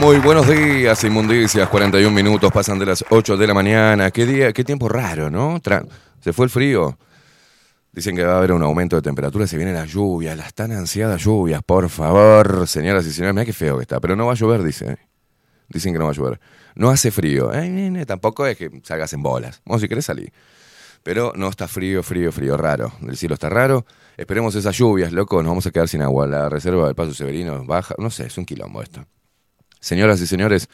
Muy, buenos días, inmundicias. 41 minutos pasan de las 8 de la mañana. Qué día, qué tiempo raro, ¿no? Se fue el frío. Dicen que va a haber un aumento de temperatura, se vienen las lluvias, las tan ansiadas lluvias, por favor, señoras y señores, mira qué feo que está, pero no va a llover, dice. Dicen que no va a llover. No hace frío, tampoco es que salgas en bolas. Vamos, si querés salir. Pero no está frío, frío, frío, raro. El cielo está raro. Esperemos esas lluvias, loco. Nos vamos a quedar sin agua. La reserva del Paso Severino baja. No sé, es un quilombo esto. Señoras y señores,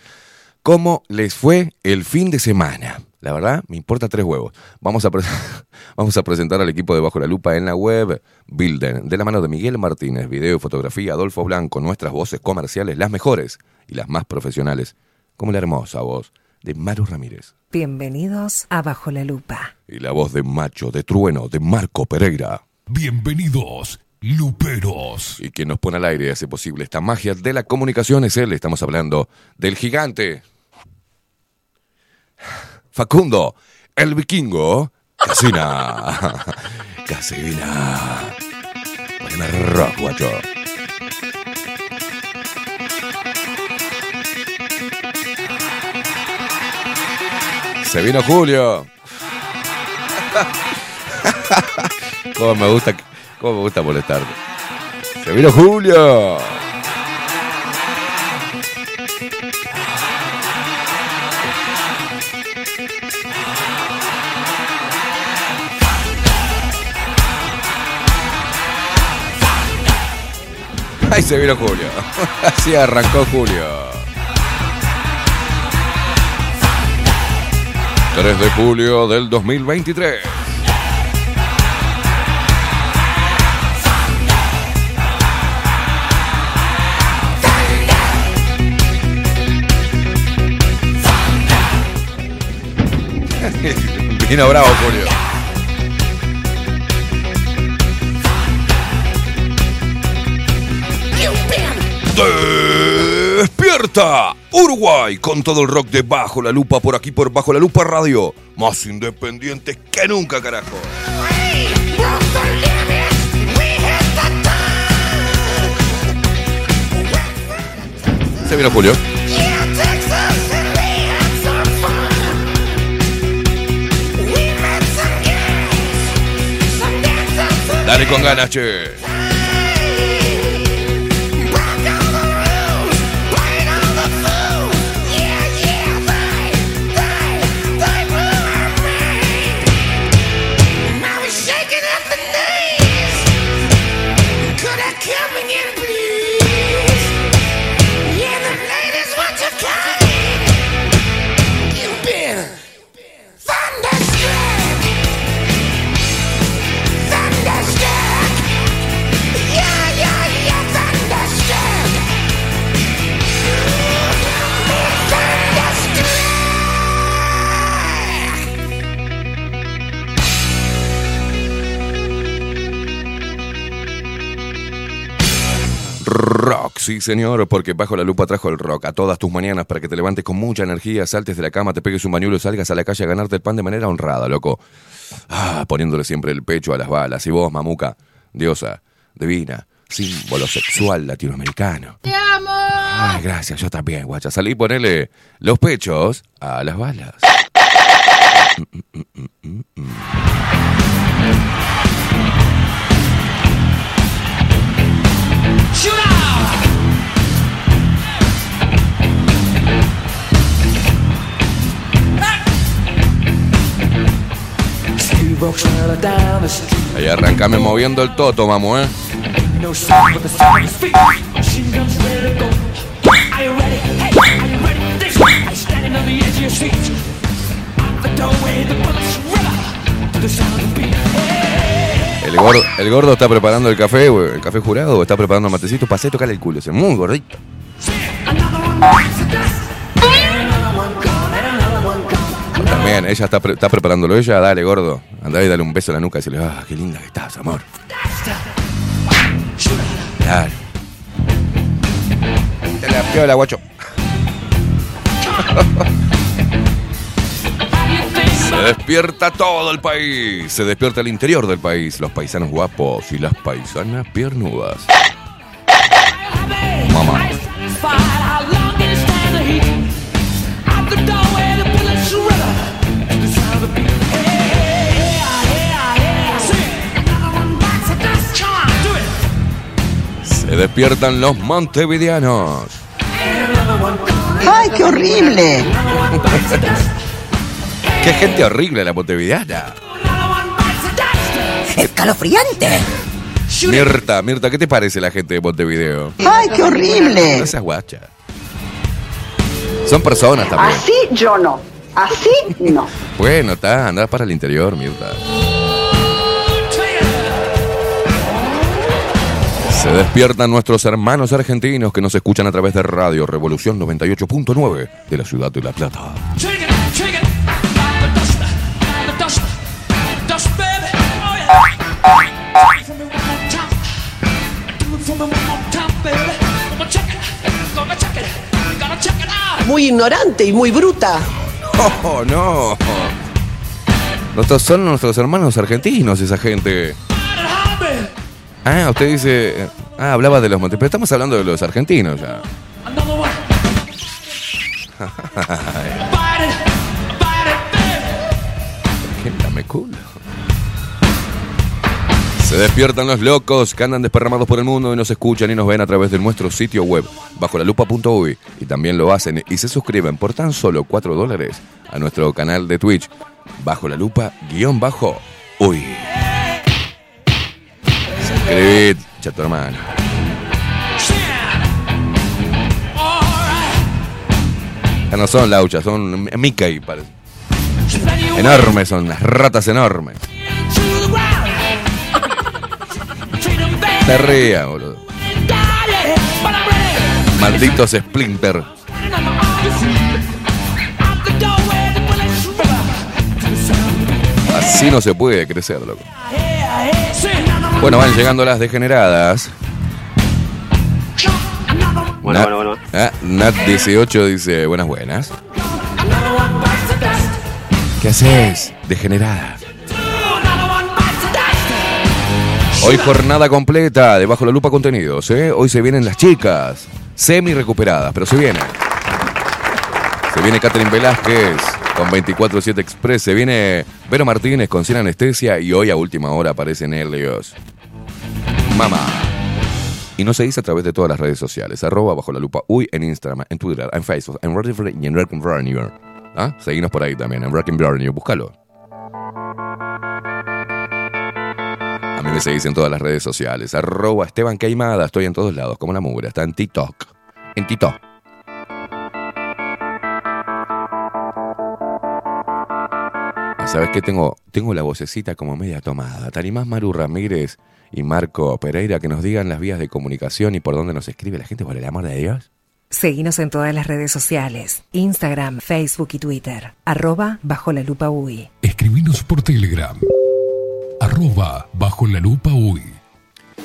¿cómo les fue el fin de semana? La verdad, me importa tres huevos. Vamos a, vamos a presentar al equipo de Bajo la Lupa en la web Builden, de la mano de Miguel Martínez, video y fotografía, Adolfo Blanco, nuestras voces comerciales, las mejores y las más profesionales, como la hermosa voz de Maru Ramírez Bienvenidos a Bajo la Lupa. y la voz de Macho de Trueno de Marco Pereira. Bienvenidos, Luperos. Y quien nos pone al aire y hace posible esta magia de la comunicación es él. Estamos hablando del gigante Facundo, el vikingo Casina. Casina. Poneme rock, guacho. Se vino Julio. Cómo me gusta, me gusta molestarte. Se vino Julio. Ahí se vino Julio. Así arrancó Julio. 3 de julio del 2023. Vino bravo, Julio. Despierta Uruguay con todo el rock de Bajo la Lupa por aquí por Bajo la Lupa Radio. Más independientes que nunca, carajo. Se vino Julio. Dale con ganas, che. Rock, sí señor, porque bajo la lupa trajo el rock a todas tus mañanas para que te levantes con mucha energía, saltes de la cama, te pegues un bañuelo y salgas a la calle a ganarte el pan de manera honrada, loco. Ah, poniéndole siempre el pecho a las balas. Y vos, mamuca, diosa, divina, símbolo sexual latinoamericano. ¡Te amo! Ah, gracias, yo también, guacha. Salí y ponele los pechos a las balas. Ahí arrancame moviendo el toto, mamu, ¿eh? El gordo, el gordo está preparando el café, el café jurado, está preparando el matecito, pasé a tocarle el culo, ese muy gordito. También, ella está, pre- está preparándolo ella, dale gordo, andá y dale un beso en la nuca y decirle, ah, qué linda que estás, amor. Dale. Te la piola, guacho. Se despierta todo el país, se despierta el interior del país, los paisanos guapos y las paisanas piernudas. Mamá. Se despiertan los montevideanos. ¡Ay, qué horrible! Qué gente horrible la montevideana. ¡Escalofriante! Mirta, Mirta, ¿qué te parece la gente de Montevideo? ¡Ay, qué horrible! No seas guacha. Son personas también. Así yo no. Así no. Bueno, está, andás para el interior, Mirta. Se despiertan nuestros hermanos argentinos que nos escuchan a través de Radio Revolución 98.9 de la ciudad de La Plata. Muy ignorante y muy bruta. ¡Oh, no! Nuestros, son nuestros hermanos argentinos, esa gente. Ah, usted dice. Ah, hablaba de los montes. Pero estamos hablando de los argentinos ya. Se despiertan los locos que andan desparramados por el mundo y nos escuchan y nos ven a través de nuestro sitio web, bajo la lupa.uy. Y también lo hacen y se suscriben por tan solo 4 dólares a nuestro canal de Twitch, bajo la lupa guion bajo uy. Suscribid, chato hermano. Ya no son lauchas, son Mickey, parece. Enormes son, las ratas enormes. Boludo. Malditos Splinter. Así no se puede crecer, loco. Bueno, van llegando las degeneradas. Bueno, Nat, bueno, bueno. ah, Nat18 dice, buenas, buenas. ¿Qué haces, degenerada? Hoy jornada completa de Bajo la Lupa Contenidos, ¿eh? Hoy se vienen las chicas, semi recuperadas, pero se vienen. Se viene Catherine Velázquez con 24-7 Express, se viene Vero Martínez con Sin Anestesia y hoy a última hora aparecen Helios. Mamá. Y no se dice a través de todas las redes sociales. Arroba bajo la lupa uy en Instagram, en Twitter, en Facebook, en Reddit y en Wrecking Burner. ¿Ah? Seguinos por ahí también, en Wrecking Burner. Búscalo. Mí me seguís en todas las redes sociales. Arroba Esteban Queimada. Estoy en todos lados, como la mugre. Está en TikTok. En TikTok. Ah, ¿Sabes qué? Tengo, tengo la vocecita como media tomada. Te animás Maru Ramírez y Marco Pereira que nos digan las vías de comunicación y por dónde nos escribe la gente, por el amor de Dios. Seguinos en todas las redes sociales, Instagram, Facebook y Twitter, arroba bajo la lupa UI. Escribinos por Telegram. Arroba bajo la lupa uy.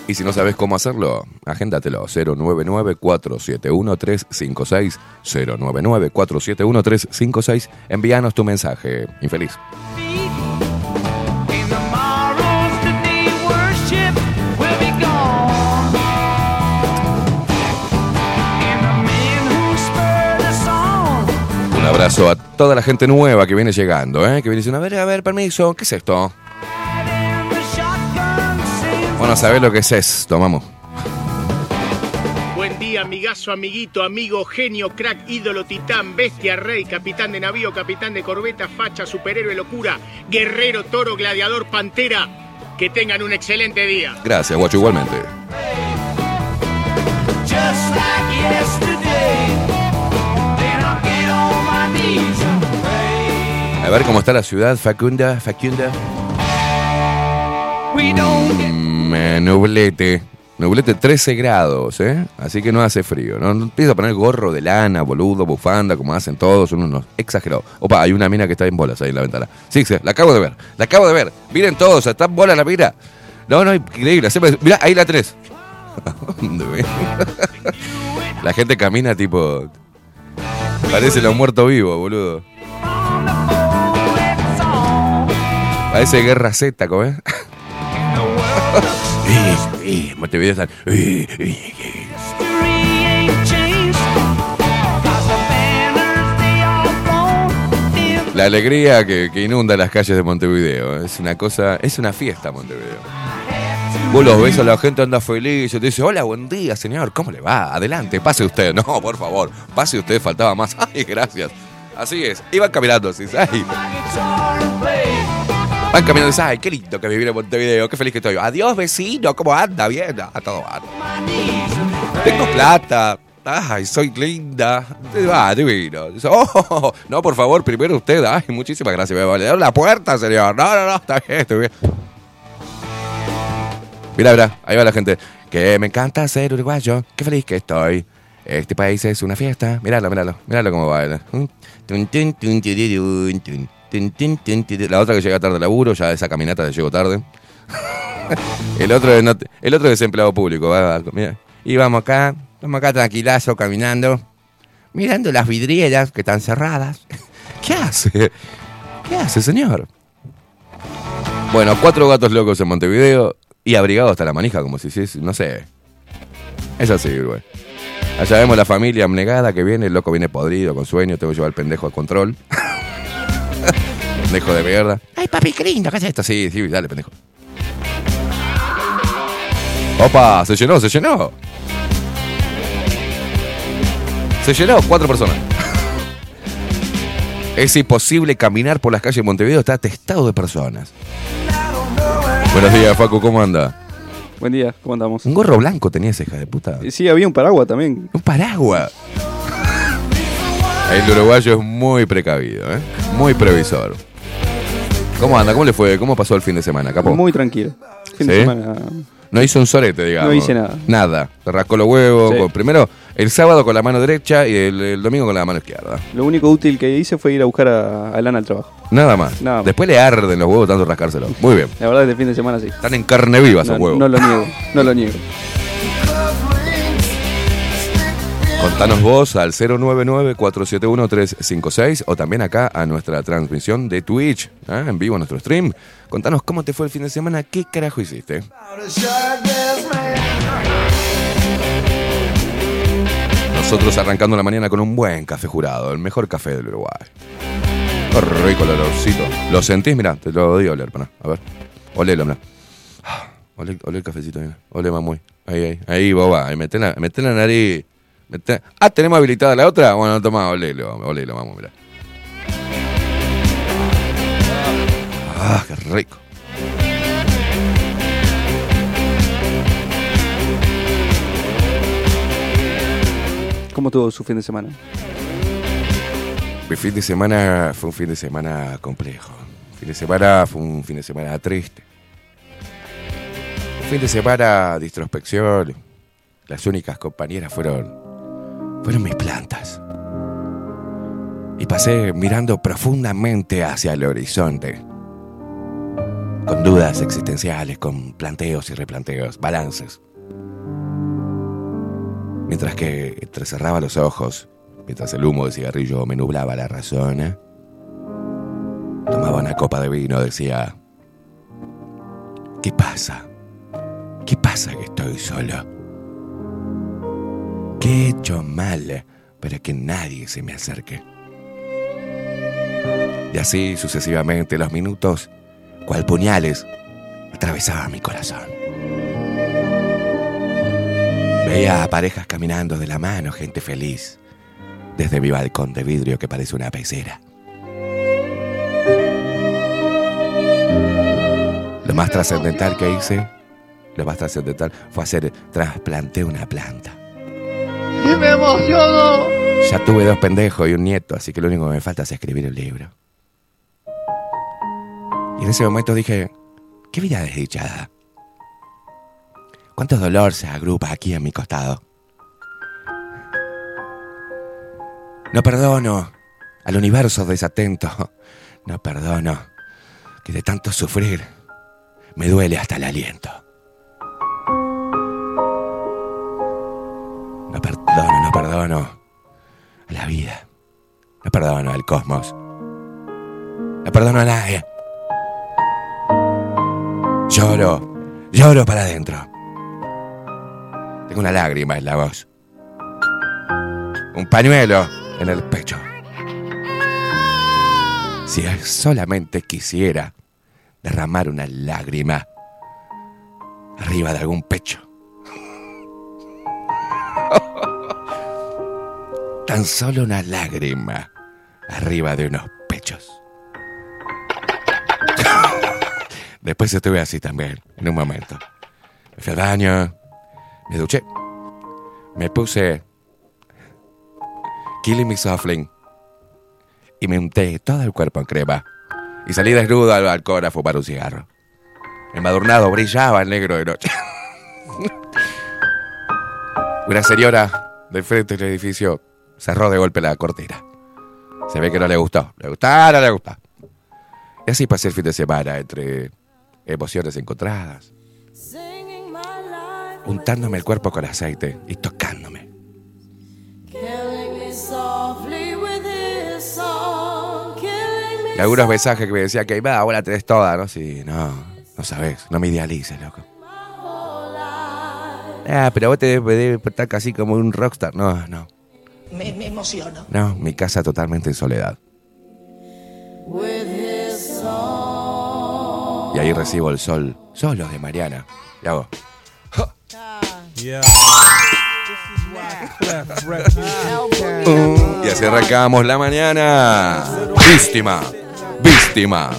Y si no sabes cómo hacerlo, agéndatelo. 099-471-356. 099-471-356. Envíanos tu mensaje. Infeliz. Un abrazo a toda la gente nueva que viene llegando, ¿eh? que viene diciendo, a ver, a ver, permiso, ¿qué es esto? Bueno, sabés lo que es esto, vamos. Buen día, amigazo, amiguito, amigo, genio, crack, ídolo, titán, bestia, rey, capitán de navío, capitán de corbeta, facha, superhéroe, locura, guerrero, toro, gladiador, pantera. Que tengan un excelente día. Gracias, guacho, igualmente. A ver cómo está la ciudad, Facunda, Facunda. Mm, eh, nublete. Nublete 13 grados, ¿eh? Así que no hace frío. No, empieza a poner gorro de lana, boludo, bufanda, como hacen todos, son unos exagerados. Opa, hay una mina que está en bolas ahí en la ventana. Sí, sí, la acabo de ver, la acabo de ver. Miren todos, está en bola la mina. No, no, increíble. Mira, ahí la 3. ¿Dónde ve? La gente camina tipo. Parece los muertos vivos, boludo. Parece guerra Z, ¿cómo es? Eh, eh, Montevideo está. eh, eh, eh. La alegría que, inunda las calles de Montevideo. Es una cosa, es una fiesta Montevideo. Vos los ves a la gente anda feliz y te dice, hola, buen día, señor, ¿cómo le va? Adelante, pase usted. No, por favor, pase usted, faltaba más. Ay, gracias. Así es. Iban caminando así, ay. Van caminando y dicen, ay, qué lindo que vivir en Montevideo, qué feliz que estoy. Adiós, vecino, ¿cómo anda? Bien, a todo va. Tengo plata. Ay, soy linda. Va, divino. Oh, no, por favor, primero usted. Ay, muchísimas gracias. Me vale. la puerta, señor. No, no, no, está bien, bien. Mira, mira, ahí va la gente. Que me encanta ser uruguayo. Qué feliz que estoy. Este país es una fiesta. Míralo, míralo. Míralo cómo baila. Tun, tun, tun, La otra que llega tarde al laburo, ya esa caminata le llegó tarde. el, otro el otro es empleado público. va, mira. Y vamos acá, vamos acá tranquilazo caminando, mirando las vidrieras que están cerradas. ¿Qué hace? ¿Qué hace, señor? Bueno, cuatro gatos locos en Montevideo y abrigado hasta la manija, como si hiciese, no sé. Es así, güey. Allá vemos la familia abnegada que viene, el loco viene podrido, con sueño, tengo que llevar al pendejo al control. pendejo de mierda. Ay, papi, qué lindo, ¿qué es esto? Sí, sí, dale, pendejo. Opa, se llenó, se llenó. Se llenó, cuatro personas. Es imposible caminar por las calles de Montevideo, está atestado de personas. Buenos días, Facu, ¿cómo anda? Buen día, ¿cómo andamos? Un gorro blanco tenía esa hija de puta. Eh, Sí, había un paraguas también. Un paraguas. El uruguayo es muy precavido, ¿eh? Muy previsor. ¿Cómo anda? ¿Cómo le fue? ¿Cómo pasó el fin de semana, capo? Muy tranquilo. Fin de ¿Sí? semana No hizo un sorete, digamos. No hice nada. Nada. Rascó los huevos. Sí. con- primero el sábado con la mano derecha y el, el domingo con la mano izquierda. Lo único útil que hice fue ir a buscar a, a Lana al trabajo. Nada más. Nada más. Después le arden los huevos tanto rascárselo. Muy bien. La verdad, este fin de semana sí. Están en carne viva esos No, huevos. no lo niego, no lo niego. Contanos vos al 099-471-356 o también acá a nuestra transmisión de Twitch, ¿ah? en vivo nuestro stream. Contanos cómo te fue el fin de semana, qué carajo hiciste. Nosotros arrancando la mañana con un buen café jurado, el mejor café del Uruguay. Rico el olorcito. ¿Lo sentís? Mirá, te lo doy a oler, para. A ver. Olelo, mirá. Ah, Olé, olé el cafecito, mira. Olé, mamuy. Ahí, ahí, ahí, boba. Ahí, meté la, meté la nariz. Ah, ¿tenemos habilitada la otra? Bueno, toma, olelo, olelo, vamos, mirá. Ah, qué rico. ¿Cómo estuvo su fin de semana? Mi fin de semana fue un fin de semana complejo. Fin de semana fue un fin de semana triste. Un fin de semana de introspección. Las únicas compañeras fueron. Fueron mis plantas. Y pasé mirando profundamente hacia el horizonte. Con dudas existenciales, con planteos y replanteos, balances. Mientras que entrecerraba los ojos mientras el humo del cigarrillo me nublaba la razón. ¿eh? Tomaba una copa de vino, decía, ¿qué pasa? ¿Qué pasa que estoy solo? ¿Qué he hecho mal para que nadie se me acerque? Y así sucesivamente los minutos, cual puñales, atravesaban mi corazón. Veía a parejas caminando de la mano, gente feliz, desde mi balcón de vidrio que parece una pecera. Lo más trascendental que hice, lo más trascendental fue hacer, trasplanté una planta. ¡Y me emociono! Ya tuve dos pendejos y un nieto, así que lo único que me falta es escribir el libro. Y en ese momento dije, qué vida desdichada. Cuánto dolor se agrupa aquí a mi costado. No perdono al universo desatento. No perdono que de tanto sufrir me duele hasta el aliento. No perdono, no perdono a la vida. No perdono al cosmos. No perdono a nadie. Lloro, lloro para adentro. Tengo una lágrima en la voz. Un pañuelo en el pecho. Si solamente quisiera derramar una lágrima arriba de algún pecho. Tan solo una lágrima arriba de unos pechos. Después estuve así también, en un momento. Me fui al baño, me duché, me puse Killing Me Softly y me unté todo el cuerpo en crema y salí desnudo al balcón a fumar un cigarro. Embadurnado brillaba el negro de noche. Una señora del frente del edificio cerró de golpe la cortina. Se ve que no le gustó. Le gustó, no le gustó. Y así pasé el fin de semana entre emociones encontradas, untándome el cuerpo con aceite y tocándome. Y algunos mensajes que me decían que va, ahora tenés toda, ¿no? Sí, no, no sabes, no me idealices, loco. Ah, pero vos te debes estar casi como un rockstar. No, no, Me, me emociono. no, mi casa totalmente en soledad. Y ahí recibo el sol, solo de Mariana. Y hago. Uh, y así arrancamos la mañana. Víctima, víctima,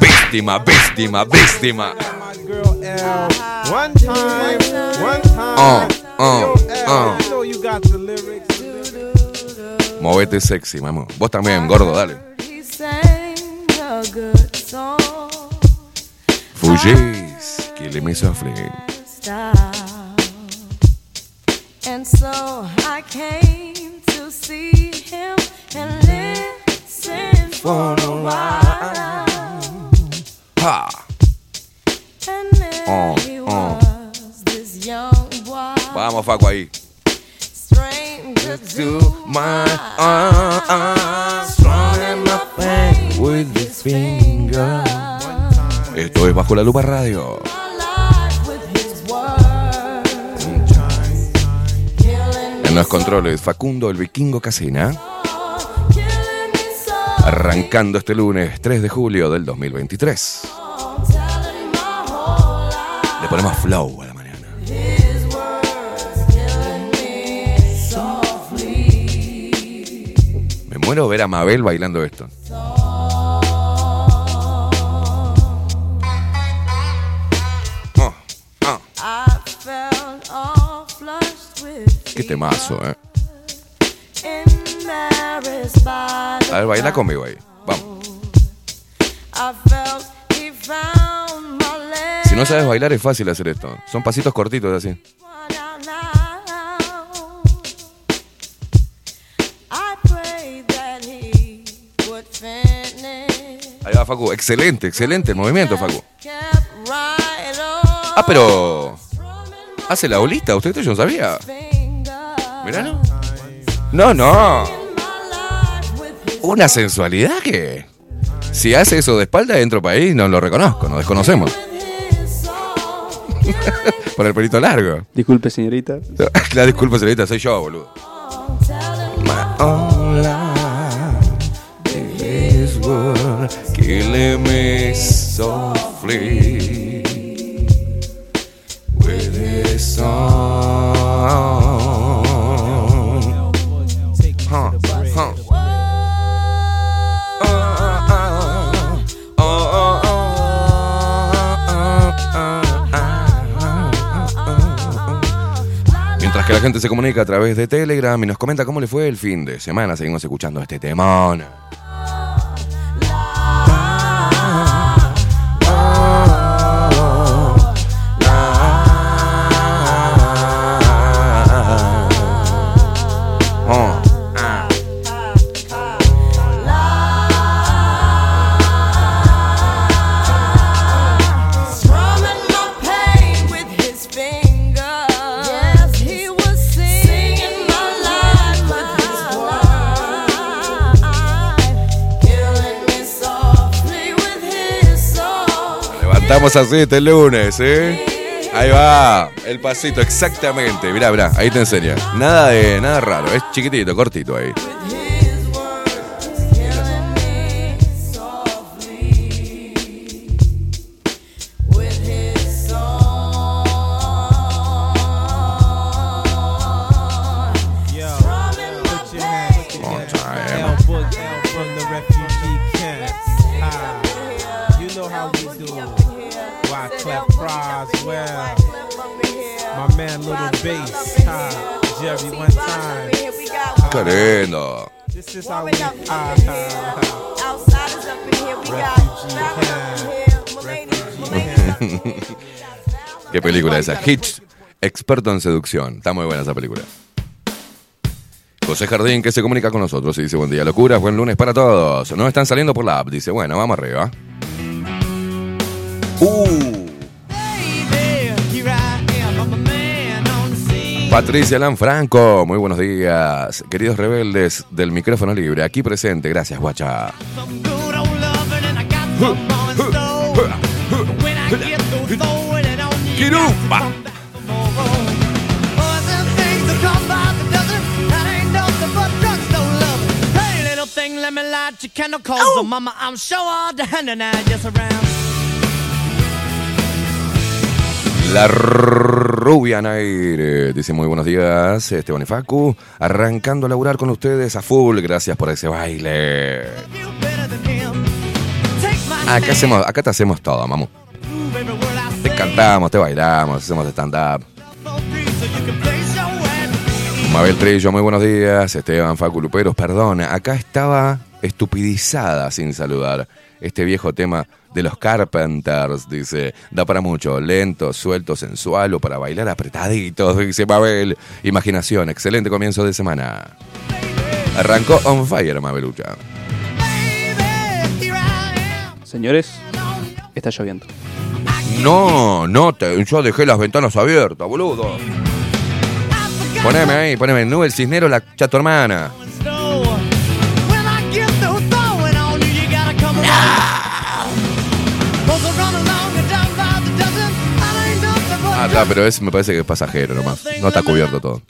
víctima, víctima, víctima. One time, one time. Oh, oh, oh. Movete sexy, mamo. Vos también, gordo, dale. Fugis, Killing Me Softly. style. And so I came to see him and listen for a while. ¡Pa! And there Oh, he oh. was, this young boy, Vamos, Facu, ahí. To my arms, strumming my pain with his finger. Esto es Bajo la Lupa Radio. En los controles, Facundo el Vikingo Casina. Arrancando este lunes 3 de julio del 2023. Le ponemos flow muero ver a Mabel bailando esto. Oh, with qué temazo, eh. A ver, baila conmigo ahí. Vamos. Si no sabes bailar es fácil hacer esto. Son pasitos cortitos así. Ahí va Facu. Excelente, excelente el movimiento, Facu. Ah, pero... Hace la olita, usted esto yo no sabía. Miralo. No, no. Una sensualidad que... Si hace eso de espalda dentro país, no lo reconozco, nos desconocemos. Por el pelito largo. Disculpe, señorita. La disculpa, señorita, soy yo, boludo. Killing me softly. Mientras que la gente se comunica a través de Telegram y nos comenta cómo le fue el fin de semana, seguimos escuchando este temón. Levantamos así este lunes, ¿eh? Ahí va, el pasito, exactamente. Mirá, mirá, ahí te enseña. Nada de, nada raro, es chiquitito, cortito ahí. Qué lindo. This is how we ah, ah. Refugee camp. Qué película esa. Hitch, experto en seducción. Está muy buena esa película. José Jardín que se comunica con nosotros y dice buen día locuras, buen lunes para todos. No están saliendo por la app, dice, bueno, vamos arriba. Patricia Lanfranco, muy buenos días. Queridos rebeldes del micrófono libre, aquí presente, gracias guacha. Kirupa. Mama, I'm sure all the hand and I just around. La rubia Nair dice muy buenos días, Esteban y Facu, arrancando a laburar con ustedes a full, gracias por ese baile. Acá, hacemos, acá te hacemos todo, mamu. Te cantamos, te bailamos, hacemos stand-up. Mabel Trillo, muy buenos días. Esteban Facu Luperos, perdón, acá estaba estupidizada sin saludar. Este viejo tema de los Carpenters, dice. Da para mucho, lento, suelto, sensual o para bailar apretaditos, dice Mabel. Imaginación, excelente comienzo de semana. Arrancó on fire, Mabelucha. Señores, está lloviendo. No, no, te- yo dejé las ventanas abiertas, boludo. Poneme ahí, poneme nube el cisnero, la chato hermana. Ah, está, pero es, me parece que es pasajero nomás. No está cubierto todo.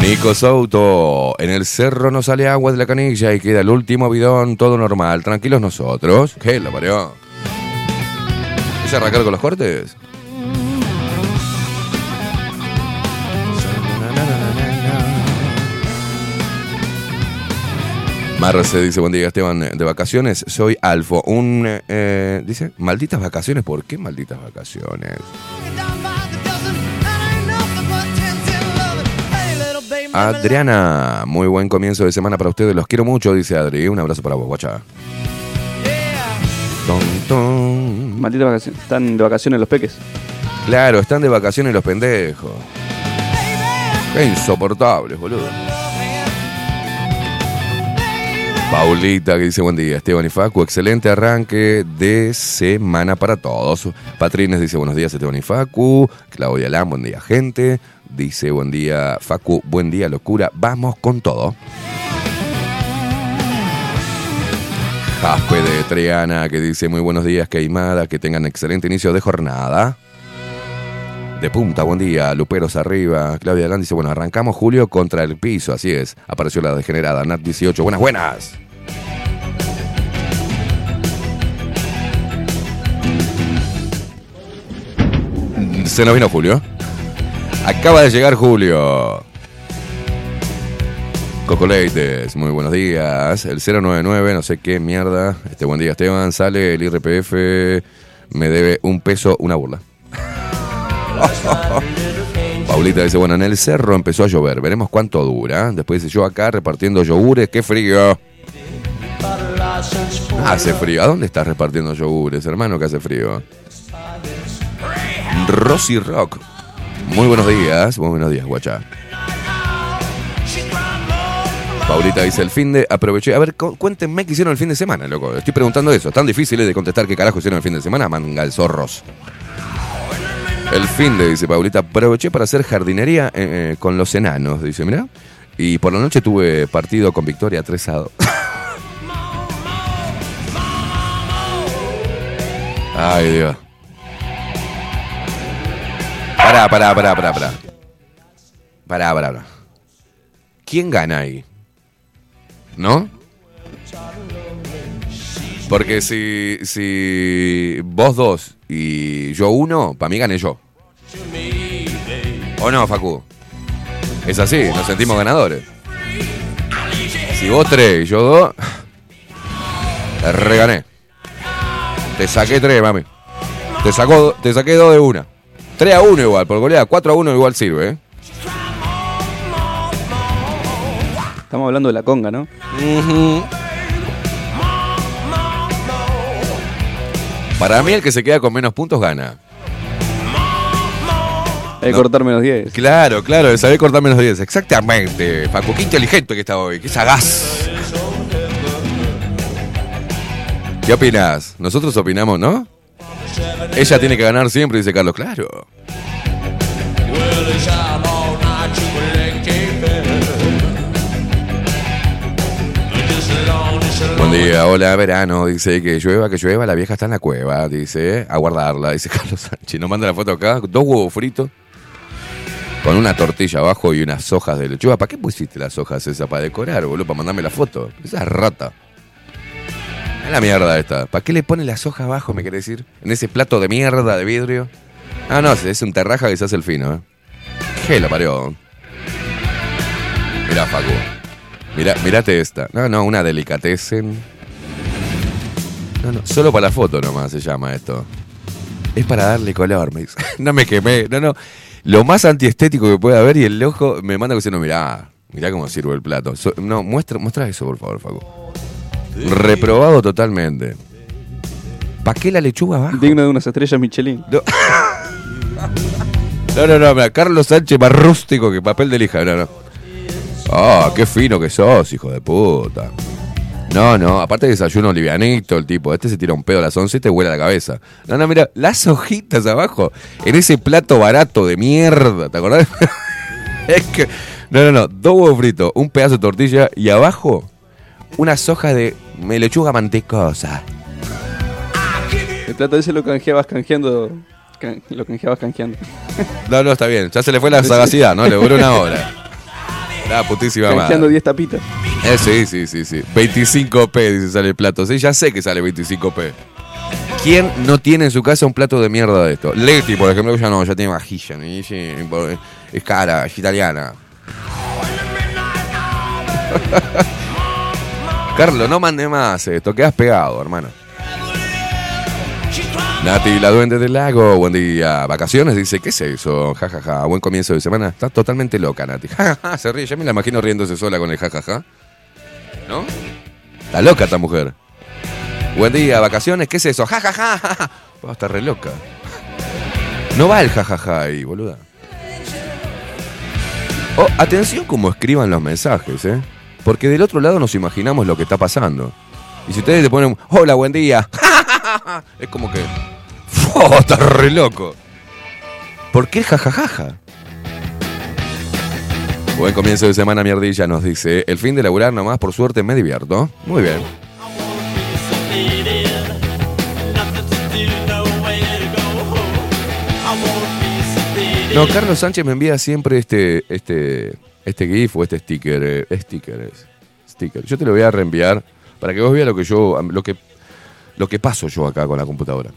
Nico Souto, en el cerro no sale agua de la canilla y queda el último bidón, todo normal. Tranquilos nosotros. ¿Qué la parió? ¿Es arrancar con los cortes? Marce dice, buen día Esteban, de vacaciones, soy Alfo. Un, eh, dice, malditas vacaciones, ¿por qué malditas vacaciones? Adriana, muy buen comienzo de semana para ustedes, los quiero mucho, dice Adri. Un abrazo para vos, guacha. Ton, ton. Maldita vacación. Están de vacaciones los peques. Claro, están de vacaciones los pendejos. Qué insoportables, boludo. Paulita que dice buen día, Esteban y Facu, excelente arranque de semana para todos. Patrines dice buenos días Esteban y Facu. Claudia Lam, buen día gente. Dice buen día Facu, buen día locura. Vamos con todo. Jaspe de Triana que dice muy buenos días, Queimada, que tengan excelente inicio de jornada. De punta, buen día, Luperos arriba. Claudia Galán dice, bueno, arrancamos Julio contra el piso, así es. Apareció la degenerada, Nat 18, buenas, buenas. Se nos vino Julio. Acaba de llegar Julio. Cocoleites, muy buenos días. El 099, no sé qué mierda. Este buen día, Esteban. Sale el IRPF. Me debe un peso, una burla. Paulita dice, bueno, en el cerro empezó a llover, veremos cuánto dura. Después dice, yo acá repartiendo yogures, qué frío. Hace frío. ¿A dónde estás repartiendo yogures, hermano, que hace frío? Rosy Rock. Muy buenos días, muy buenos días, guacha. Paulita dice, el fin de... Aproveché. A ver, cu- cuéntenme qué hicieron el fin de semana, loco. Estoy preguntando eso. Tan difícil es de contestar qué carajo hicieron el fin de semana, manga zorros. El fin de, dice Paulita, aproveché para hacer jardinería eh, eh, con los enanos, dice, mira. Y por la noche tuve partido con Victoria 3 a 2. Ay, Dios. Pará, pará, pará, pará, pará. Pará, pará, pará. ¿Quién gana ahí? ¿No? Porque si, si vos dos y yo uno, para mí gané yo. ¿O no, Facu? Es así, nos sentimos ganadores. Si vos tres y yo dos, regané. Te saqué tres, mami. Te, sacó, te saqué dos de una. 3 a 1 igual, por goleada. 4 a 1 igual sirve, ¿eh? Estamos hablando de la conga, ¿no? Para mí el que se queda con menos puntos gana. Hay que No. cortar menos 10. Claro, claro, saber cortar menos 10. Exactamente. Facu, qué inteligente que está hoy, qué sagaz. ¿Qué opinas? Nosotros opinamos, ¿no? Ella tiene que ganar siempre, dice Carlos. Claro. Buen día, hola, verano. Dice que llueva, que llueva. La vieja está en la cueva. Dice, a guardarla. Dice Carlos Sánchez. Nos manda la foto acá. Dos huevos fritos. Con una tortilla abajo y unas hojas de lechuga. ¿Para qué pusiste las hojas esas? Para decorar, boludo. Para mandarme la foto. Esa es rata. La mierda esta. ¿Para qué le pone las hojas abajo, me quiere decir? En ese plato de mierda de vidrio. Ah, no, es un terraja que se hace el fino, ¿eh? ¿Qué la parió? Mirá, Facu. Mirá, mirate esta. No, no, una delicatessen. No, no, solo para la foto nomás se llama esto. Es para darle color, me. No me quemé, no, no. Lo más antiestético que puede haber y el ojo me manda diciendo, mirá, Mirá cómo sirve el plato. No, muestra, muestra eso, por favor, Facu. Reprobado totalmente. ¿Para qué la lechuga abajo? Digno de unas estrellas Michelin. No. No, no, no, mira, Carlos Sánchez más rústico que papel de lija. No, no. Ah, qué fino que sos, hijo de puta. No, no, aparte de desayuno livianito el tipo. Este se tira un pedo a las 11 y te huele la cabeza. No, no, mira, las hojitas abajo. En ese plato barato de mierda, ¿te acordás? es que. No, no, no. Dos huevos fritos, un pedazo de tortilla y abajo unas hojas de lechuga mantecosa. El plato ese lo canjeabas canjeando. can- lo canjeabas canjeando. No, no, está bien. Ya se le fue la sagacidad, ¿no? Le duró una hora. La putísima canjeando madre. 10 tapitas. Eh, sí, sí, sí, sí. 25p dice sale el plato. Sí, ya sé que sale 25p. ¿Quién no tiene en su casa un plato de mierda de esto? Leti, por ejemplo, ya no, ya tiene vajilla. sí, por- Es cara, es italiana. Carlos, no mande más esto, quedas pegado, hermano. Nati, la duende del lago, buen día. Vacaciones, dice, ¿qué es eso? Ja, ja, ja. Buen comienzo de semana. Está totalmente loca, Nati. Ja, ja, ja, se ríe. Ya me la imagino riéndose sola con el ja, ja, ja. ¿No? Está loca esta mujer. Buen día, vacaciones, ¿qué es eso? Ja, ja, ja, ja. Oh, está re loca. No va el ja, ja, ja ahí, boluda. Oh, atención como escriban los mensajes, ¿eh? Porque del otro lado nos imaginamos lo que está pasando. Y si ustedes le ponen, hola, buen día, es como que, ¡oh, está re loco! ¿Por qué jajajaja? Buen comienzo de semana, mierdilla, nos dice. El fin de laburar nomás, por suerte, me divierto. Muy bien. No, Carlos Sánchez me envía siempre este, este, este GIF o este sticker. eh, sticker es. Sticker. Yo te lo voy a reenviar para que vos veas lo que yo, lo que, lo que paso yo acá con la computadora.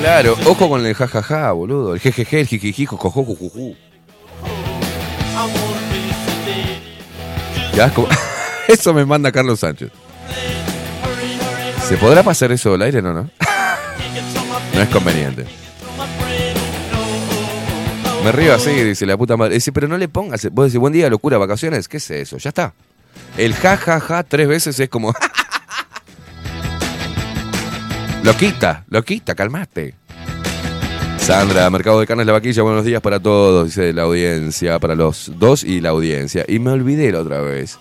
Claro, ojo con el jajaja, boludo. El jejeje, el jijiji, jojojo, jujuju. Ya, como- Eso me manda Carlos Sánchez. ¿Se podrá pasar eso al aire? No, no. No es conveniente. Me río así, dice la puta madre. Dice, pero no le pongas. Vos decís, buen día, locura, vacaciones. ¿Qué es eso? Ya está. El ja, ja, ja tres veces es como. lo quita, lo quita, calmate. Sandra, Mercado de Carnes La Vaquilla, buenos días para todos, dice la audiencia, para los dos y la audiencia. Y me olvidé la otra vez.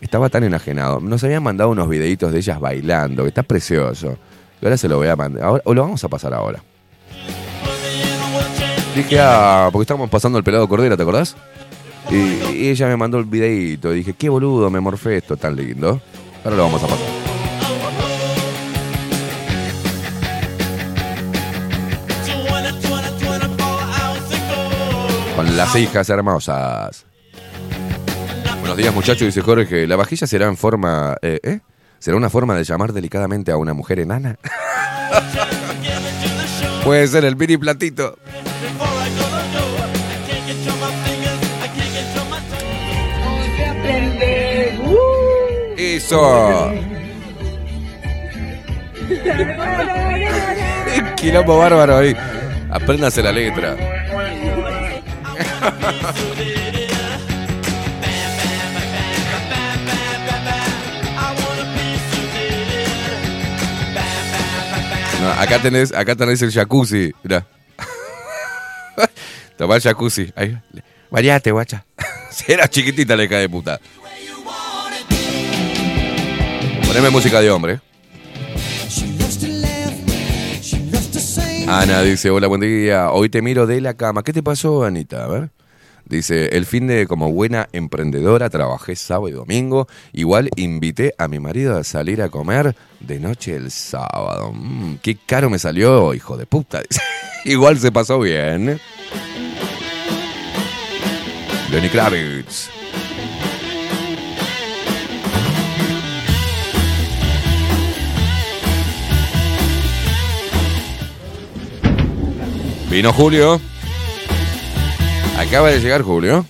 Estaba tan enajenado. Nos habían mandado unos videitos de ellas bailando, que está precioso. Y ahora se lo voy a mandar. Ahora- o lo vamos a pasar ahora. Dije, ah, porque estábamos pasando el pelado Cordera, ¿te acordás? Y, ella me mandó el videito. Dije, qué boludo, me morfé esto tan lindo. Ahora lo vamos a pasar. Con las hijas hermosas. Buenos días, muchachos, dice Jorge. ¿La vajilla será en forma. Eh, ¿eh? ¿Será una forma de llamar delicadamente a una mujer enana? Puede ser el mini platito. Eso. Quilombo bárbaro ahí. Apréndase la letra. acá tenés, acá tenés el jacuzzi. Mirá. Tomá el jacuzzi. Ahí. Variate, guacha. Era chiquitita la hija de puta. Poneme música de hombre. Ana dice, hola, buen día. Hoy te miro de la cama. ¿Qué te pasó, Anita? A ver. Dice, el fin de como buena emprendedora trabajé sábado y domingo. Igual invité a mi marido a salir a comer de noche el sábado. Mm, qué caro me salió, hijo de puta. Igual se pasó bien. Lenny Kravitz. Vino Julio. Acaba de llegar Julio.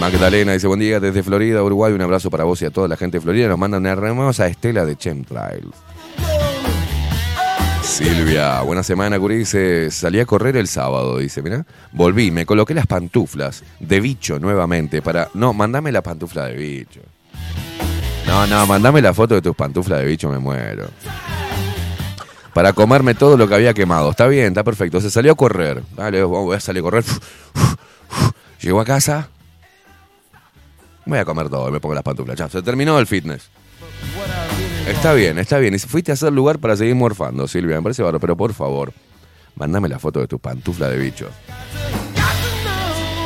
Magdalena dice, buen día desde Florida, Uruguay. Un abrazo para vos y a toda la gente de Florida. Nos mandan hermosa estela de Chemtrail. Silvia, buena semana, Curi. Dice, salí a correr el sábado, dice, mira. Volví, me coloqué las pantuflas de bicho nuevamente para... No, mandame la pantufla de bicho. No, no, mandame la foto de tus pantuflas de bicho, me muero. Para comerme todo lo que había quemado. Está bien, está perfecto. Se salió a correr. Dale, voy a salir a correr. Llegó a casa. Voy a comer todo y me pongo las pantuflas. Se terminó el fitness. Está bien, está bien. Y fuiste a hacer lugar para seguir morfando, Silvia. Me parece bárbaro, pero por favor, mándame la foto de tu pantufla de bicho.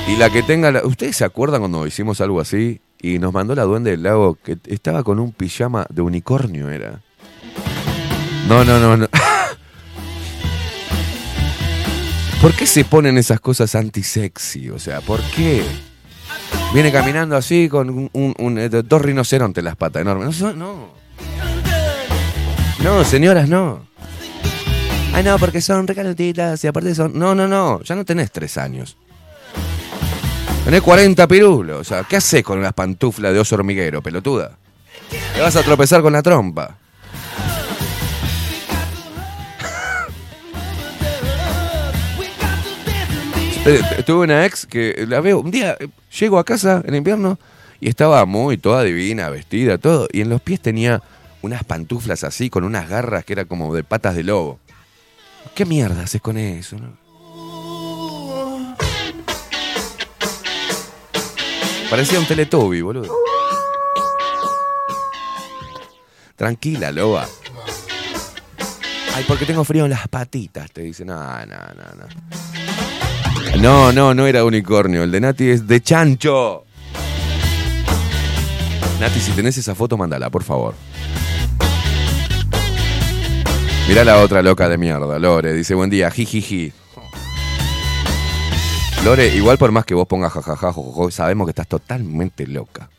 Y la que tenga. la- ¿Ustedes se acuerdan cuando hicimos algo así? Y nos mandó la duende del lago que estaba con un pijama de unicornio, era. No, no, no, no. ¿Por qué se ponen esas cosas antisexy? O sea, ¿por qué? Viene caminando así con un, eh, dos rinocerontes en las patas enormes. No, no. No, señoras, no. Ay, no, porque son recalentitas y aparte son. No, no, no. Ya no tenés tres años. Tenés 40 pirulos. O sea, ¿qué haces con las pantuflas de oso hormiguero, pelotuda? Te vas a tropezar con la trompa. Tuve una ex que la veo, un día eh, llego a casa en invierno y estaba muy toda divina, vestida, todo, y en los pies tenía unas pantuflas así, con unas garras que era como de patas de lobo. ¿Qué mierda haces con eso? Parecía un Teletubby, boludo. Tranquila, loba. Ay, porque tengo frío en las patitas, te dice. No, no, no, no. No, no, no era unicornio. El de Nati es de chancho. Nati, si tenés esa foto, mándala, por favor. Mirá la otra loca de mierda, Lore. Dice, buen día, jijiji. Lore, igual por más que vos pongas jajaja, jojojo, sabemos que estás totalmente loca.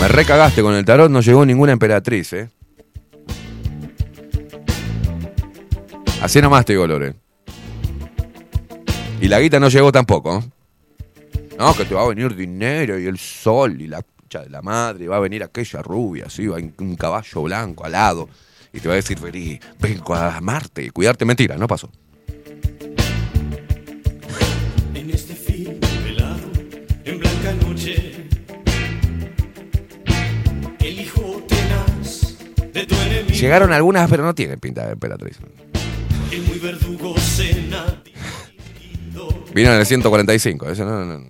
Me recagaste con el tarot, no llegó ninguna emperatriz, ¿eh? Así nomás te digo, Lore. Y la guita no llegó tampoco. No, que te va a venir dinero y el sol y la concha de la madre. y Va a venir aquella rubia, así, va un caballo blanco al lado. Y te va a decir, vení, vengo a amarte y cuidarte. Mentira, no pasó. En este velado, en blanca noche, el hijo tenaz de tu enemigo, Llegaron algunas, pero no tienen pinta de emperatriz. el muy verdugo cena, Vino en el 145, eso no, no, no.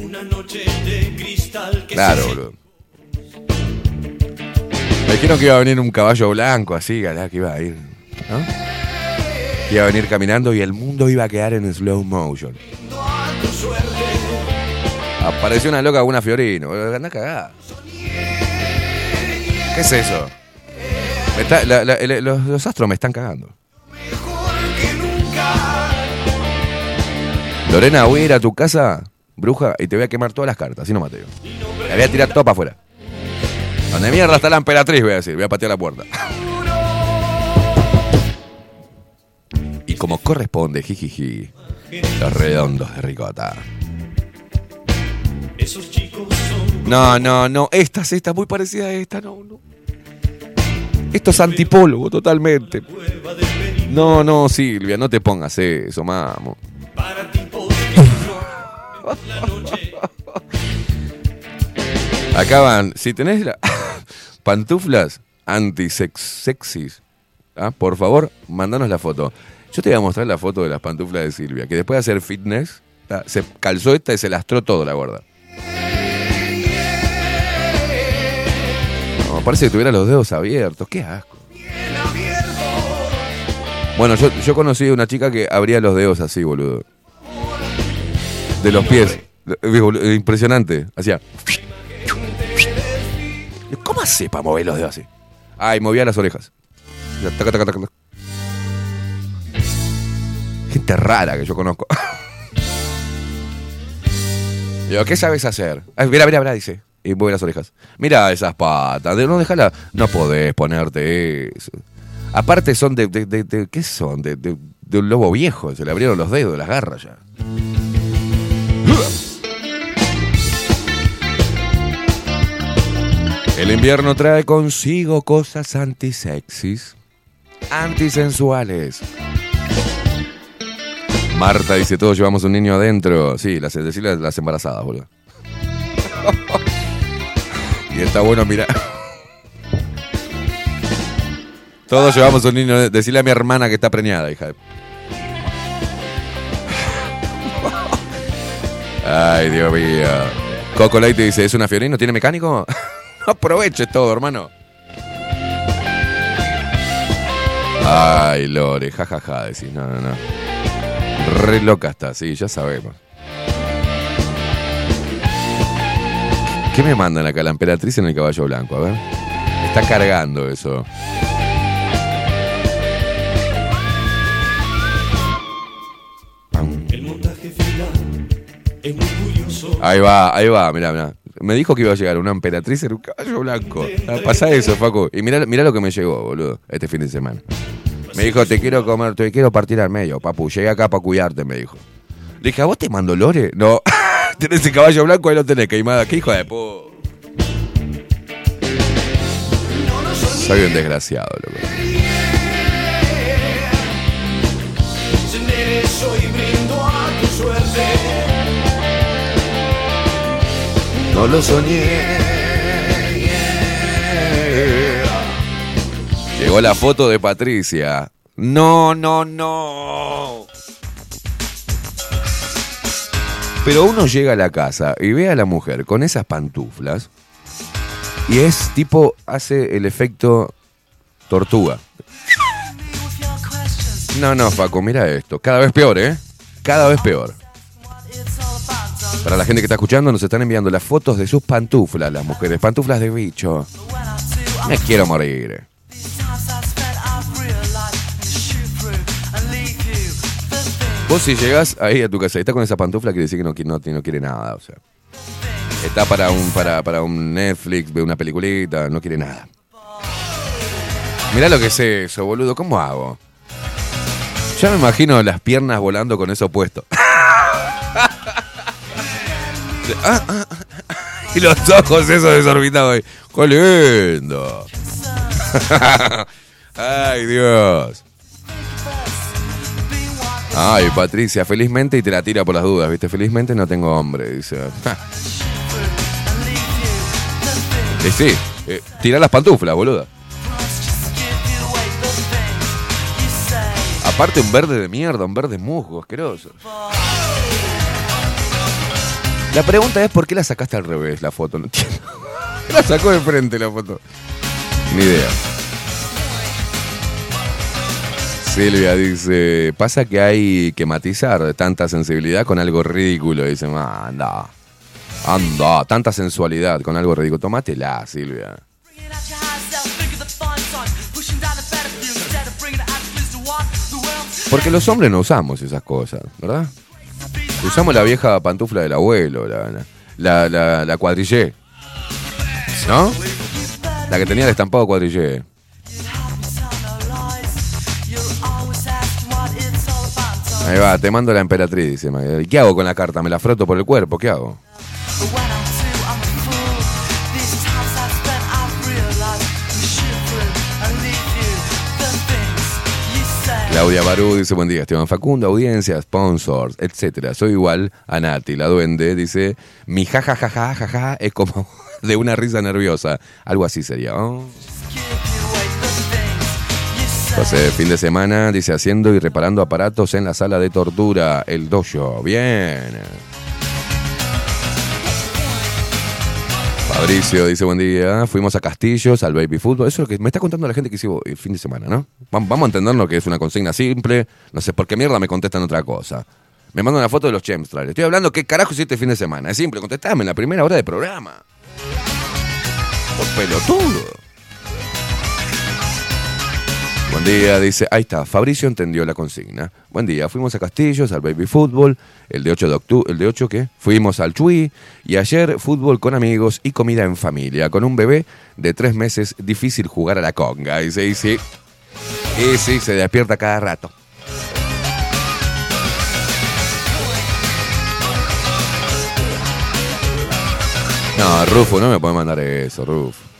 una noche de cristal que Claro, se boludo. Me dijeron que iba a venir un caballo blanco así, galá, que iba a ir. ¿No? Que iba a venir caminando y el mundo iba a quedar en slow motion. Apareció una loca con una fiorino, boludo, andá cagada. ¿Qué es eso? Me está- la- la- el- los, los astros me están cagando. Lorena, voy a ir a tu casa, bruja, y te voy a quemar todas las cartas, así no mateo. La voy a tirar todo para afuera. Donde mierda está la emperatriz, voy a decir, voy a patear la puerta. Y como corresponde, jijiji, los redondos de ricota. Esos chicos son No, no, no, esta es esta, muy parecida a esta, no, no. Esto es antipólogo totalmente. No, no, Silvia, no te pongas eso, mamo. Noche. Acaban, si tenés la- pantuflas anti-sexys, ¿ah? por favor, mandanos la foto. Yo te voy a mostrar la foto de las pantuflas de Silvia, que después de hacer fitness, se calzó esta y se lastró todo la gorda. No, parece que tuviera los dedos abiertos, qué asco. Bueno, yo, yo conocí a una chica que abría los dedos así, boludo. De los pies. Impresionante. Hacía. ¿Cómo hace para mover los dedos así? Ay, movía las orejas. Gente rara que yo conozco. Digo, ¿qué sabes hacer? Ay, mira, mira, dice. Y mueve las orejas. Mira esas patas. No, déjala. No podés ponerte eso. Aparte son de... de, de- ¿Qué son? De un lobo viejo. Se le abrieron los dedos, las garras ya. El invierno trae consigo cosas antisexys, antisensuales. Marta dice, todos llevamos un niño adentro. Sí, las, decirle las embarazadas, boludo. y está bueno, mira. Todos llevamos un niño. Decirle a mi hermana que está preñada, hija Ay, Dios mío. Coco Light te dice, ¿es una Fiorino? ¿Tiene mecánico? Aproveche todo, hermano. Ay, Lore, jajaja, decís, no, no, no. Re loca está, sí, ya sabemos. ¿Qué me mandan acá? La emperatriz en el caballo blanco, a ver. Está cargando eso. Ahí va, ahí va, mirá, mirá. Me dijo que iba a llegar una emperatriz en un caballo blanco. Ah, Pasa eso, Facu. Y mirá, mirá lo que me llegó, boludo, este fin de semana. Me dijo, te quiero comer, te quiero partir al medio, papu. Llegué acá para cuidarte, me dijo. Le dije, ¿a vos te mando Lore? No. tenés el caballo blanco, ahí lo tenés, queimada. ¿Qué hijo de pu? Soy un desgraciado, loco. Lo soñé. Llegó la foto de Patricia. No, no, no. Pero uno llega a la casa y ve a la mujer con esas pantuflas y es tipo, hace el efecto tortuga. No, no, Paco, mira esto. Cada vez peor, ¿eh? Cada vez peor. Para la gente que está escuchando, nos están enviando las fotos de sus pantuflas, las mujeres. Pantuflas de bicho. Me quiero morir. Vos si llegás ahí a tu casa y estás con esa pantufla, quiere decir que no, qui- no, no quiere nada. O sea, está para un, para, para un Netflix, ve una peliculita, no quiere nada. Mirá lo que es eso, boludo. ¿Cómo hago? Ya me imagino las piernas volando con eso puesto. Ah, ah, ah. y los ojos esos desorbitados. ¡Qué lindo! ¡Ay, Dios! Ay, Patricia, felizmente y te la tira por las dudas, ¿viste? Felizmente no tengo hombre, dice. y sí, eh, tira las pantuflas, boludo. Aparte un verde de mierda, un verde musgo, asqueroso. La pregunta es por qué la sacaste al revés la foto, no la sacó de frente la foto. Ni idea. Silvia dice, pasa que hay que matizar tanta sensibilidad con algo ridículo. Dice, "Ah, anda, anda, tanta sensualidad con algo ridículo. Tómatela, Silvia. Porque los hombres no usamos esas cosas, ¿verdad? Usamos la vieja pantufla del abuelo, la, la, la, la cuadrillé. ¿No? La que tenía el estampado cuadrillé. Ahí va, te mando la emperatriz, Magali. ¿Qué hago con la carta? ¿Me la froto por el cuerpo? ¿Qué hago? Claudia Barú dice, buen día, Esteban Facundo, audiencia, sponsors, etcétera. Soy igual a Nati, la duende, dice, mi jajajaja jaja, es como de una risa nerviosa. Algo así sería. ¿no? Fin de semana, dice, haciendo y reparando aparatos en la sala de tortura, el dojo. Bien. Fabricio dice, buen día, fuimos a Castillos, al baby fútbol. Eso es lo que me está contando la gente que hicimos el fin de semana, ¿no? Vam- Vamos a entenderlo que es una consigna simple. No sé por qué mierda me contestan otra cosa. Me mandan una foto de los Chemstral. Estoy hablando qué carajo hiciste el fin de semana. Es simple, contestame en la primera hora de programa. Por pelotudo. Buen día, dice. Ahí está, Fabricio entendió la consigna. Buen día, fuimos a Castillos, al baby fútbol, el de 8 de octubre, el de 8 qué? Fuimos al Chui y ayer fútbol con amigos y comida en familia. Con un bebé de tres meses, difícil jugar a la conga. Dice, y sí. Y sí, se despierta cada rato. No, Rufo, no me puede mandar eso, Rufo.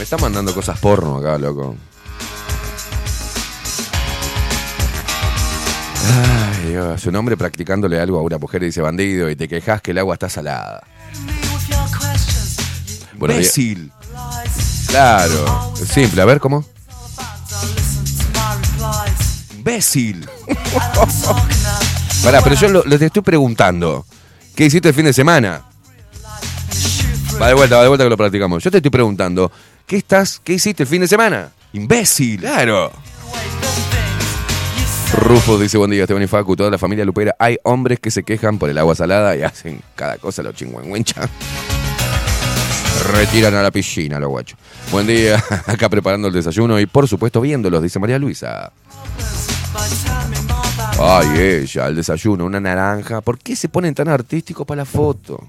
Me está mandando cosas porno acá, loco. Ay, Dios. Su nombre practicándole algo a una mujer y dice bandido y te quejas que el agua está salada. Bueno, Imbécil. Claro. Es simple. A ver, ¿cómo? Imbécil. Pará, pero yo lo, lo te estoy preguntando. ¿Qué hiciste el fin de semana? Va de vuelta, va de vuelta que lo practicamos. Yo te estoy preguntando, ¿qué estás, qué hiciste el fin de semana? Imbécil. Claro. Rufo dice, buen día, Esteban y Facu, toda la familia Lupera. Hay hombres que se quejan por el agua salada y hacen cada cosa los chingüengüencha. Retiran a la piscina los guachos. Buen día, acá preparando el desayuno y por supuesto viéndolos, dice María Luisa. Ay, ella, el desayuno, una naranja. ¿Por qué se ponen tan artísticos para la foto?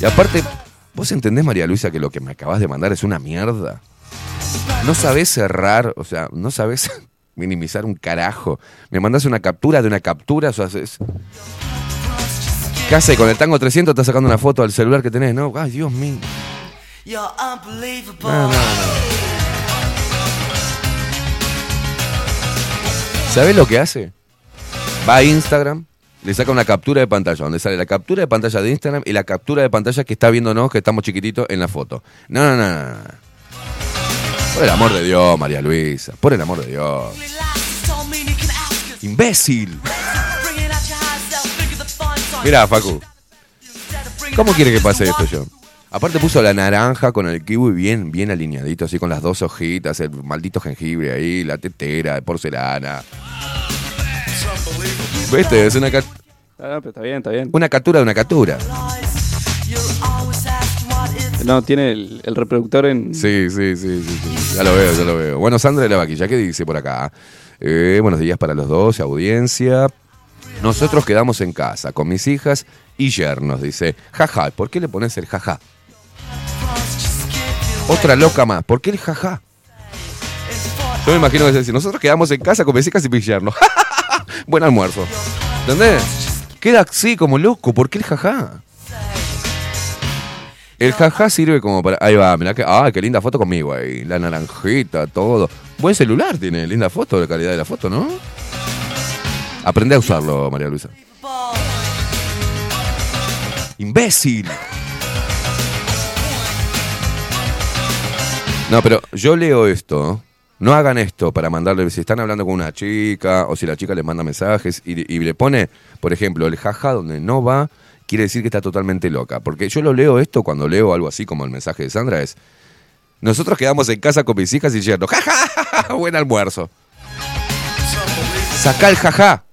Y aparte, ¿vos entendés, María Luisa, que lo que me acabas de mandar es una mierda? No sabés cerrar, o sea, no sabés minimizar un carajo. Me mandás una captura de una captura, o sea, es... ¿Qué hace? Con el tango 300 estás sacando una foto al celular que tenés, ¿no? Ay, Dios mío. No, no, no. ¿Sabés lo que hace? Va a Instagram, le saca una captura de pantalla, donde sale la captura de pantalla de Instagram y la captura de pantalla que está viéndonos, que estamos chiquititos en la foto. No, no, no, no. Por el amor de Dios, María Luisa. Por el amor de Dios. Imbécil. Mira, Facu. ¿Cómo quiere que pase esto yo? Aparte puso la naranja con el kiwi bien, bien alineadito, así con las dos hojitas, el maldito jengibre ahí, la tetera de porcelana. ¿Viste? Es una, ca- Ah, pero está bien, está bien. una captura de una captura. No, tiene el, el reproductor en. Sí, sí, sí, sí, sí. Ya lo veo, ya lo veo. Bueno, Sandra de la Vaquilla, ¿qué dice por acá? Eh, buenos días para los dos, audiencia. Nosotros quedamos en casa con mis hijas y yernos, dice. Jaja, ¿por qué le pones el jaja? Otra loca más, ¿por qué el jaja? Yo me imagino que es decir, nosotros quedamos en casa con mis hijas y mis yernos. Buen almuerzo. ¿Entendés? Queda así como loco, ¿por qué el jaja? El jaja sirve como para. Ahí va, mirá que. ¡Ah, qué linda foto conmigo ahí! La naranjita, todo. Buen celular tiene, linda foto, la calidad de la foto, ¿no? Aprende a usarlo, María Luisa. ¡Imbécil! No, pero yo leo esto. No hagan esto para mandarle. Si están hablando con una chica o si la chica les manda mensajes y, le pone, por ejemplo, el jaja donde no va, quiere decir que está totalmente loca. Porque yo lo leo esto cuando leo algo así como el mensaje de Sandra es. Nosotros quedamos en casa con mis hijas y diciendo, jaja, buen almuerzo. Saca el jaja.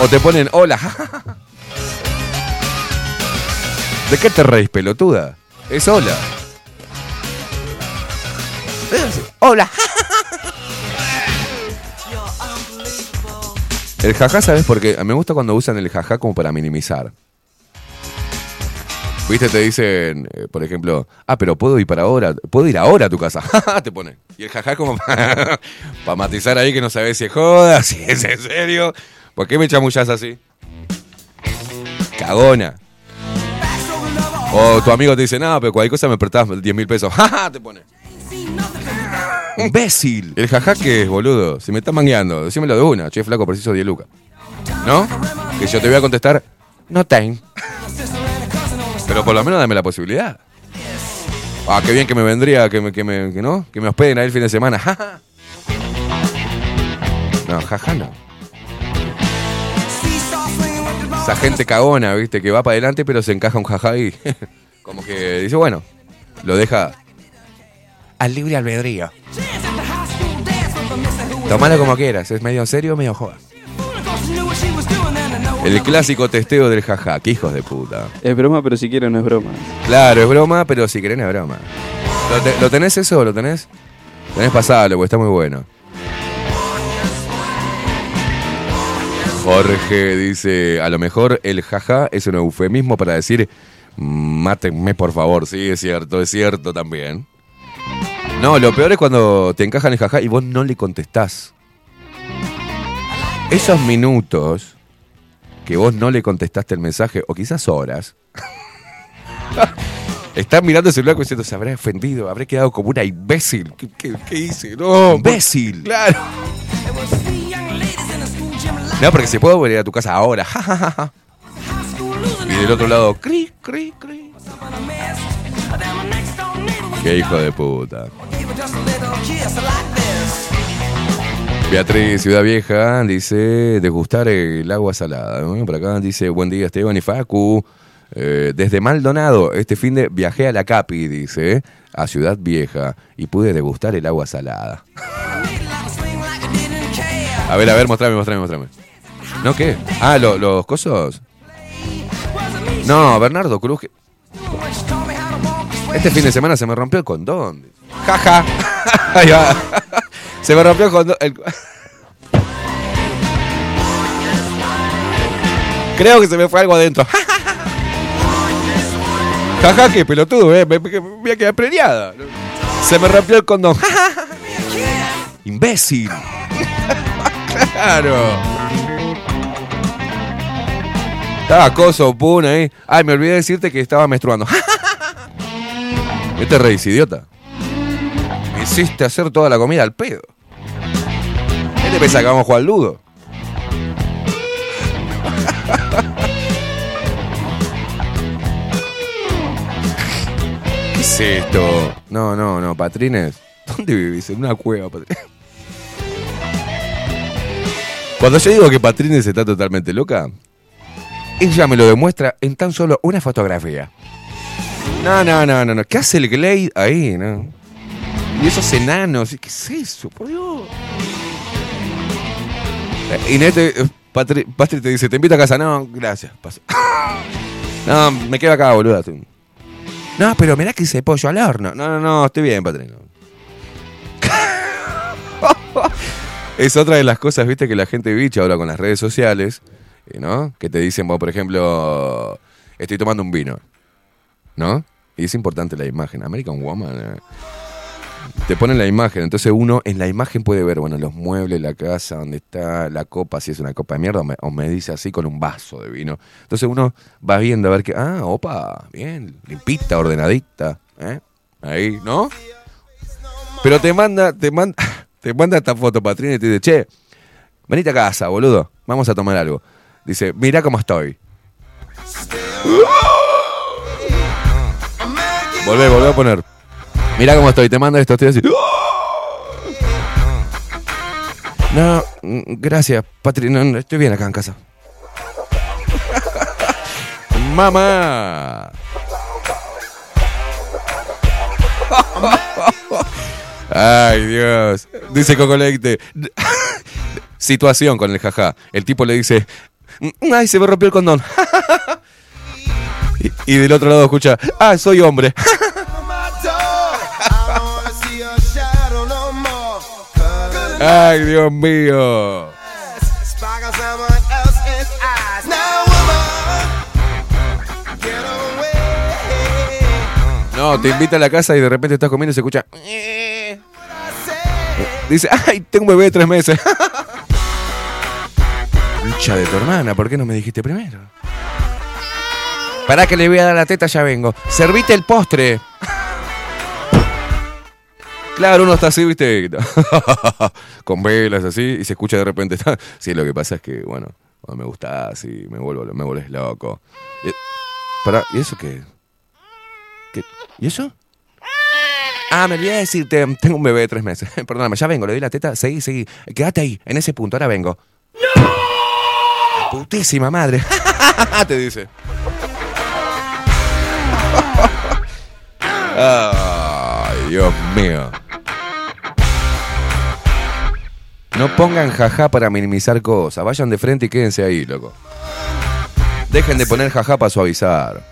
O te ponen, hola. ¿De qué te reís, pelotuda? Es hola. Hola. El jaja, ¿sabes por qué? Me gusta cuando usan el jaja como para minimizar. ¿Viste? Te dicen, eh, por ejemplo, ah, pero puedo ir para ahora, puedo ir ahora a tu casa. te pone. Y el jaja como para matizar ahí que no sabes si es joda, si es en serio. ¿Por qué me chamullas así? Cagona. O tu amigo te dice, no, pero cualquier cosa me prestás 10 mil pesos. ¡Ja, te pone. ¡Imbécil! El jaja que es, boludo. Si me estás mangueando, decímelo de una. Che, flaco, preciso 10 lucas. ¿No? Que yo te voy a contestar, no ten. Pero por lo menos dame la posibilidad. Ah, qué bien que me vendría, que me, que no, que me hospeden ahí el fin de semana. No, jaja no. Esa gente cagona, viste, que va para adelante pero se encaja un jaja y como que dice, bueno, lo deja al libre albedrío. Tomalo como quieras, es medio serio o medio joda. El clásico testeo del jaja, que hijos de puta. Es broma, pero si quieren no es broma. Claro, es broma, pero si querés no es broma. ¿Lo, te- lo tenés eso? ¿Lo tenés? Tenés pasable, porque está muy bueno. Jorge dice, a lo mejor el jaja es un eufemismo para decir, mátenme por favor. Sí, es cierto, es cierto también. No, lo peor es cuando te encajan el jaja y vos no le contestás. Esos minutos que vos no le contestaste el mensaje, o quizás horas, Está mirando el celular diciendo, se habrá ofendido, habré quedado como una imbécil. ¿Qué, qué- qué hice? No, imbécil. Claro. No, porque se puede volver a tu casa ahora. y del otro lado, cri, cri, cri. Qué hijo de puta. Beatriz, Ciudad Vieja, dice degustar el agua salada. Por acá dice buen día Esteban y Facu. Eh, desde Maldonado, este fin de viajé a la Capi, dice, a Ciudad Vieja, y pude degustar el agua salada. A ver, a ver, mostrame, mostrame, mostrame. ¿No qué? Ah, lo- los cosos. No, Bernardo Cruz. Este fin de semana se me rompió el condón. Jaja. Ahí va. Se me rompió el condón. el- Creo que se me fue algo adentro. Jaja, qué pelotudo, eh. Me, me, me voy a quedar preñada. Se me rompió el condón. Imbécil. claro. Estaba coso, pun ahí. Ay, me olvidé decirte que estaba menstruando. ¿Qué te reís, idiota? Me hiciste hacer toda la comida al pedo. ¿Qué te pensás que vamos a jugar al ludo? ¿Qué es esto? No, no, no, Patrines. ¿Dónde vivís? En una cueva, Patrines. Cuando yo digo que Patrines está totalmente loca, ella me lo demuestra en tan solo una fotografía. No, no, no, no, no. ¿Qué hace el Glade ahí, no? Y esos enanos, ¿qué es eso? Por Dios. Eh, Inés, eh, Patri, Patri te dice, te invito a casa. No, gracias. paso. No, me quedo acá, boluda. No, pero mirá que hice pollo al horno. No, no, no, estoy bien, Patri. no. es otra de las cosas, viste, que la gente bicha ahora con las redes sociales, eh, ¿no? Que te dicen, bueno, por ejemplo, estoy tomando un vino, ¿no? Y es importante la imagen. American Woman. eh. Te ponen la imagen, entonces uno en la imagen puede ver, bueno, los muebles, la casa, donde está la copa, si es una copa de mierda, o me, dice así con un vaso de vino. Entonces uno va viendo a ver que, ah, opa, bien, limpita, ordenadita, ¿eh? Ahí, ¿no? Pero te manda, te manda, te manda esta foto, Patrina, y te dice, che, venite a casa, boludo, vamos a tomar algo. Dice, mira cómo estoy. Volvé, volvé a poner. Mira cómo estoy, te manda esto, estoy así. No, mm, gracias, Patri, no, no, estoy bien acá en casa. Mamá. Ay, Dios. Dice Coco Leite. Situación con el jaja. El tipo le dice, ay, se me rompió el condón. y, del otro lado escucha, ah, soy hombre. Ay, Dios mío. No, te invita a la casa y de repente estás comiendo y se escucha. Dice, ay, tengo un bebé de tres meses. Lucha de tu hermana, ¿por qué no me dijiste primero? Pará que le voy a dar la teta, ya vengo. Servite el postre. Claro, uno está así, viste, con velas así, y se escucha de repente. Sí, lo que pasa es que, bueno, cuando me gustas y me vuelvo, me vuelves loco. Y, pará, ¿y eso qué? ¿Qué? ¿Y eso? Ah, me olvidé de decirte, tengo un bebé de tres meses. Perdóname, ya vengo, le di la teta, seguí, seguí. Quédate ahí, en ese punto, ahora vengo. ¡No! Putísima madre. Te dice. Ay, Dios mío. No pongan jaja para minimizar cosas. Vayan de frente y quédense ahí, loco. Dejen de poner jaja para suavizar.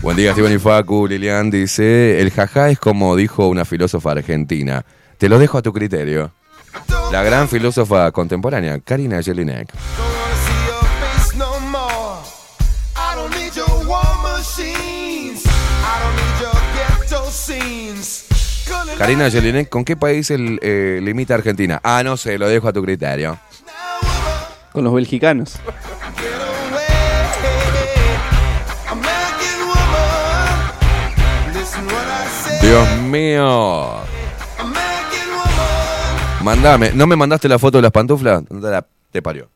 Buen día, Steven y Facu. Lilian dice: El jaja es como dijo una filósofa argentina. Te lo dejo a tu criterio. La gran filósofa contemporánea, Karina Jelinek. Karina Jelinek, ¿con qué país el, eh, limita Argentina? Ah, no sé, lo dejo a tu criterio. Con los belgicanos. Dios mío. Mandame. ¿No me mandaste la foto de las pantuflas? Te parió.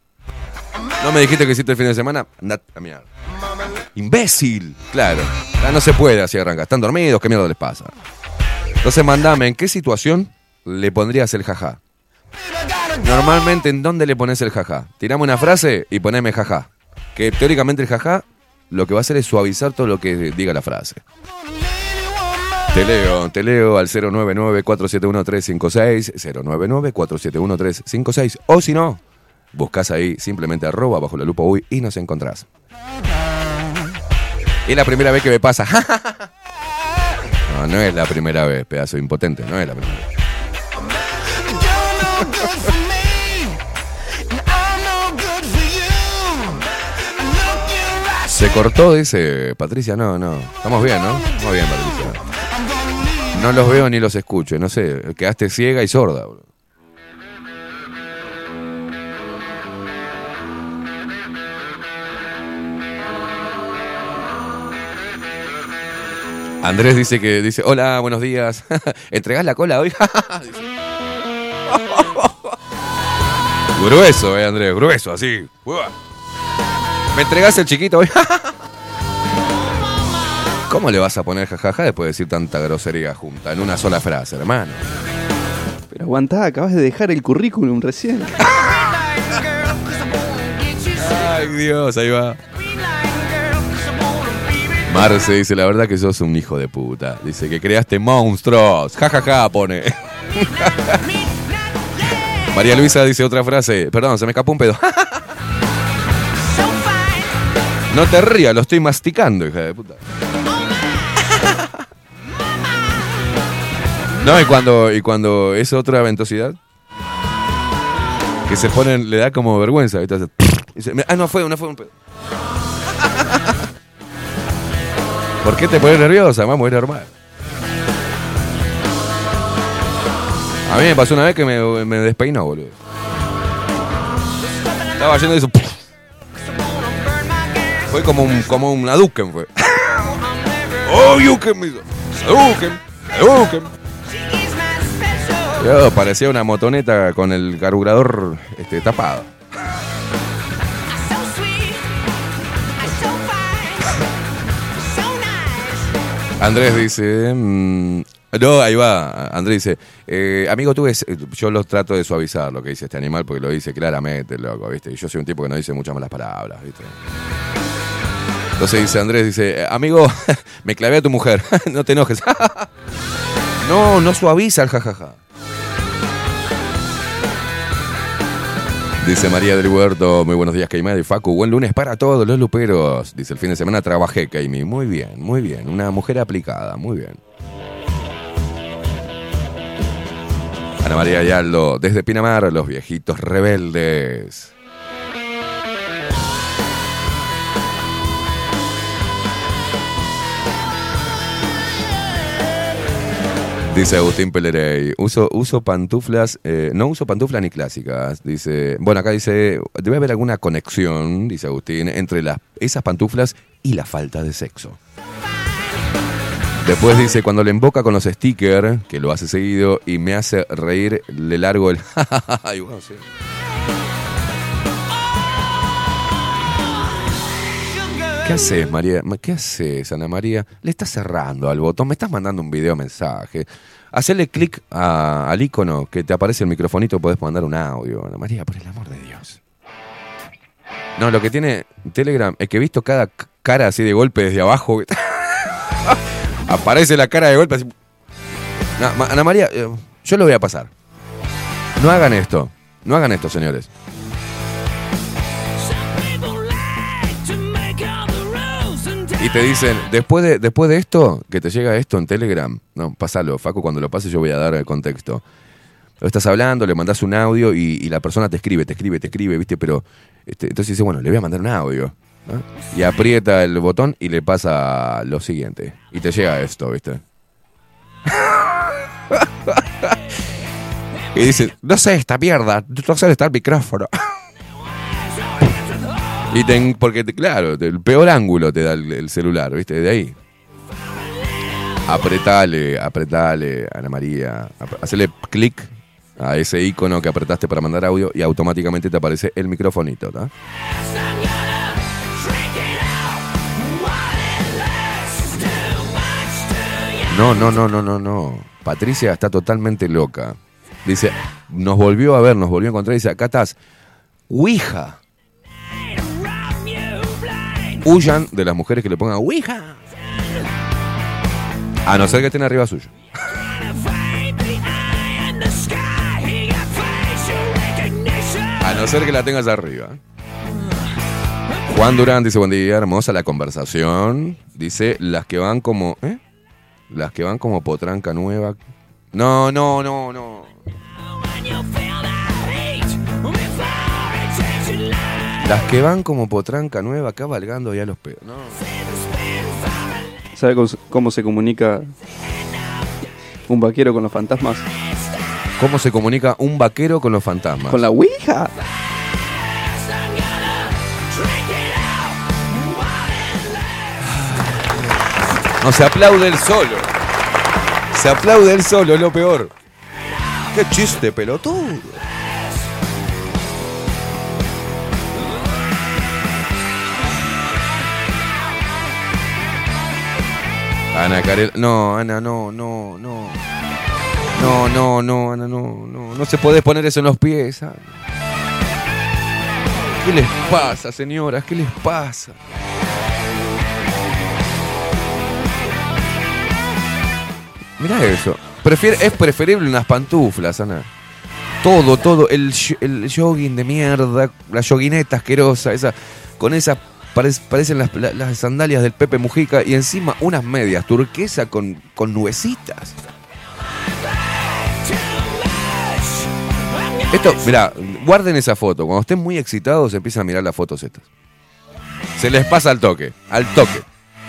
¿No me dijiste que hiciste el fin de semana? Andate a mierda. Imbécil. Claro. Ya no se puede así arrancar. Están dormidos, ¿qué mierda les pasa? Entonces mandame, ¿en qué situación le pondrías el jaja? Normalmente, ¿en dónde le pones el jaja? Tirame una frase y poneme jaja. Que teóricamente el jaja lo que va a hacer es suavizar todo lo que diga la frase. Te leo, te leo al 099-471-356, 099-471-356, o si no, buscas ahí simplemente arroba bajo la lupa uy y nos encontrás. Es la primera vez que me pasa. No, es la primera vez, pedazo de impotente, no es la primera vez. Se cortó, dice Patricia. No, no. Estamos bien, ¿no? Estamos bien, Patricia. No los veo ni los escucho. No sé, quedaste ciega y sorda. boludo. Andrés dice que dice, hola, buenos días. ¿Entregás la cola hoy? Grueso, eh, Andrés, grueso, así. ¿Me entregás el chiquito hoy? ¿Cómo le vas a poner jajaja después de decir tanta grosería junta en una sola frase, hermano? Pero aguantá, acabas de dejar el currículum recién. Ay, Dios, ahí va. Marce dice, la verdad que sos un hijo de puta. Dice que creaste monstruos. Ja, ja, ja, pone. María Luisa dice otra frase. Perdón, se me escapó un pedo. No te rías, lo estoy masticando, hija de puta. No, y cuando, y cuando es otra ventosidad, que se ponen, le da como vergüenza. ah, no fue, no fue un pedo. ¿Por qué te pones nerviosa, vamos, es normal. A mí me pasó una vez que me, despeinó, boludo. Estaba yendo de eso. Fue como un, como una Duken, fue. ¡Oh, Duken! Me hizo. ¡Duken! ¡Duken! Yo, parecía una motoneta con el carburador este, tapado. Andrés dice. mm, no, ahí va. Andrés dice. eh, amigo, tú ves. Yo lo trato de suavizar lo que dice este animal porque lo dice claramente, loco, ¿viste? Y yo soy un tipo que no dice muchas malas palabras, ¿viste? Entonces dice Andrés, dice, amigo, me clavé a tu mujer, no te enojes. no, no suaviza el jajaja. Dice María del Huerto, muy buenos días, Caimán y Facu. Buen lunes para todos los luperos. Dice, el fin de semana trabajé, Caimi. Muy bien, muy bien. Una mujer aplicada, muy bien. Ana María Ayaldo, desde Pinamar, los viejitos rebeldes. Dice Agustín Pelerey, uso, uso pantuflas, eh, no uso pantuflas ni clásicas. Dice, bueno, acá dice, debe haber alguna conexión, dice Agustín, entre las, esas pantuflas y la falta de sexo. Después dice, cuando le emboca con los stickers, que lo hace seguido, y me hace reír, le largo el... Y sí. ¿Qué haces, María? ¿Qué haces, Ana María? Le estás cerrando al botón, me estás mandando un video mensaje. Hacele clic al icono que te aparece el microfonito, podés mandar un audio. Ana María, por el amor de Dios. No, lo que tiene Telegram es que he visto cada cara así de golpe desde abajo. Aparece la cara de golpe así. Ana María, eh, yo lo voy a pasar. No hagan esto. No hagan esto, señores. Y te dicen, después de, después de esto, que te llega esto en Telegram, no, pásalo, Facu, cuando lo pases yo voy a dar el contexto. Lo estás hablando, le mandas un audio y, la persona te escribe, te escribe, te escribe, ¿viste? Pero este, entonces dice, bueno, le voy a mandar un audio. Y aprieta el botón y le pasa lo siguiente. Y te llega esto, ¿viste? y dice, no sé esta mierda, no sé está el micrófono. Y ten- porque, claro, el peor ángulo te da el, el celular, ¿viste? De ahí. Apretale, apretale, Ana María. Hacele clic a ese icono que apretaste para mandar audio y automáticamente te aparece el microfonito, ¿tá? No, no, no, no, no, no. Patricia está totalmente loca. Dice, nos volvió a ver, nos volvió a encontrar y dice, acá estás. Ouija. Huyan de las mujeres que le pongan Ouija. A no ser que estén arriba suyo. A no ser que la tengas arriba. Juan Durán dice, buen día, hermosa la conversación. Dice, las que van como... ¿eh? Las que van como potranca nueva. No, no, no, no. Las que van como potranca nueva cabalgando ya los pedos. No. ¿Sabe cómo, se- comunica un vaquero con los fantasmas? ¿Cómo se comunica un vaquero con los fantasmas? Con la Ouija. No, se aplaude el solo. Se aplaude el solo, es lo peor. Qué chiste, pelotudo. Ana Karel. No, Ana, no, no, no. No, no, no, Ana, no, no. No se puede poner eso en los pies. Ana. ¿Qué les pasa, señoras? ¿Qué les pasa? Mira eso. Es preferible unas pantuflas, Ana. Todo, todo. El, el jogging de mierda, la joguineta asquerosa, esa, con esas parec- parecen las, la- las sandalias del Pepe Mujica y encima unas medias turquesa con, con nubecitas. Esto, mira, guarden esa foto. Cuando estén muy excitados empiezan a mirar las fotos estas. Se les pasa al toque, al toque.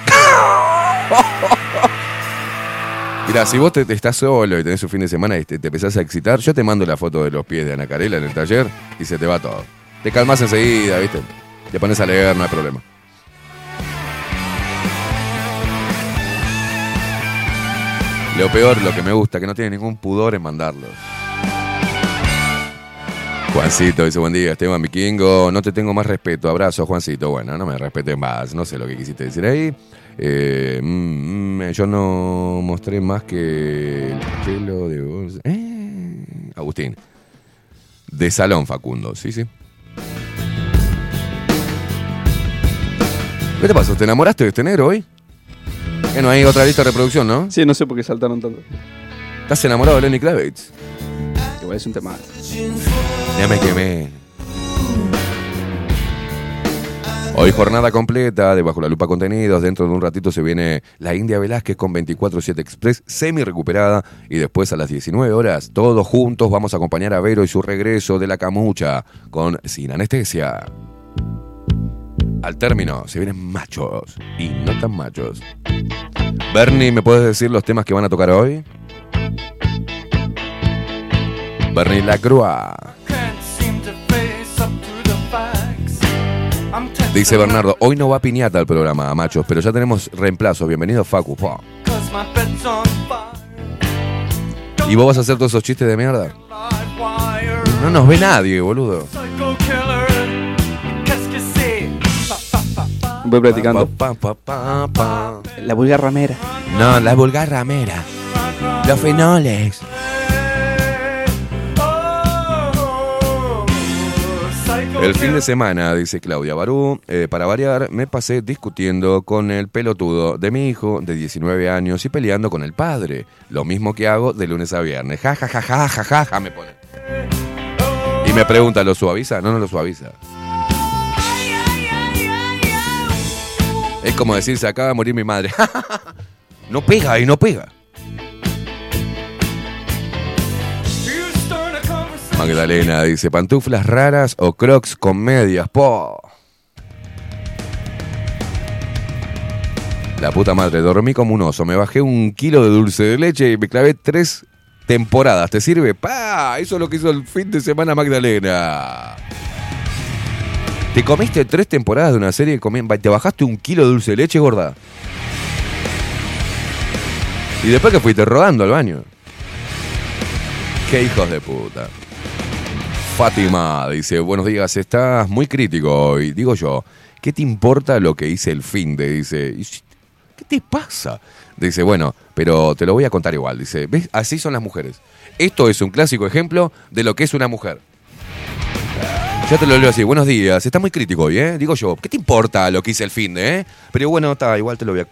Mira, si vos te, te estás solo y tenés un fin de semana y te, te empezás a excitar, yo te mando la foto de los pies de Ana Carela en el taller y se te va todo. Te calmas enseguida, ¿viste? Te pones a leer, no hay problema. Lo peor, lo que me gusta, que no tiene ningún pudor en mandarlos. Juancito dice, buen día, Esteban Vikingo, no te tengo más respeto, abrazo, Juancito. Bueno, no me respetes más, no sé lo que quisiste decir ahí. Eh, mm, mm, yo no mostré más que el pelo de vos. Eh, Agustín. De salón, Facundo, sí, sí. ¿Qué te pasó? ¿Te enamoraste de este negro hoy? Que no hay otra lista de reproducción, ¿no? Sí, no sé por qué saltaron tanto. ¿Estás enamorado de Lenny Kravitz? Igual es un tema. Ya me quemé. Hoy jornada completa de Bajo la Lupa Contenidos. Dentro de un ratito se viene la India Velázquez con 24-7 Express semi recuperada. Y después a las 19 horas, todos juntos vamos a acompañar a Vero y su regreso de la camucha con Sin Anestesia. Al término, se vienen machos y no tan machos. Bernie, ¿me puedes decir los temas que van a tocar hoy? Bernie Lacroix. Dice Bernardo, hoy no va piñata al programa, machos, pero ya tenemos reemplazo. Bienvenido, Facu. ¿Y vos vas a hacer todos esos chistes de mierda? No nos ve nadie, boludo. Voy practicando. Pa, pa, pa, pa. La vulgar ramera. No, la vulgar ramera. Los fenoles. El fin de semana, dice Claudia Barú, eh, para variar, me pasé discutiendo con el pelotudo de mi hijo de 19 años y peleando con el padre. Lo mismo que hago de lunes a viernes. Ja, ja, ja, ja, ja, ja, ja, me pone. Y me pregunta, ¿lo suaviza? No, no lo suaviza. Es como decir, se acaba de morir mi madre. no pega y no pega. Magdalena dice, pantuflas raras o crocs con medias. Po. La puta madre, dormí como un oso, me bajé un kilo de dulce de leche y me clavé tres temporadas. ¿Te sirve? ¡Pa! Eso es lo que hizo el fin de semana Magdalena. ¿Te comiste tres temporadas de una serie y te bajaste un kilo de dulce de leche, gorda? Y después que fuiste rodando al baño. Qué hijos de puta. Fátima dice, buenos días, estás muy crítico hoy. Digo yo, ¿qué te importa lo que hice el fin de? Dice, "Y si- ¿qué te pasa? Dice, bueno, pero te lo voy a contar igual. Dice, ¿ves? Así son las mujeres. Esto es un clásico ejemplo de lo que es una mujer. Ya te lo leo así, buenos días, está muy crítico hoy, ¿eh? Digo yo, ¿qué te importa lo que hice el fin de, eh? Pero bueno, está, igual te lo voy a,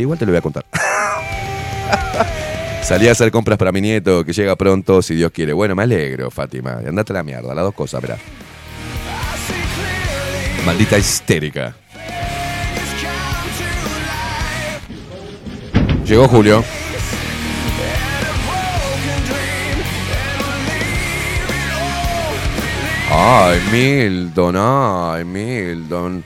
igual te lo voy a contar. Salí a hacer compras para mi nieto, que llega pronto, si Dios quiere. Bueno, me alegro, Fátima. Andate a la mierda, las dos cosas, verá. Maldita histérica. Llegó Julio. Ay, Milton, ay, Milton.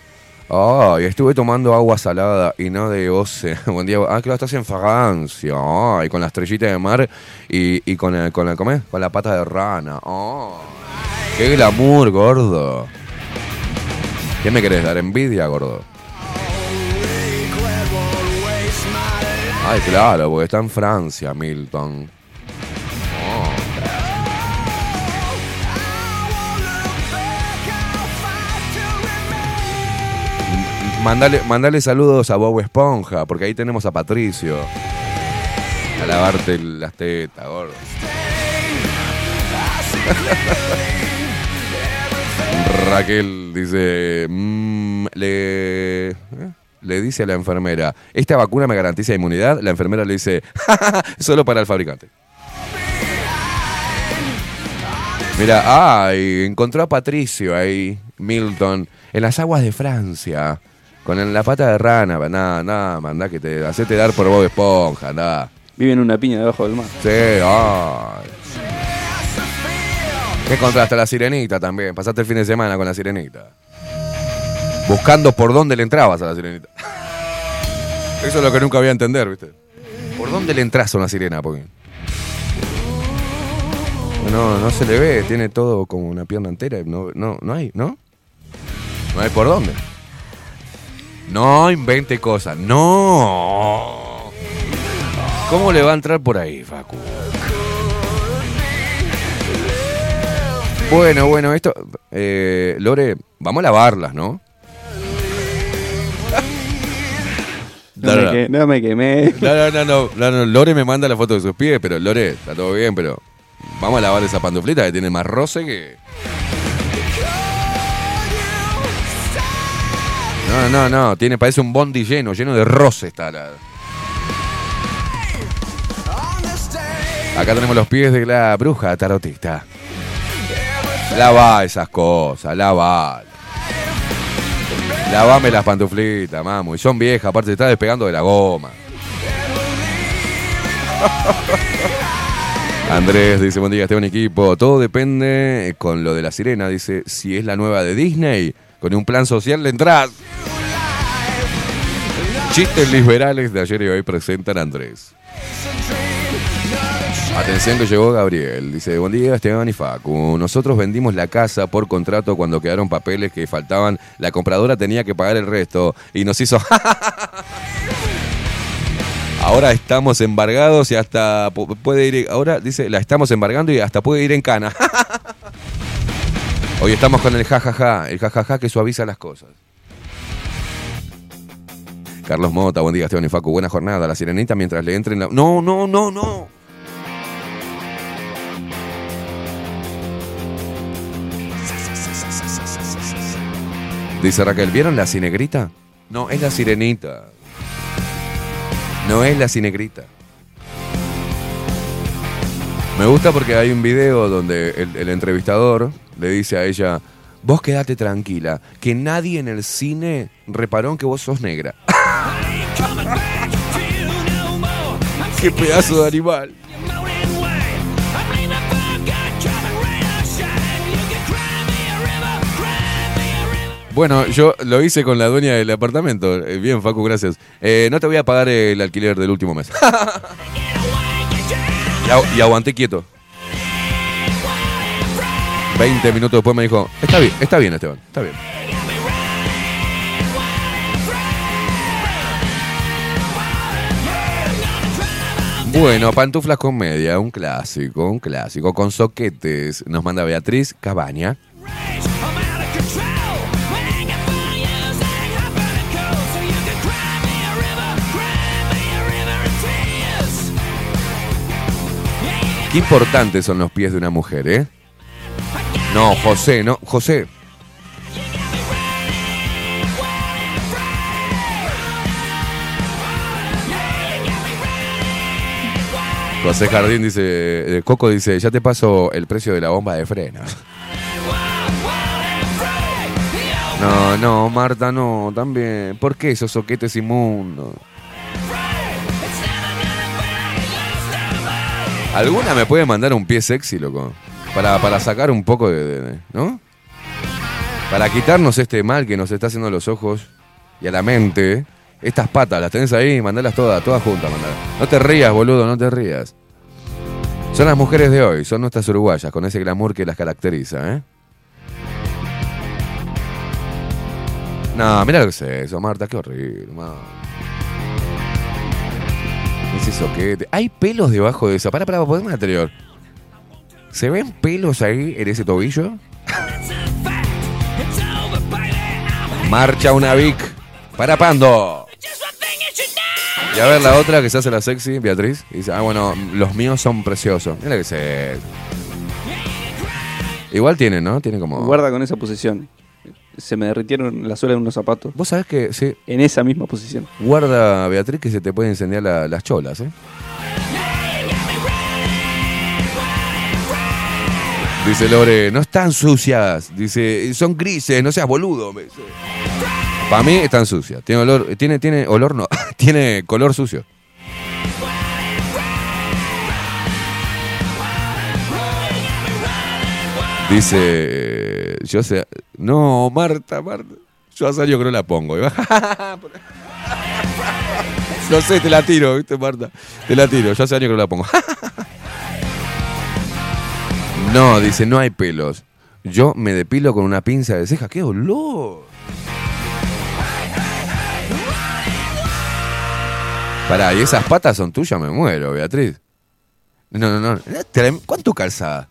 Ay, estuve tomando agua salada y no de oce. Buen día. Ah, claro, estás en Francia. Ay, con la estrellita de mar y, y con, el, con, el, ¿cómo con la pata de rana. Ay, qué glamour, gordo. ¿Qué me querés dar? ¿Envidia, gordo? Ay, claro, porque está en Francia, Milton. Mandale, saludos a Bob Esponja, porque ahí tenemos a Patricio. A lavarte las tetas, gordo. Raquel dice, mm, le, ¿eh? le dice a la enfermera, esta vacuna me garantiza inmunidad. La enfermera le dice, solo para el fabricante. Mira, ay, encontró a Patricio ahí, Milton, en las aguas de Francia, con la pata de rana. Nada, nada, mandá que te hacete dar por Bob Esponja, nada. Vive en una piña debajo del mar. Sí, ay. ¿Qué encontraste? La sirenita también. Pasaste el fin de semana con la sirenita. Buscando por dónde le entrabas a la sirenita. Eso es lo que nunca voy a entender, ¿viste? ¿Por dónde le entras a una sirena? Porque... No, no se le ve, tiene todo como una pierna entera. No, no, no hay, ¿no? No hay por dónde. No invente cosas, no. ¿Cómo le va a entrar por ahí, Facu? Bueno, bueno, esto. eh, Lore, vamos a lavarlas, ¿no? No, me, no me quemé. No, no, no, no, no, no, Lore me manda la foto de sus pies, pero Lore, está todo bien, pero vamos a lavar esa pantuflita que tiene más roce que. No, no, no, tiene, parece un bondi lleno, lleno de roce está la. Acá tenemos los pies de la bruja tarotista. Lava esas cosas, lava. Lavame las pantuflitas, mamu. Y son viejas, aparte se está despegando de la goma. Andrés dice, buen día, Esteban equipo. Todo depende eh, con lo de la sirena. Dice, si es la nueva de Disney, con un plan social le entras. Chistes liberales de ayer y hoy presentan a Andrés. Atención que llegó Gabriel. Dice, buen día Esteban y Facu. Nosotros vendimos la casa por contrato cuando quedaron papeles que faltaban. La compradora tenía que pagar el resto y nos hizo... Ahora estamos embargados y hasta pu- puede ir... Ahora dice, la estamos embargando y hasta puede ir en cana. Hoy estamos con el jajaja, el jajaja que suaviza las cosas. Carlos Mota, buen día Esteban y Facu. Buena jornada. La sirenita mientras le entren la... No, no, no, no. Dice Raquel, ¿vieron la cinegrita? No, es la sirenita. No es la cinegrita. Me gusta porque hay un video donde el entrevistador le dice a ella, vos quédate tranquila, que nadie en el cine reparó en que vos sos negra. ¡Qué pedazo de animal! Bueno, yo lo hice con la dueña del apartamento. Eh, Bien, Facu, gracias. Eh, no te voy a pagar el alquiler del último mes. y, agu- y aguanté quieto. 20 minutos después me dijo, está bien, está bien, Esteban, está bien. Bueno, pantuflas con media, un clásico, un clásico. Con soquetes, nos manda Beatriz Cabaña. Qué importantes son los pies de una mujer, ¿eh? No, José, no, José. José Jardín dice, eh, Coco dice, ya te paso el precio de la bomba de freno. No, no, Marta, no, también. ¿Por qué esos soquetes inmundos? ¿Alguna me puede mandar un pie sexy, loco? Para, para sacar un poco de, ¿No? Para quitarnos este mal que nos está haciendo a los ojos y a la mente. Estas patas, las tenés ahí, mandalas todas, todas juntas, mandalas. No te rías, boludo, no te rías. Son las mujeres de hoy, son nuestras uruguayas, con ese glamour que las caracteriza, ¿eh? No, mira lo que es eso, Marta, qué horrible, ma. Ese soquete. Hay pelos debajo de eso. Para, para, poneme anterior. ¿Se ven pelos ahí en ese tobillo? Marcha una Vic. Para Pando. Y a ver la otra que se hace la sexy, Beatriz. Y dice, ah, bueno, los míos son preciosos. Mira que se. Igual tiene, ¿no? Tiene como. Guarda con esa posición. Se me derritieron la suela de unos zapatos. Vos sabés que, sí. En esa misma posición. Guarda, Beatriz, que se te puede incendiar la- las cholas, ¿eh? Dice Lore, no están sucias. Dice, son grises, no seas boludo. Para mí están sucias. Tiene olor, tiene, tiene olor, no, tiene color sucio. Dice, yo sé, no, Marta, Marta, yo años que no la pongo. No sé, te la tiro, ¿viste, Marta? Te la tiro, yo hace años que no la pongo. no, dice, no hay pelos. Yo me depilo con una pinza de ceja. ¡Qué olor! Pará, ¿y esas patas son tuyas? Me muero, Beatriz. No, no, no. ¿Cuánto calza?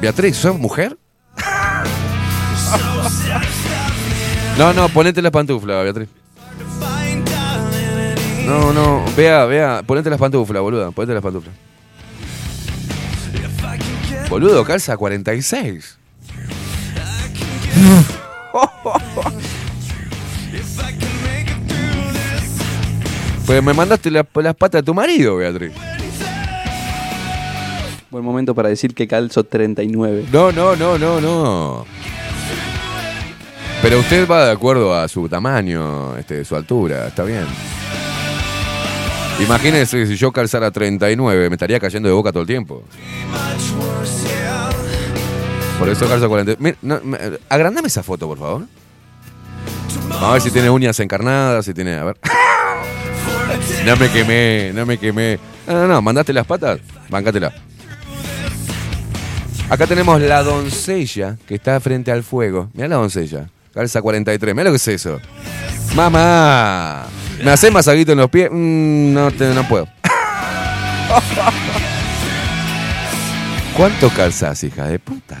Beatriz, ¿sos mujer? No, no, ponete las pantuflas, Beatriz. No, no, vea, vea, ponete las pantuflas, boluda, ponete las pantuflas. Boludo, calza 46. Pues me mandaste la- las patas de tu marido, Beatriz. Buen momento para decir que calzo 39. No, no, no, no, no. Pero usted va de acuerdo a su tamaño, este, su altura, está bien. Imagínese si yo calzara 39, me estaría cayendo de boca todo el tiempo. Por eso calzo 40. Mira, no, me- agrandame esa foto, por favor. Vamos a ver si tiene uñas encarnadas, si tiene. A ver. No me quemé, no me quemé. No, no, no, mandaste las patas, bancátela. Acá tenemos la doncella que está frente al fuego. Mira la doncella. Calza 43. Mira lo que es eso. Mamá. ¿Me haces masaguito en los pies? Mm, no, no puedo. ¿Cuánto calzas, hija de puta?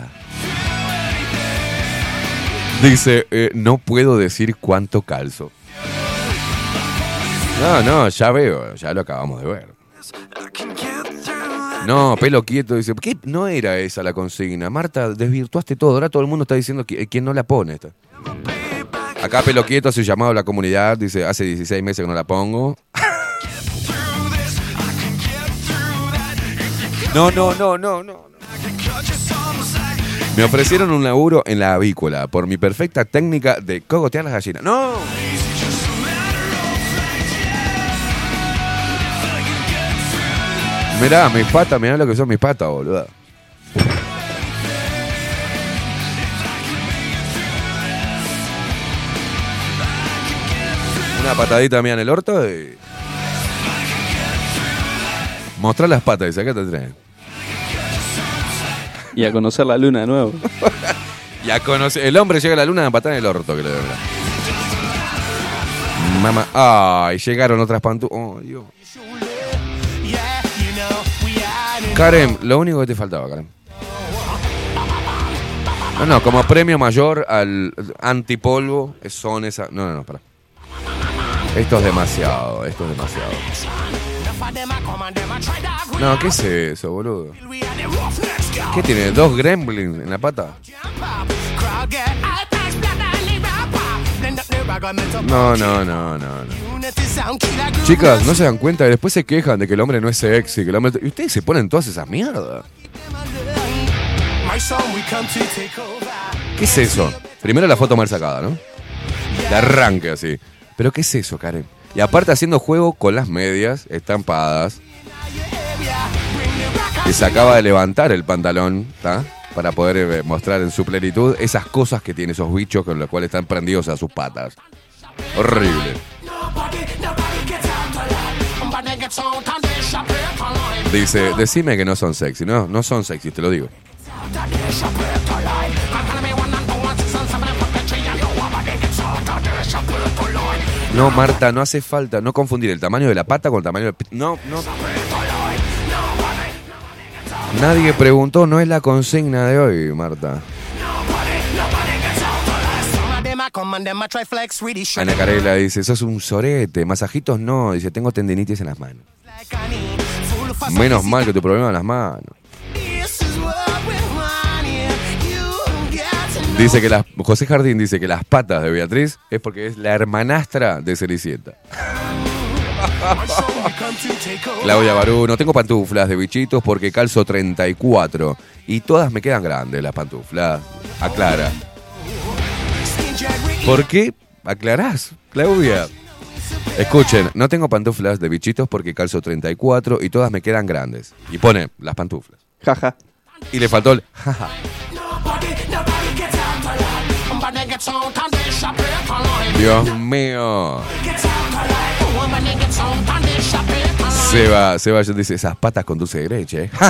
Dice, eh, no puedo decir cuánto calzo. No, no, ya veo, ya lo acabamos de ver. No, pelo quieto, dice, ¿qué? No era esa la consigna. Marta, desvirtuaste todo. Ahora todo el mundo está diciendo que, quién no la pone. Esta. Acá pelo quieto hace llamado a la comunidad, dice, hace 16 meses que no la pongo. No, no, no, no, no. Me ofrecieron un laburo en la avícola por mi perfecta técnica de cogotear las gallinas. ¡No! Mirá, mis patas, mirá lo que son mis patas, boluda. Una patadita mía en el orto y. Mostrar las patas, dice, acá te traen. Y a conocer la luna de nuevo. Y a conocer. El hombre llega a la luna a patada en el orto, que le debe Mamá. Ay, llegaron otras pantuflas. Oh, Dios. Karen, lo único que te faltaba, Karen. No, no, como premio mayor al antipolvo son esas. No, no, no, para. Esto es demasiado, esto es demasiado. No, ¿qué es eso, boludo? ¿Qué tiene? ¿Dos gremlins en la pata? No, no, no, no, no. Chicas, ¿no se dan cuenta? Después se quejan de que el hombre no es sexy, que. Y ustedes se ponen todas esas mierdas. ¿Qué es eso? Primero la foto mal sacada, ¿no? De arranque así. ¿Pero qué es eso, Karen? Y aparte haciendo juego con las medias estampadas. Y se acaba de levantar el pantalón, ¿está? Para poder eh, mostrar en su plenitud esas cosas que tiene esos bichos con los cuales están prendidos a sus patas. Horrible. Dice, decime que no son sexy. No, no son sexy, te lo digo. No, Marta, no hace falta no confundir el tamaño de la pata con el tamaño del... No, no. Nadie preguntó, no es la consigna de hoy, Marta. Ana Carela dice, sos un sorete, masajitos no, dice, tengo tendinitis en las manos. Menos mal que tu problema en las manos. Dice que las, José Jardín dice que las patas de Beatriz es porque es la hermanastra de Cenicienta. Claudia Barú, no tengo pantuflas de bichitos porque calzo 34 y todas me quedan grandes las pantuflas. Aclara. ¿Por qué aclarás, Claudia? Escuchen, no tengo pantuflas de bichitos porque calzo 34 y todas me quedan grandes. Y pone las pantuflas. Jaja. Y le faltó el jaja. Dios mío. Seba, Seba dice, esas patas con dulce de leche. ¿eh?".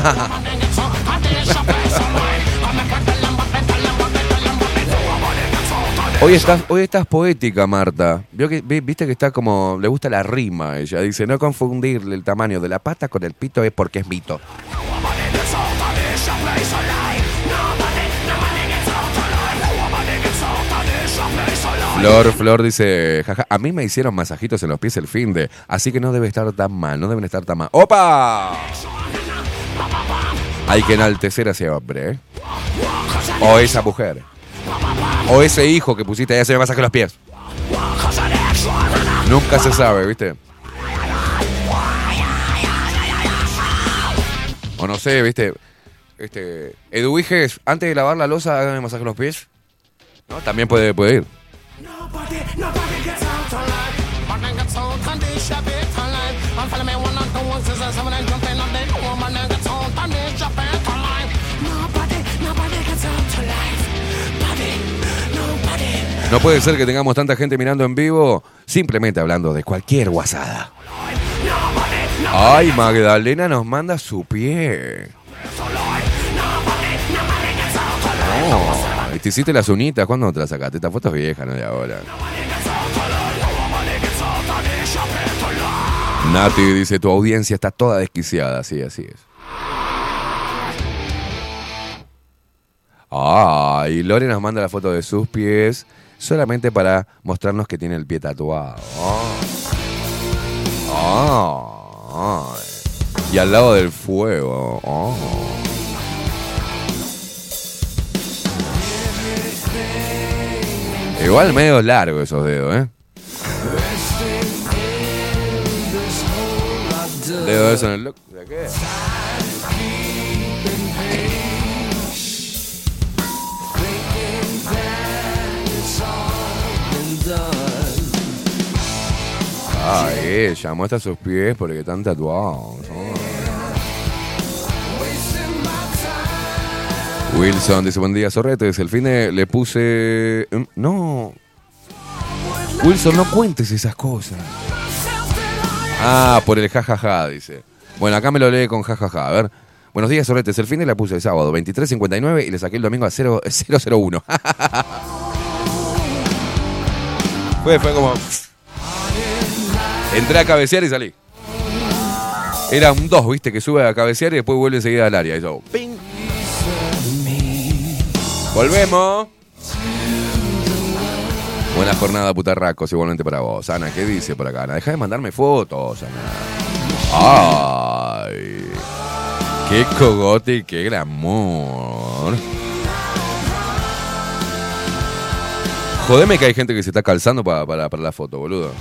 Hoy estás, hoy estás poética, Marta. Vio que, vi- viste que está como, le gusta la rima. Ella dice, no confundirle el tamaño de la pata con el pito es porque es mito. Flor, Flor dice, jaja, a mí me hicieron masajitos en los pies el fin de, así que no debe estar tan mal, no deben estar tan mal. ¡Opa! Hay que enaltecer a ese hombre, ¿eh? O esa mujer. O ese hijo que pusiste allá se me masaje los pies. Nunca se sabe, ¿viste? O no sé, ¿viste? Este, Eduiges, antes de lavar la losa, hágame masaje los pies. ¿No? También puede, puede ir. No puede ser que tengamos tanta gente mirando en vivo simplemente hablando de cualquier guasada. Ay, Magdalena nos manda su pie. Te hiciste las unitas, ¿cuándo te las sacaste? Esta foto es vieja, no de ahora. Nati dice, tu audiencia está toda desquiciada. Sí, así es. Ah, Lore nos manda la foto de sus pies solamente para mostrarnos que tiene el pie tatuado. Ah, ah, y al lado del fuego. Igual medio largo esos dedos, ¿eh? Dedo eso en el look. ¿De qué? Ay, ella muestra sus pies porque están tatuados. ¿no? Wilson dice, buen día, Sorretes. El fin de le puse... mm, No. Wilson, no cuentes esas cosas. Ah, por el jajaja, dice. Bueno, acá me lo lee con jajaja. A ver. Buenos días, Sorretes. El fin de la puse el sábado 23.59 y le saqué el domingo a 0, 001. fue, fue como... Entré a cabecear y salí. Era un 2, viste, que sube a cabecear y después vuelve enseguida al área. Y yo. Volvemos. Buena jornada, putarracos, igualmente para vos. Ana, ¿qué dice por acá? Ana, deja de mandarme fotos, Ana. Ay. Qué cogote y qué glamour. Jodeme que hay gente que se está calzando para, para, para la foto, boludo.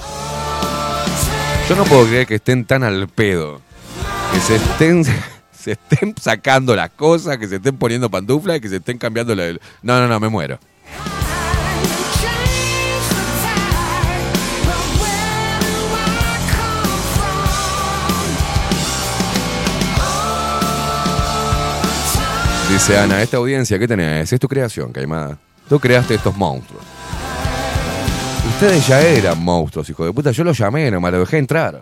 Yo no puedo creer que estén tan al pedo. Que se estén, se estén sacando las cosas, que se estén poniendo pantuflas y que se estén cambiando la... No, no, no, me muero. Dice Ana, esta audiencia, ¿qué tenés? Es tu creación, Caimada. Tú creaste estos monstruos. Ustedes ya eran monstruos, hijo de puta. Yo los llamé, nomás los dejé entrar.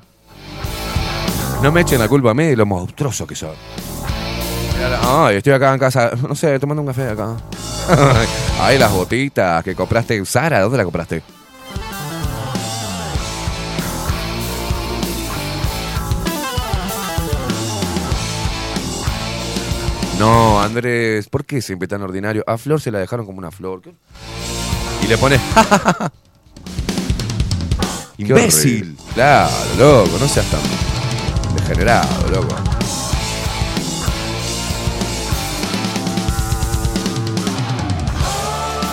No me echen la culpa a mí de lo monstruoso que son. Ay, estoy acá en casa, no sé, tomando un café acá. Ay, las botitas que compraste en Sara, ¿dónde la compraste? No, Andrés, ¿por qué siempre tan ordinario? A Flor se la dejaron como una flor. Y le pone. ¡Imbécil! Claro, loco, no seas tan degenerado, loco.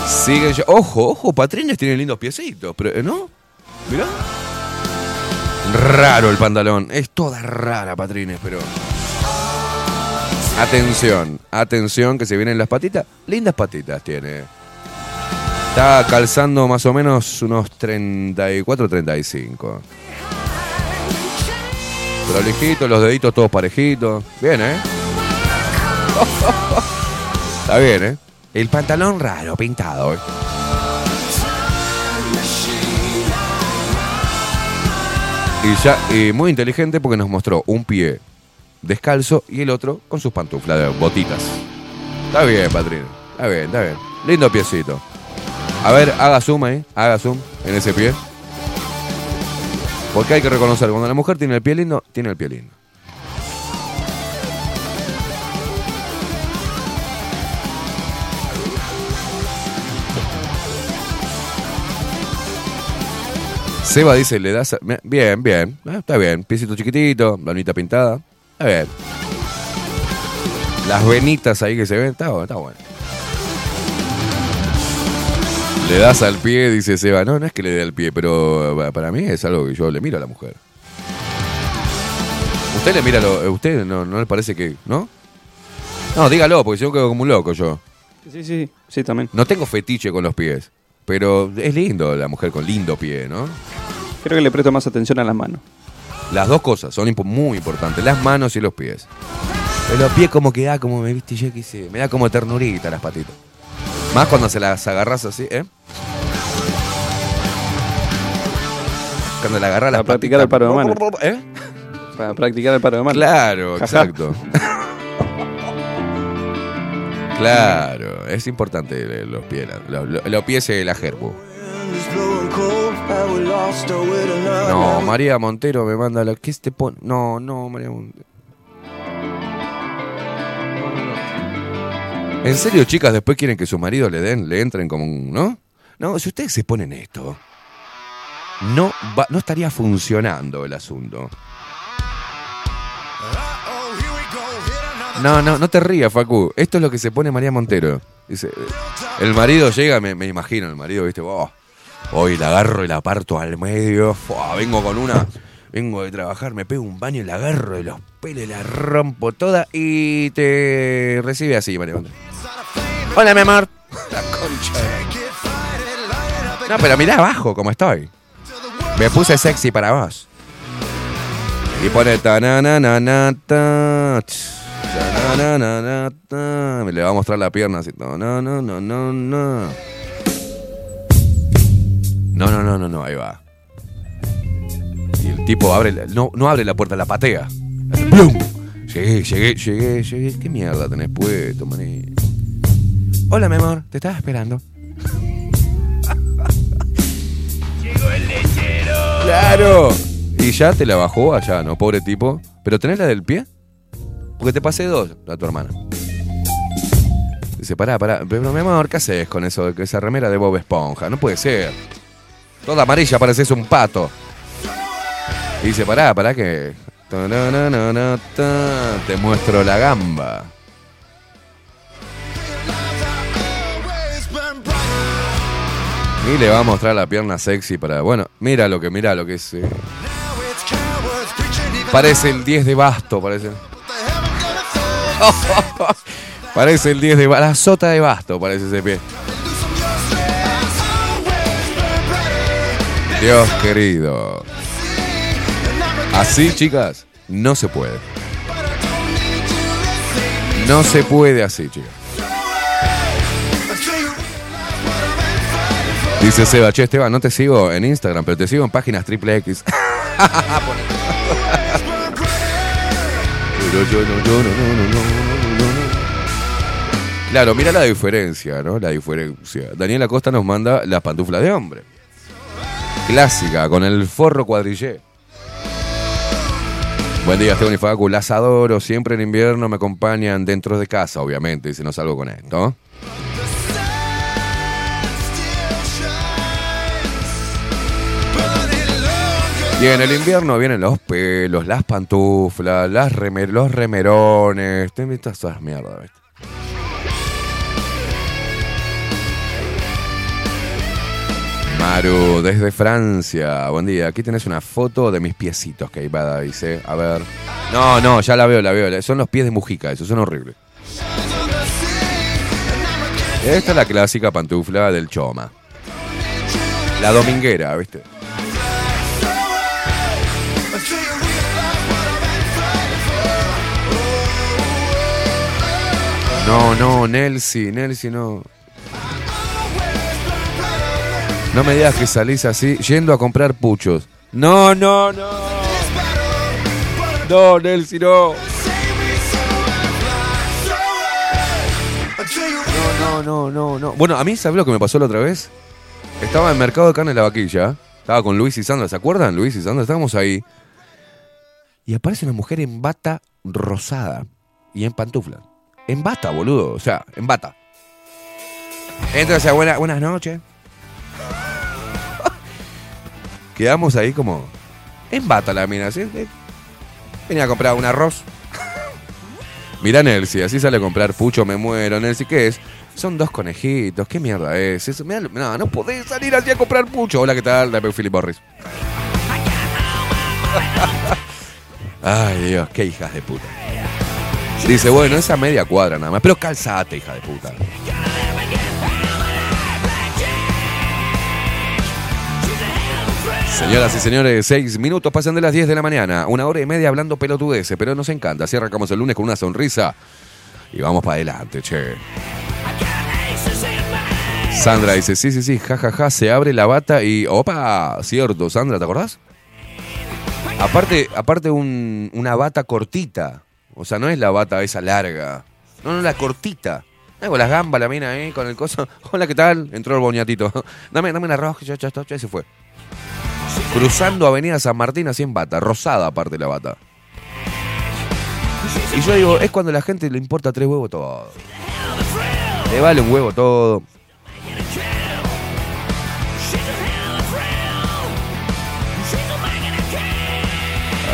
Sigue ya. Ojo, ojo, Patrines tiene lindos piecitos, pero ¿eh, ¿no? Mirá. Raro el pantalón. Es toda rara, Patrines, pero. Atención, atención que se vienen las patitas. Lindas patitas tiene. Está calzando más o menos unos 34, 35. Prolijito, los deditos todos parejitos. Bien, ¿eh? Está bien, ¿eh? El pantalón raro, pintado. ¿eh? Y ya, y muy inteligente porque nos mostró un pie descalzo y el otro con sus pantuflas de botitas. Está bien, Patrino. Está bien, está bien. Lindo piecito. A ver, haga zoom ahí, haga zoom en ese pie. Porque hay que reconocer, cuando la mujer tiene el pie lindo, tiene el pie lindo. Seba dice, le das... Bien, bien, eh, está bien. Piecito chiquitito, bonita pintada. Está bien. Las venitas ahí que se ven, está, bueno, está bueno. Le das al pie, dice Seba. No, no es que le dé al pie, pero eh, para mí es algo que yo le miro a la mujer. ¿Usted le mira lo, ¿Usted no, no le parece que.? ¿No? No, dígalo, porque yo quedo como un loco yo. Sí, sí, sí, también. No tengo fetiche con los pies. Pero es lindo la mujer con lindo pie, ¿no? Creo que le presto más atención a las manos. Las dos cosas son impo- muy importantes, las manos y los pies. Pero los pies como que da, como me viste yo qué sé, me da como ternurita las patitas. Más cuando se las agarras así, ¿eh? Cuando la agarras las Para practicar el paro de mano. ¿Eh? Para practicar el paro de mano. Claro, exacto. claro, es importante los pies, la- los, los pies y la gerbo. No, María Montero me manda lo que este pone. No, no, María Montero. ¿En serio, chicas, después quieren que su marido le den, le entren como un. ¿No? No, si ustedes se ponen esto, no, va- no estaría funcionando el asunto. No, no, no te rías, Facu. Esto es lo que se pone María Montero. Dice, el marido llega, me, me imagino, el marido, viste, oh, hoy la agarro y la parto al medio. Fua, vengo con una, vengo de trabajar, me pego un baño y la agarro de los pelos la rompo toda y te recibe así, María Montero. Hola, mi amor. La concha. No, pero mirá abajo cómo estoy. Me puse sexy para vos. Y pone ta na na na na ta. ch, ta, na, na, na, ta. Me le va a mostrar la pierna así. No, no, no, no, no, no. No, no, no, no, no, ahí va. Y el tipo abre, la- no, no abre la puerta, la patea. ¡Plum! Llegué, llegué, llegué, llegué. ¿Qué mierda tenés puesto, maní? Hola, mi amor, te estaba esperando. Llegó el lechero. ¡Claro! Y ya te la bajó allá, ¿no? Pobre tipo. ¿Pero tenés la del pie? Porque te pasé dos a tu hermana. Dice, pará, pará. Pero mi amor, ¿qué haces con eso? de Esa remera de Bob Esponja. No puede ser. Toda amarilla pareces un pato. Y dice, pará, pará que... Te muestro la gamba. Y le va a mostrar la pierna sexy para... Bueno, mira lo que, mira lo que es... eh. Parece el 10 de basto, parece. parece el 10 de basto. La sota de basto parece ese pie. Dios querido. Así, chicas, no se puede. No se puede así, chicas. Dice Seba, che Esteban, no te sigo en Instagram, pero te sigo en páginas triple X. No, no, no, no, no, no, no, no. Claro, mira la diferencia, ¿no? La diferencia. Daniel Acosta nos manda las pantuflas de hombre. Clásica, con el forro cuadrillé. Buen día, Esteban y Facu. Las adoro. Siempre en invierno me acompañan dentro de casa, obviamente. Si no salgo con esto. Y en el invierno vienen los pelos, las pantuflas, los remerones. Te invitas a mierdas, ¿viste? Maru, desde Francia. Buen día. Aquí tenés una foto de mis piecitos que Ibada dice. A ver. No, no, ya la veo, la veo. Son los pies de Mujica, esos son horribles. Esta es la clásica pantufla del Choma. La dominguera, ¿viste? No, no, Nelsi, Nelsi, no. No me digas que salís así, yendo a comprar puchos. No, no, no. No, Nelsi, no. No, no, no, no. Bueno, a mí, ¿sabes lo que me pasó la otra vez? Estaba en Mercado de Carne de la Vaquilla. Estaba con Luis y Sandra. ¿Se acuerdan? Luis y Sandra. Estábamos ahí. Y aparece una mujer en bata rosada y en pantuflas. En bata, boludo. O sea, en bata. Hacia buena, buenas noches. Quedamos ahí como. En bata la mina, ¿sí? Eh, Venía a comprar un arroz. Mira Nelsi, así sale a comprar pucho, me muero. Nelsi, ¿qué es? Son dos conejitos, ¿qué mierda es? Mirá, no, no podés salir así a comprar pucho. Hola, ¿qué tal? Dame Philip Morris. Ay, Dios, qué hijas de puta. Dice, bueno, esa media cuadra nada más. Pero calzate, hija de puta. Señoras y señores, seis minutos pasan de las 10 de la mañana. Una hora y media hablando pelotudeces, pero nos encanta. Así arrancamos el lunes con una sonrisa. Y vamos para adelante, che. Sandra dice, sí, sí, sí, jajaja, se abre la bata y... ¡Opa! Cierto, Sandra, ¿te acordás? Aparte, aparte un- una bata cortita. O sea, no es la bata esa larga. No, no, la cortita. Ah, Con las gambas, la mina ahí, con el coso. Hola, ¿qué tal? Entró el boñatito. Dame, dame una roja, ya, ya, ya, ya se fue. Cruzando Avenida San Martín así en bata, rosada aparte la bata. Y yo digo, es cuando a la gente le importa tres huevos todo. Le vale un huevo todo.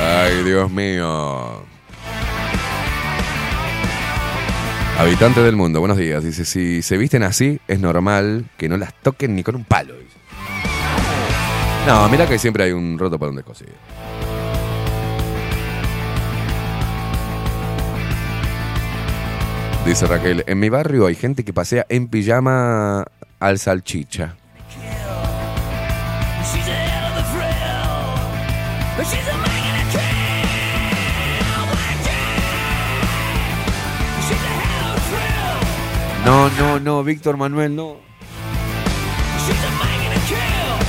Ay, Dios mío. Habitante del mundo, buenos días. Dice, si se visten así, es normal que no las toquen ni con un palo. No, mira que siempre hay un roto para un descosido. Dice Raquel, en mi barrio hay gente que pasea en pijama al salchicha. No, no, no, Víctor Manuel, no.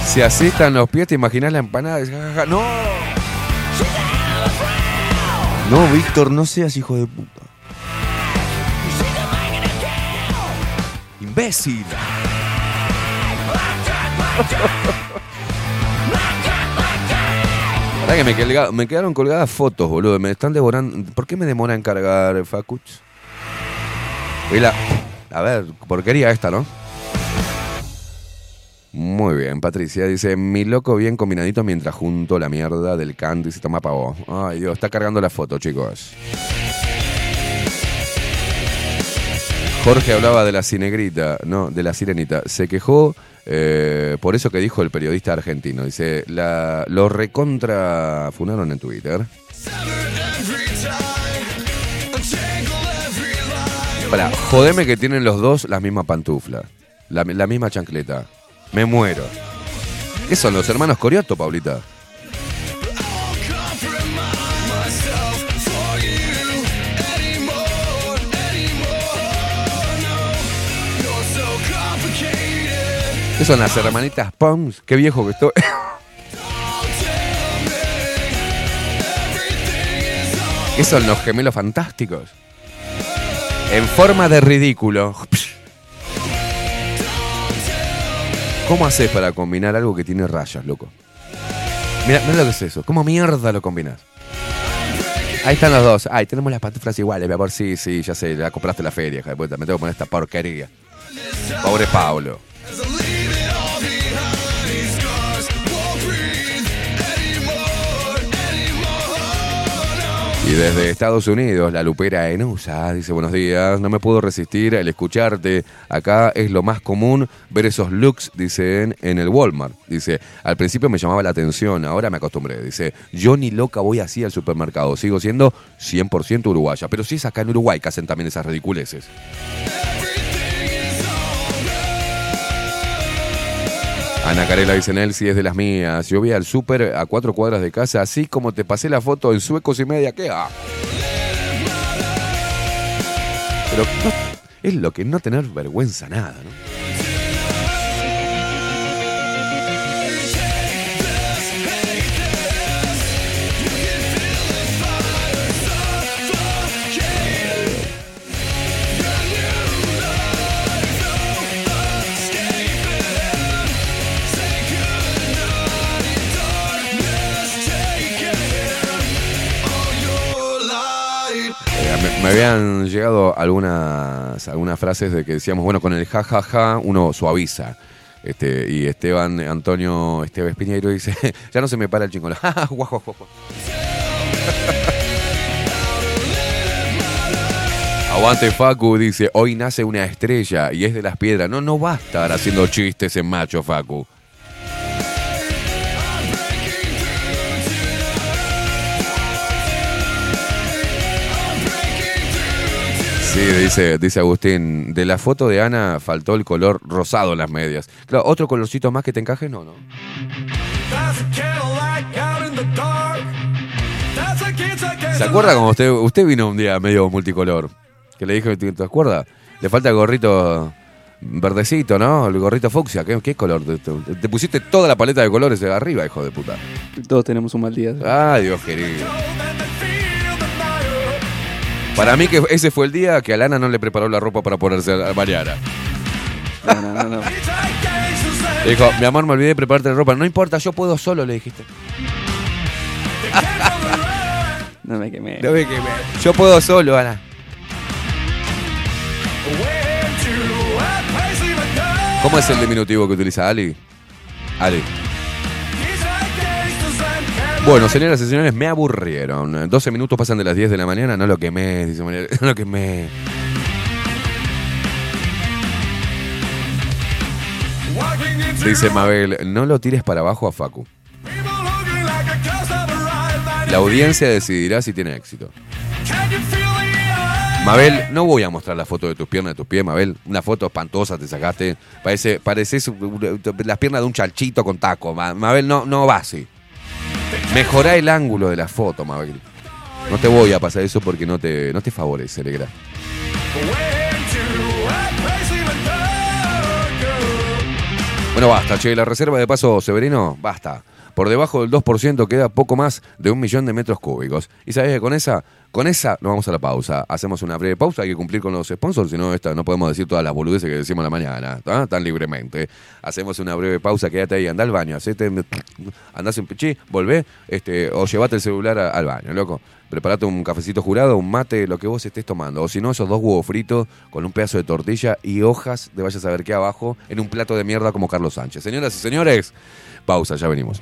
Si así los pies, te imaginas la empanada. No. No, Víctor, no seas hijo de puta. Imbécil. Pará que me, me quedaron colgadas fotos, boludo. Me están devorando. ¿Por qué me demora en cargar, Facuch? Y la- A ver, porquería esta, ¿no? Muy bien, Patricia dice, mi loco bien combinadito mientras junto la mierda del canto y se toma pavo. Ay, Dios, está cargando la foto, chicos. Jorge hablaba de la cinegrita, no, de la sirenita. Se quejó eh, por eso que dijo el periodista argentino. Dice, la, lo recontra funaron en Twitter. Jodeme que tienen los dos las mismas pantuflas, la, la misma chancleta. Me muero. ¿Qué son los hermanos Corioto, Paulita? ¿Qué son las hermanitas Pons? Qué viejo que estoy. ¿Qué son los gemelos fantásticos? En forma de ridículo. ¿Cómo haces para combinar algo que tiene rayas, loco? Mira, mira lo que es eso. ¿Cómo mierda lo combinas? Ahí están los dos. Ay, tenemos las pantuflas iguales, mi amor. Sí, sí, ya sé, la compraste la feria, de puta. Me tengo que poner esta porquería. Pobre Pablo. Y desde Estados Unidos, la lupera Enusa dice buenos días, no me puedo resistir al escucharte. Acá es lo más común ver esos looks, dicen, en el Walmart. Dice, al principio me llamaba la atención, ahora me acostumbré. Dice, yo ni loca voy así al supermercado, sigo siendo 100% uruguaya. Pero si es acá en Uruguay que hacen también esas ridiculeces. Ana Carela dice Nelsi es de las mías. Yo voy al súper a cuatro cuadras de casa, así como te pasé la foto en suecos y media. ¿Qué? Ah. Pero es lo que no tener vergüenza nada, ¿no? Me, me habían llegado algunas, algunas frases de que decíamos, bueno, con el ja, ja, ja, uno suaviza. Este, y Esteban Antonio Esteves Piñeiro dice, ya no se me para el chingón. Guau, guau. Aguante Facu dice, hoy nace una estrella y es de las piedras. No, no va a estar haciendo chistes en macho, Facu. Sí, dice, dice Agustín, de la foto de Ana faltó el color rosado en las medias. Claro, otro colorcito más que te encaje, no, no. ¿Se acuerda como usted, usted vino un día medio multicolor? Que le dije, ¿te te acuerdas? Le falta el gorrito verdecito, ¿no? El gorrito fucsia. ¿Qué, qué color? Te, te- te pusiste toda la paleta de colores de arriba, hijo de puta. Todos tenemos un mal día. Ay, Dios querido. Para mí que ese fue el día que a Lana no le preparó la ropa para ponerse a- mañana. No, no, no, no. Dijo, mi amor, me olvidé de prepararte la ropa. No importa, yo puedo solo, le dijiste. No me quemé. No me quemé. Yo puedo solo, Ana. ¿Cómo es el diminutivo que utiliza Ali? Ali. Bueno, señoras y señores, me aburrieron. 12 minutos pasan de las 10 de la mañana, no lo quemé, dice María- No lo quemé. Dice Mabel, no lo tires para abajo a Facu. La audiencia decidirá si tiene éxito. Mabel, no voy a mostrar la foto de tus piernas, de tus pies, Mabel. Una foto espantosa te sacaste. Parece, pareces las piernas de un chalchito con taco. Ma- Mabel, no, no va así. Mejorá el ángulo de la foto, Mabel. No te voy a pasar eso porque no te, no te favorece, Legra. Bueno, basta, che. La reserva de paso Severino, basta. Por debajo del 2% queda poco más de un millón de metros cúbicos. Y sabés que con esa, Con esa nos vamos a la pausa. Hacemos una breve pausa, hay que cumplir con los sponsors, si no, no podemos decir todas las boludeces que decimos la mañana, ¿tá? tan libremente. Hacemos una breve pausa, quédate ahí, anda al baño, hacete, andás en pichí, volvé, este, o llevate el celular al baño, loco. Preparate un cafecito jurado, un mate, lo que vos estés tomando. O si no, esos dos huevos fritos con un pedazo de tortilla y hojas de vaya a saber qué abajo en un plato de mierda como Carlos Sánchez. Señoras y señores, pausa, ya venimos.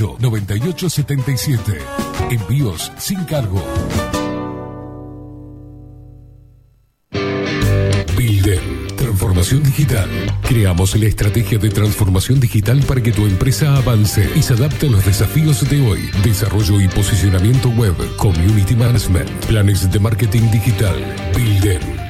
2-208-9877. Envíos sin cargo. Builder. Transformación digital. Creamos la estrategia de transformación digital para que tu empresa avance y se adapte a los desafíos de hoy. Desarrollo y posicionamiento web, community management, planes de marketing digital. Builder.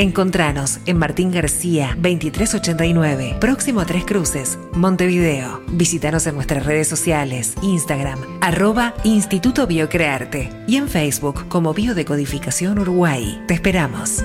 Encontranos en Martín García 2389, próximo a Tres Cruces, Montevideo. Visítanos en nuestras redes sociales, Instagram, arroba Instituto Biocrearte y en Facebook como Biodecodificación Uruguay. Te esperamos.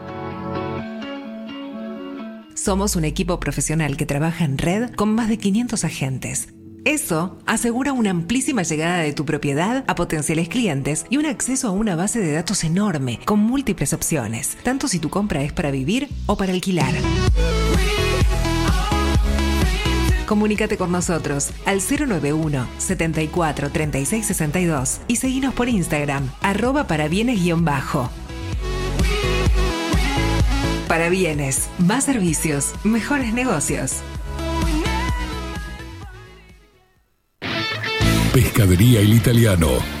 Somos un equipo profesional que trabaja en red con más de 500 agentes. Eso asegura una amplísima llegada de tu propiedad a potenciales clientes y un acceso a una base de datos enorme con múltiples opciones, tanto si tu compra es para vivir o para alquilar. Comunícate con nosotros al 091 74 36 62 y seguinos por Instagram, arroba para bienes-bajo. Para bienes, más servicios, mejores negocios. Pescadería El Italiano.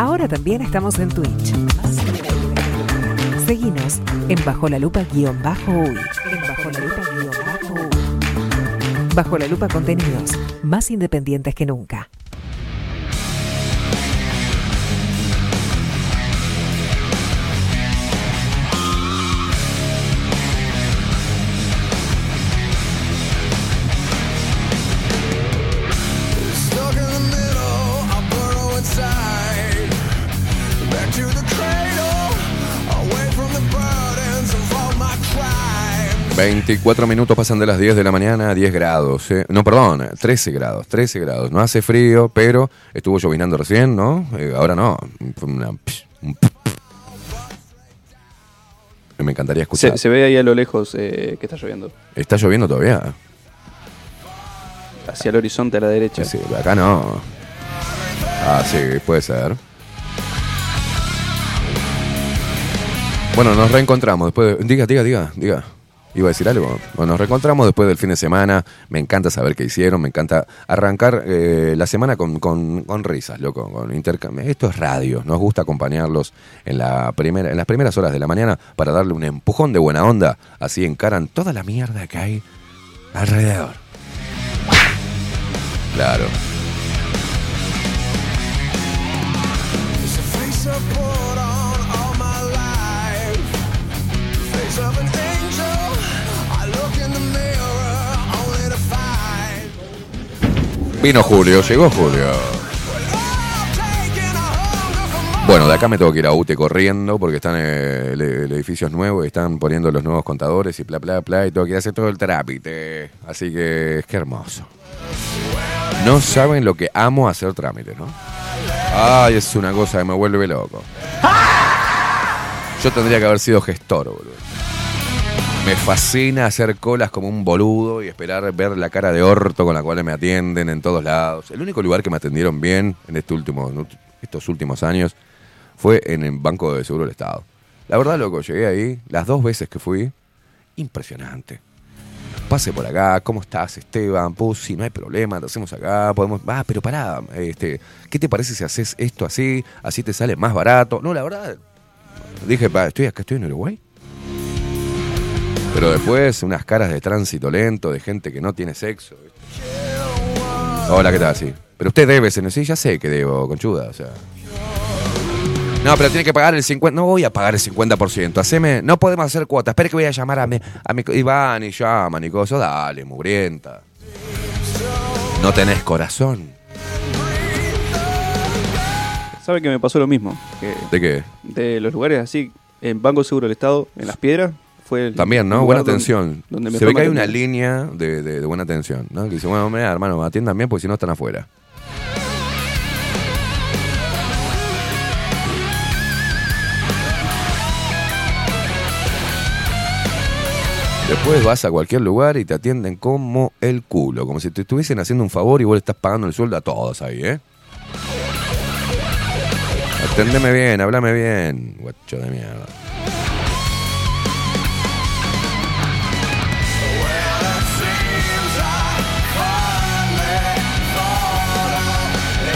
Ahora también estamos en Twitch. Seguinos en Bajo la Lupa guion bajo uy. Bajo la Lupa contenidos más independientes que nunca. 24 minutos pasan de las 10 de la mañana a 10 grados. eh. No, perdón, 13 grados, 13 grados. No hace frío, pero estuvo llovinando recién, ¿no? Eh, ahora no. Me encantaría escuchar. Se, se ve ahí a lo lejos eh, que está lloviendo. ¿Está lloviendo todavía? Hacia el horizonte a la derecha. Sí, acá no. Ah, sí, puede ser. Bueno, nos reencontramos después de... Diga, diga, diga, diga. ¿Iba a decir algo? Bueno, nos reencontramos después del fin de semana. Me encanta saber qué hicieron. Me encanta arrancar eh, la semana con, con- con risas, loco. Con. Esto es radio. Nos gusta acompañarlos en, la primera, en las primeras horas de la mañana para darle un empujón de buena onda. Así encaran toda la mierda que hay alrededor. Claro. Vino Julio, llegó Julio. Bueno, de acá me tengo que ir a UTE corriendo porque están eh, el, edificio es nuevo y están poniendo los nuevos contadores y bla, bla, bla, y tengo que ir a hacer todo el trámite. Así que es que hermoso. No saben lo que amo hacer trámites, ¿no? Ay, es una cosa que me vuelve loco. Yo tendría que haber sido gestor, boludo. Me fascina hacer colas como un boludo y esperar ver la cara de orto con la cual me atienden en todos lados. El único lugar que me atendieron bien en este último, estos últimos años fue en el Banco de Seguro del Estado. La verdad, loco, llegué ahí, las dos veces que fui, impresionante. Pase por acá, ¿cómo estás, Esteban? Pues si no hay problema, te hacemos acá, podemos. Ah, pero pará, este, ¿qué te parece si haces esto así? Así te sale más barato. No, la verdad, dije, estoy acá, estoy en Uruguay. Pero después, unas caras de tránsito lento, de gente que no tiene sexo. Hola, ¿qué tal? Sí. Pero usted debe, ser- sí, ya sé que debo, conchuda, o sea. No, pero tiene que pagar el 50%. No voy a pagar el 50%. Haceme. No podemos hacer cuotas. Espere que voy a llamar a mi, a mi. Iván y llaman y cosas. Dale, mugrienta. No tenés corazón. ¿Sabe que me pasó lo mismo? Que ¿De qué? de los lugares así, en Banco Seguro del Estado, en Las Piedras, fue el También, ¿no? Buena donde- atención. donde Se ve que hay una línea de, de- de buena atención, ¿no? Que dice, bueno, mira, hermano, atiendan bien porque si no están afuera. Después vas a cualquier lugar y te atienden como el culo, como si te estuviesen haciendo un favor y vos le estás pagando el sueldo a todos ahí, ¿eh? Atendeme bien, háblame bien, guacho de mierda.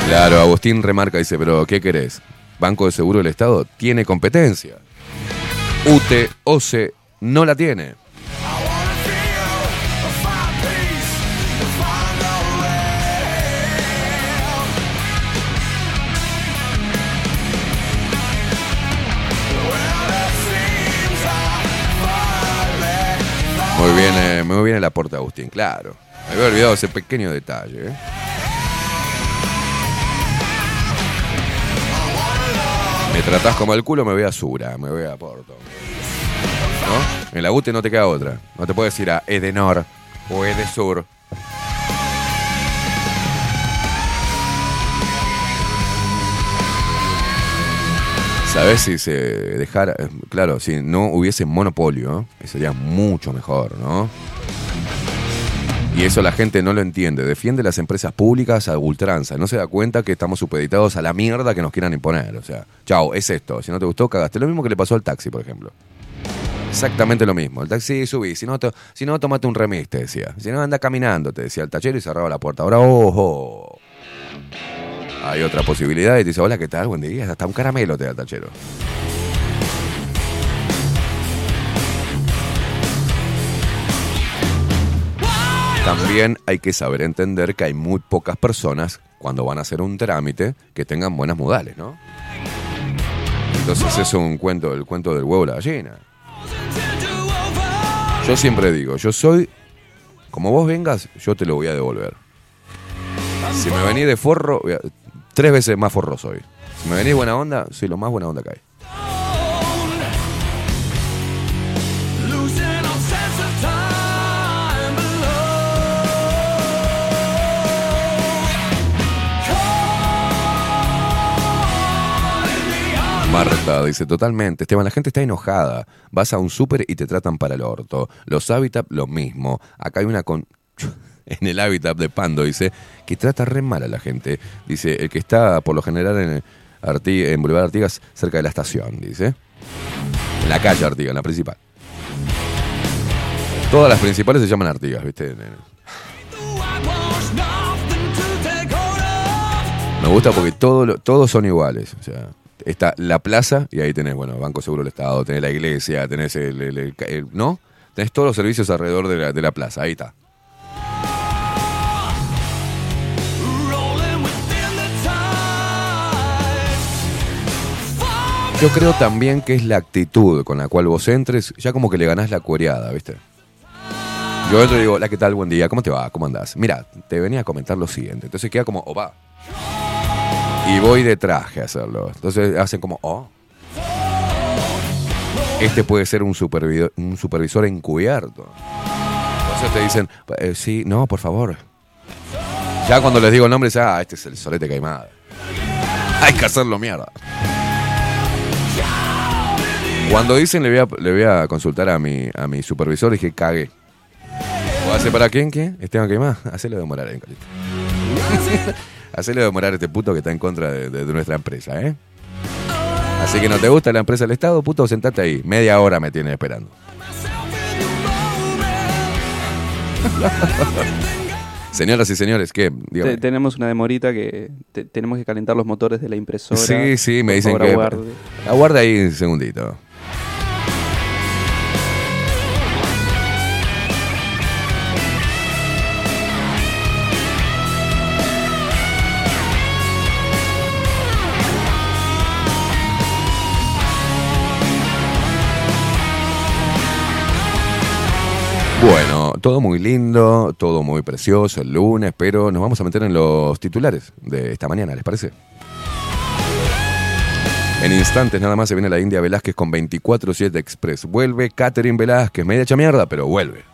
Claro, Agustín remarca, dice, pero ¿qué querés? Banco de Seguro del Estado tiene competencia. UTE, no la tiene. Muy bien, eh, muy bien el aporte Agustín, claro. Me había olvidado ese pequeño detalle. ¿eh? Me tratás como el culo, me voy a Sura, me voy a Porto. ¿No? En la UTE no te queda otra. No te puedes ir a Edenor o Edesur. ¿Sabes si se dejara, claro, si no hubiese monopolio, sería mucho mejor, ¿no? Y eso la gente no lo entiende. Defiende las empresas públicas a ultranza. No se da cuenta que estamos supeditados a la mierda que nos quieran imponer. O sea, chao, es esto. Si no te gustó, cagaste. Lo mismo que le pasó al taxi, por ejemplo. Exactamente lo mismo. El taxi subí. Si no, si no tomate un remis, te decía. Si no, anda caminando, te decía el tachero y cerraba la puerta. Ahora, ojo. Hay otra posibilidad y te dice, hola, ¿qué tal? Buen día. Hasta un caramelo te da el tachero. También hay que saber entender que hay muy pocas personas cuando van a hacer un trámite que tengan buenas modales, ¿no? Entonces es un cuento, el cuento del huevo y la gallina. Yo siempre digo, yo soy, como vos vengas, yo te lo voy a devolver. Si me venís de forro, tres veces más forro soy. Si me venís buena onda, soy lo más buena onda que hay. Marta dice totalmente, Esteban, la gente está enojada. Vas a un súper y te tratan para el orto. Los hábitats, lo mismo. Acá hay una con... En el hábitat de Pando dice que trata re mal a la gente. Dice, el que está por lo general en, Arti- en Boulevard Artigas, cerca de la estación, dice. En la calle Artigas, en la principal. Todas las principales se llaman Artigas, ¿viste? Me gusta porque todo todos son iguales. O sea, está la plaza y ahí tenés, bueno, Banco Seguro del Estado, tenés la iglesia, tenés el, ¿no? Tenés todos los servicios alrededor de la, de la plaza, ahí está. Yo creo también que es la actitud con la cual vos entres, ya como que le ganás la cuereada, ¿viste? Yo entro y digo, hola, ¿qué tal? Buen día, ¿cómo te va? ¿Cómo andás? Mira, te venía a comentar lo siguiente. Entonces queda como, opa. Y voy de traje a hacerlo. Entonces hacen como, oh. Este puede ser un, supervido- un supervisor encubierto. Entonces te dicen, "Eh, sí, no, por favor. Ya cuando les digo el nombre, ya, ah, este es el solete caimada. Hay que hacerlo mierda. Cuando dicen le voy a, le voy a consultar a mi, a mi supervisor, dije, cagué. ¿O hace para quién? ¿Qué? Esteban Queimá. Hacelo demorar Carlito. Hacelo demorar a este puto que está en contra de, de- de nuestra empresa, ¿eh? Así que no te gusta la empresa del Estado, puto, sentate ahí. Media hora me tienes esperando. Señoras y señores, ¿qué? Te- tenemos una demorita que te- tenemos que calentar los motores de la impresora. Sí, sí, me dicen favor, que. aguarde. Aguarda ahí un segundito. Todo muy lindo, todo muy precioso el lunes, pero nos vamos a meter en los titulares de esta mañana, ¿les parece? En instantes nada más se viene la India Velázquez con 24-7 Express. Vuelve Catherine Velázquez, media hecha mierda, pero vuelve.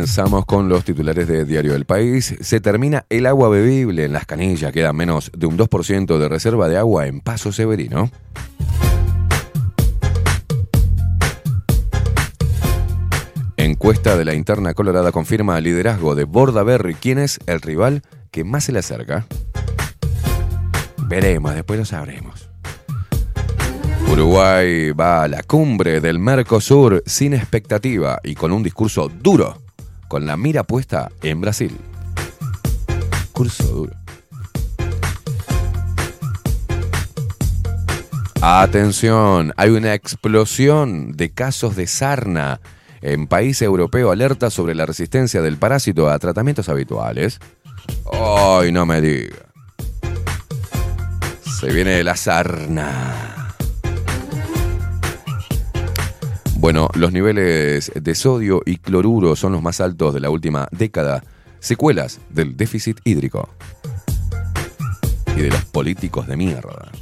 Comenzamos con los titulares de Diario del País. Se termina el agua bebible en las canillas. Queda menos de un 2% de reserva de agua en Paso Severino. Encuesta de la interna colorada confirma el liderazgo de Bordaberry. ¿Quién es el rival que más se le acerca? Veremos, después lo sabremos. Uruguay va a la cumbre del Mercosur sin expectativa y con un discurso duro, con la mira puesta en Brasil. Curso duro. Atención, hay una explosión de casos de sarna en país europeo. Alerta sobre la resistencia del parásito a tratamientos habituales. Ay, no me diga. Se viene la sarna. Bueno, los niveles de sodio y cloruro son los más altos de la última década. Secuelas del déficit hídrico. Y de los políticos de mierda.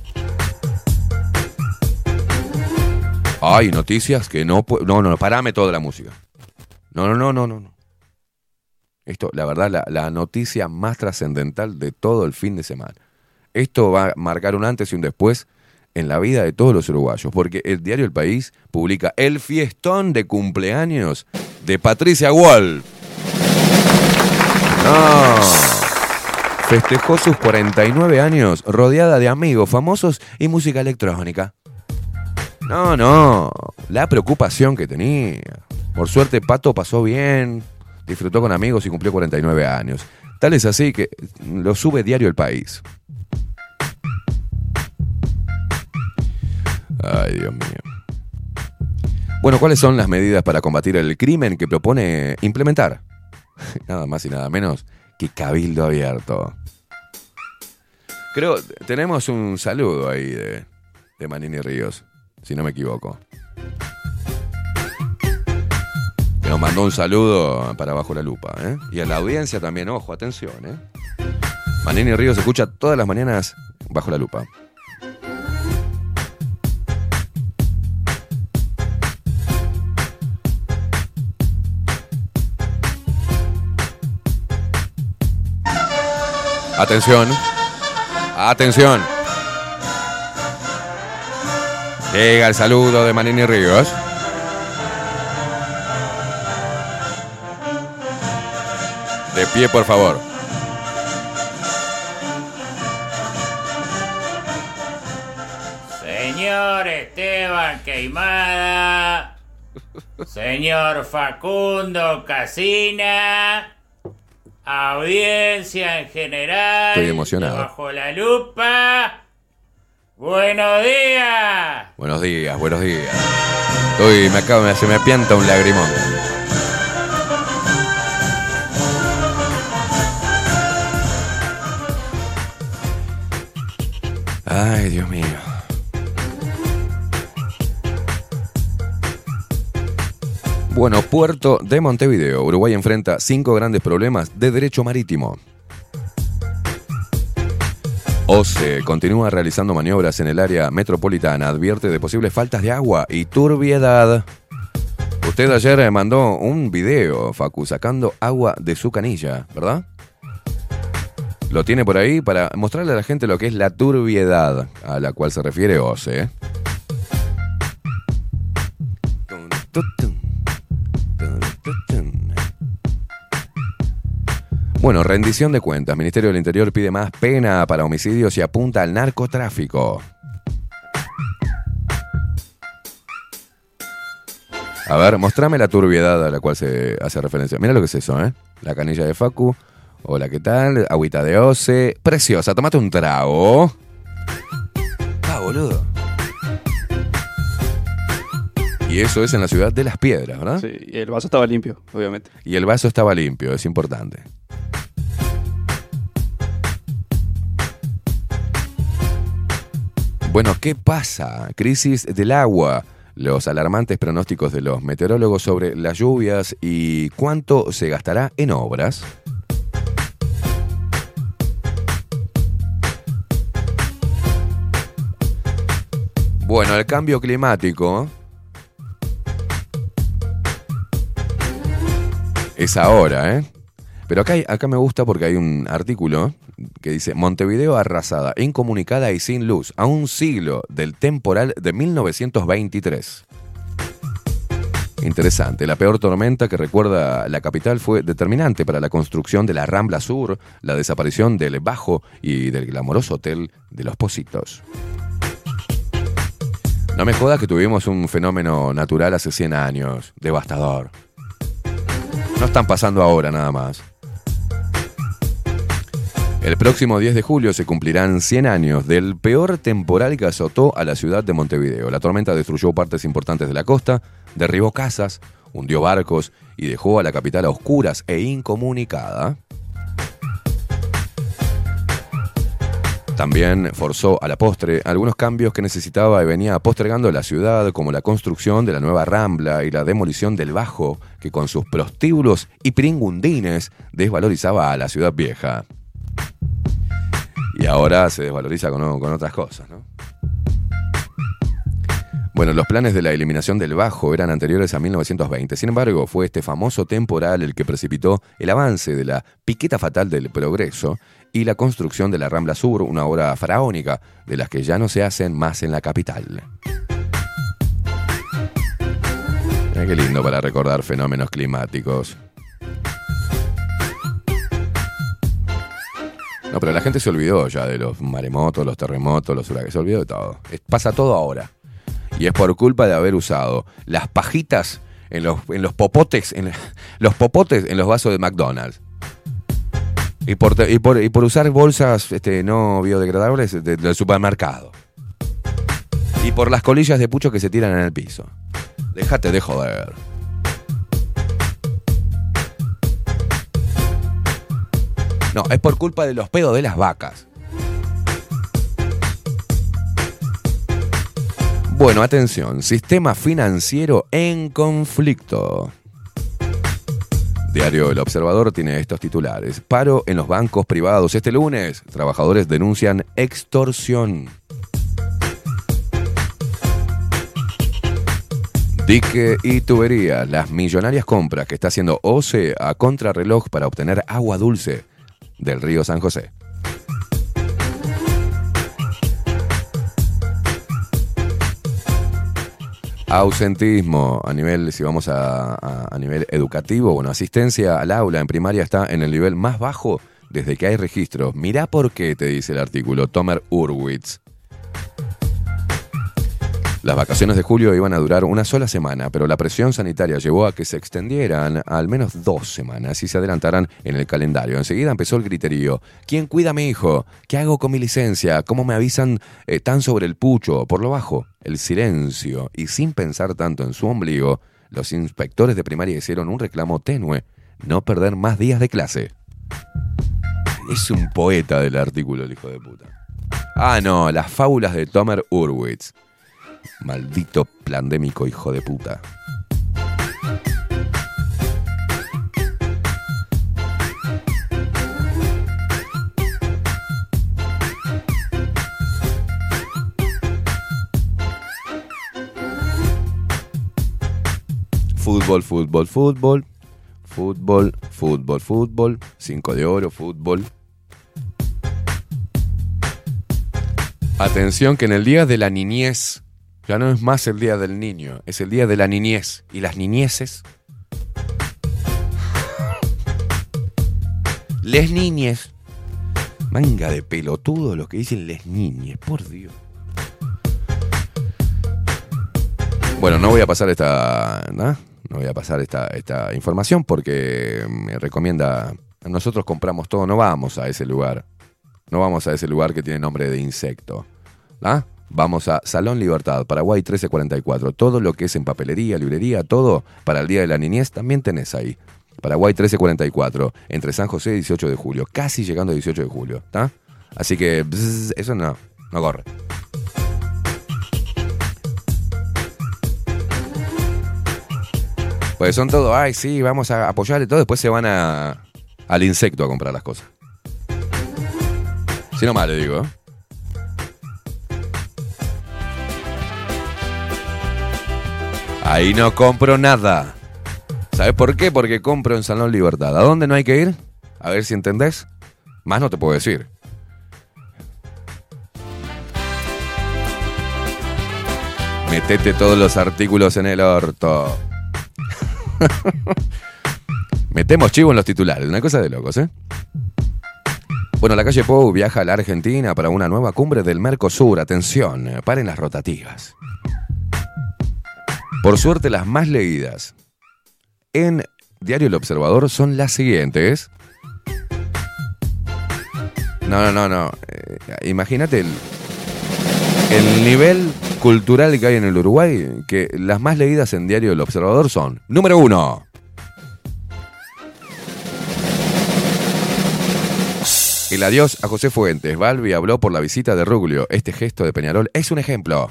Hay noticias que no No, no, no, parame toda la música. No, no, no, no, no. Esto, la verdad, la noticia más trascendental de todo el fin de semana. Esto va a marcar un antes y un después en la vida de todos los uruguayos, porque el diario El País publica el fiestón de cumpleaños de Patricia Wall. No. Festejó sus 49 años rodeada de amigos famosos y música electrónica. No, no, la preocupación que tenía. Por suerte, Pato pasó bien, disfrutó con amigos y cumplió 49 años. Tal es así que lo sube diario El País. Ay, Dios mío. Bueno, ¿cuáles son las medidas para combatir el crimen que propone implementar? Nada más y nada menos que Cabildo Abierto. Creo, tenemos un saludo ahí de, Manini Ríos, si no me equivoco. Nos mandó un saludo para Bajo la Lupa, ¿eh? Y a la audiencia también, ojo, atención, ¿eh? Manini Ríos escucha todas las mañanas Bajo la Lupa. Atención. Atención. Llega el saludo de Manini Ríos. De pie, por favor. Señor Esteban Queimada, señor Facundo Casina, audiencia en general, Estoy emocionado. de bajo la lupa. Buenos días. Buenos días, buenos días. Uy, me acabo, se me apianta un lagrimón. Ay, Dios mío. Bueno, puerto de Montevideo. Uruguay enfrenta cinco grandes problemas de derecho marítimo. OCE continúa realizando maniobras en el área metropolitana, advierte de posibles faltas de agua y turbiedad. Usted ayer eh, mandó un video, Facu, sacando agua de su canilla, ¿verdad? Lo tiene por ahí para mostrarle a la gente lo que es la turbiedad a la cual se refiere OCE. Bueno, rendición de cuentas. Ministerio del Interior pide más pena para homicidios y apunta al narcotráfico. A ver, mostrame la turbiedad a la cual se hace referencia. Mira lo que es eso, ¿eh? La canilla de Facu. Hola, ¿qué tal? Agüita de Oce. Preciosa, tomate un trago. Ah, boludo. Y eso es en la ciudad de Las Piedras, ¿verdad? Sí, y el vaso estaba limpio, obviamente. Y el vaso estaba limpio, es importante. Bueno, ¿qué pasa? Crisis del agua. los alarmantes pronósticos de los meteorólogos sobre las lluvias y cuánto se gastará en obras. Bueno, el cambio climático es ahora, ¿eh? Pero acá, me gusta porque hay un artículo que dice Montevideo arrasada, incomunicada y sin luz, a un siglo del temporal de 1923. Interesante, la peor tormenta que recuerda la capital fue determinante para la construcción de la Rambla Sur, la desaparición del Bajo y del glamoroso hotel de los Positos. No me jodas que tuvimos un fenómeno natural hace 100 años, devastador. No están pasando ahora nada más. El próximo 10 de julio se cumplirán 100 años del peor temporal que azotó a la ciudad de Montevideo. La tormenta destruyó partes importantes de la costa, derribó casas, hundió barcos y dejó a la capital a oscuras e incomunicada. También forzó a la postre algunos cambios que necesitaba y venía postergando la ciudad, como la construcción de la nueva Rambla y la demolición del Bajo, que con sus prostíbulos y pringundines desvalorizaba a la ciudad vieja. Y ahora se desvaloriza con, otras cosas, ¿no? Bueno, los planes de la eliminación del Bajo eran anteriores a 1920. Sin embargo, fue este famoso temporal el que precipitó el avance de la piqueta fatal del progreso y la construcción de la Rambla Sur, una obra faraónica de las que ya no se hacen más en la capital. Qué lindo para recordar fenómenos climáticos. No, pero la gente se olvidó ya de los maremotos, los terremotos, los huracanes. Se olvidó de todo. Pasa todo ahora. Y es por culpa de haber usado las pajitas en los, en los popotes, en los popotes en los vasos de McDonald's. Y por, y por, y por usar bolsas este, no biodegradables de- del supermercado. Y por las colillas de pucho que se tiran en el piso. Déjate de joder. No, es por culpa de los pedos de las vacas. Bueno, atención, sistema financiero en conflicto. Diario El Observador tiene estos titulares. Paro en los bancos privados. Este lunes, trabajadores denuncian extorsión. Dique y tubería. Las millonarias compras que está haciendo OCE a contrarreloj para obtener agua dulce del río San José. Ausentismo a nivel, si vamos a, a- nivel educativo, bueno, asistencia al aula en primaria está en el nivel más bajo desde que hay registros. Mirá por qué, te dice el artículo, Tomer Urwitz. Las vacaciones de julio iban a durar una sola semana, pero la presión sanitaria llevó a que se extendieran a al menos dos semanas y se adelantaran en el calendario. Enseguida empezó el griterío. ¿Quién cuida a mi hijo? ¿Qué hago con mi licencia? ¿Cómo me avisan eh, tan sobre el pucho? Por lo bajo, el silencio. Y sin pensar tanto en su ombligo, los inspectores de primaria hicieron un reclamo tenue. No perder más días de clase. Es un poeta del artículo, el hijo de puta. Ah, no, las fábulas de Tomer Urwitz. Maldito plandémico hijo de puta. Fútbol, fútbol, fútbol. Fútbol, fútbol, fútbol. Cinco de oro, fútbol. Atención que en el día de la niñez, ya no es más el día del niño, es el día de la niñez. Y las niñeces... Les niñes. Manga de pelotudo lo que dicen les niñes, por Dios. Bueno, no voy a pasar esta. ¿no? Voy a pasar esta, esta información porque me recomienda. Nosotros compramos todo, no vamos a ese lugar. No vamos a ese lugar que tiene nombre de insecto. ¿ah? Vamos a Salón Libertad, Paraguay 1344. Todo lo que es en papelería, librería, todo para el Día de la Niñez también tenés ahí. Paraguay 1344, entre San José y 18 de julio, casi llegando a 18 de julio. ¿está? Así que eso no, no corre. Pues son todo, ay, sí, vamos a apoyar y todo. Después se van a, al insecto a comprar las cosas. Si no mal, le digo. ¿eh? Ahí no compro nada. ¿Sabes por qué? Porque compro en Salón Libertad. ¿A dónde no hay que ir? A ver si entendés. Más no te puedo decir. Metete todos los artículos en el orto. Metemos chivo en los titulares, una cosa de locos, ¿eh? Bueno, la calle Pou viaja a la Argentina para una nueva cumbre del Mercosur. Atención, paren las rotativas. Por suerte, las más leídas en Diario El Observador son las siguientes. No, no, no, no. Eh, Imagínate el, el nivel cultural que hay en el Uruguay, que las más leídas en Diario El Observador son, número uno, el adiós a José Fuentes. Balbi habló por la visita de Ruglio. Este gesto de Peñarol es un ejemplo.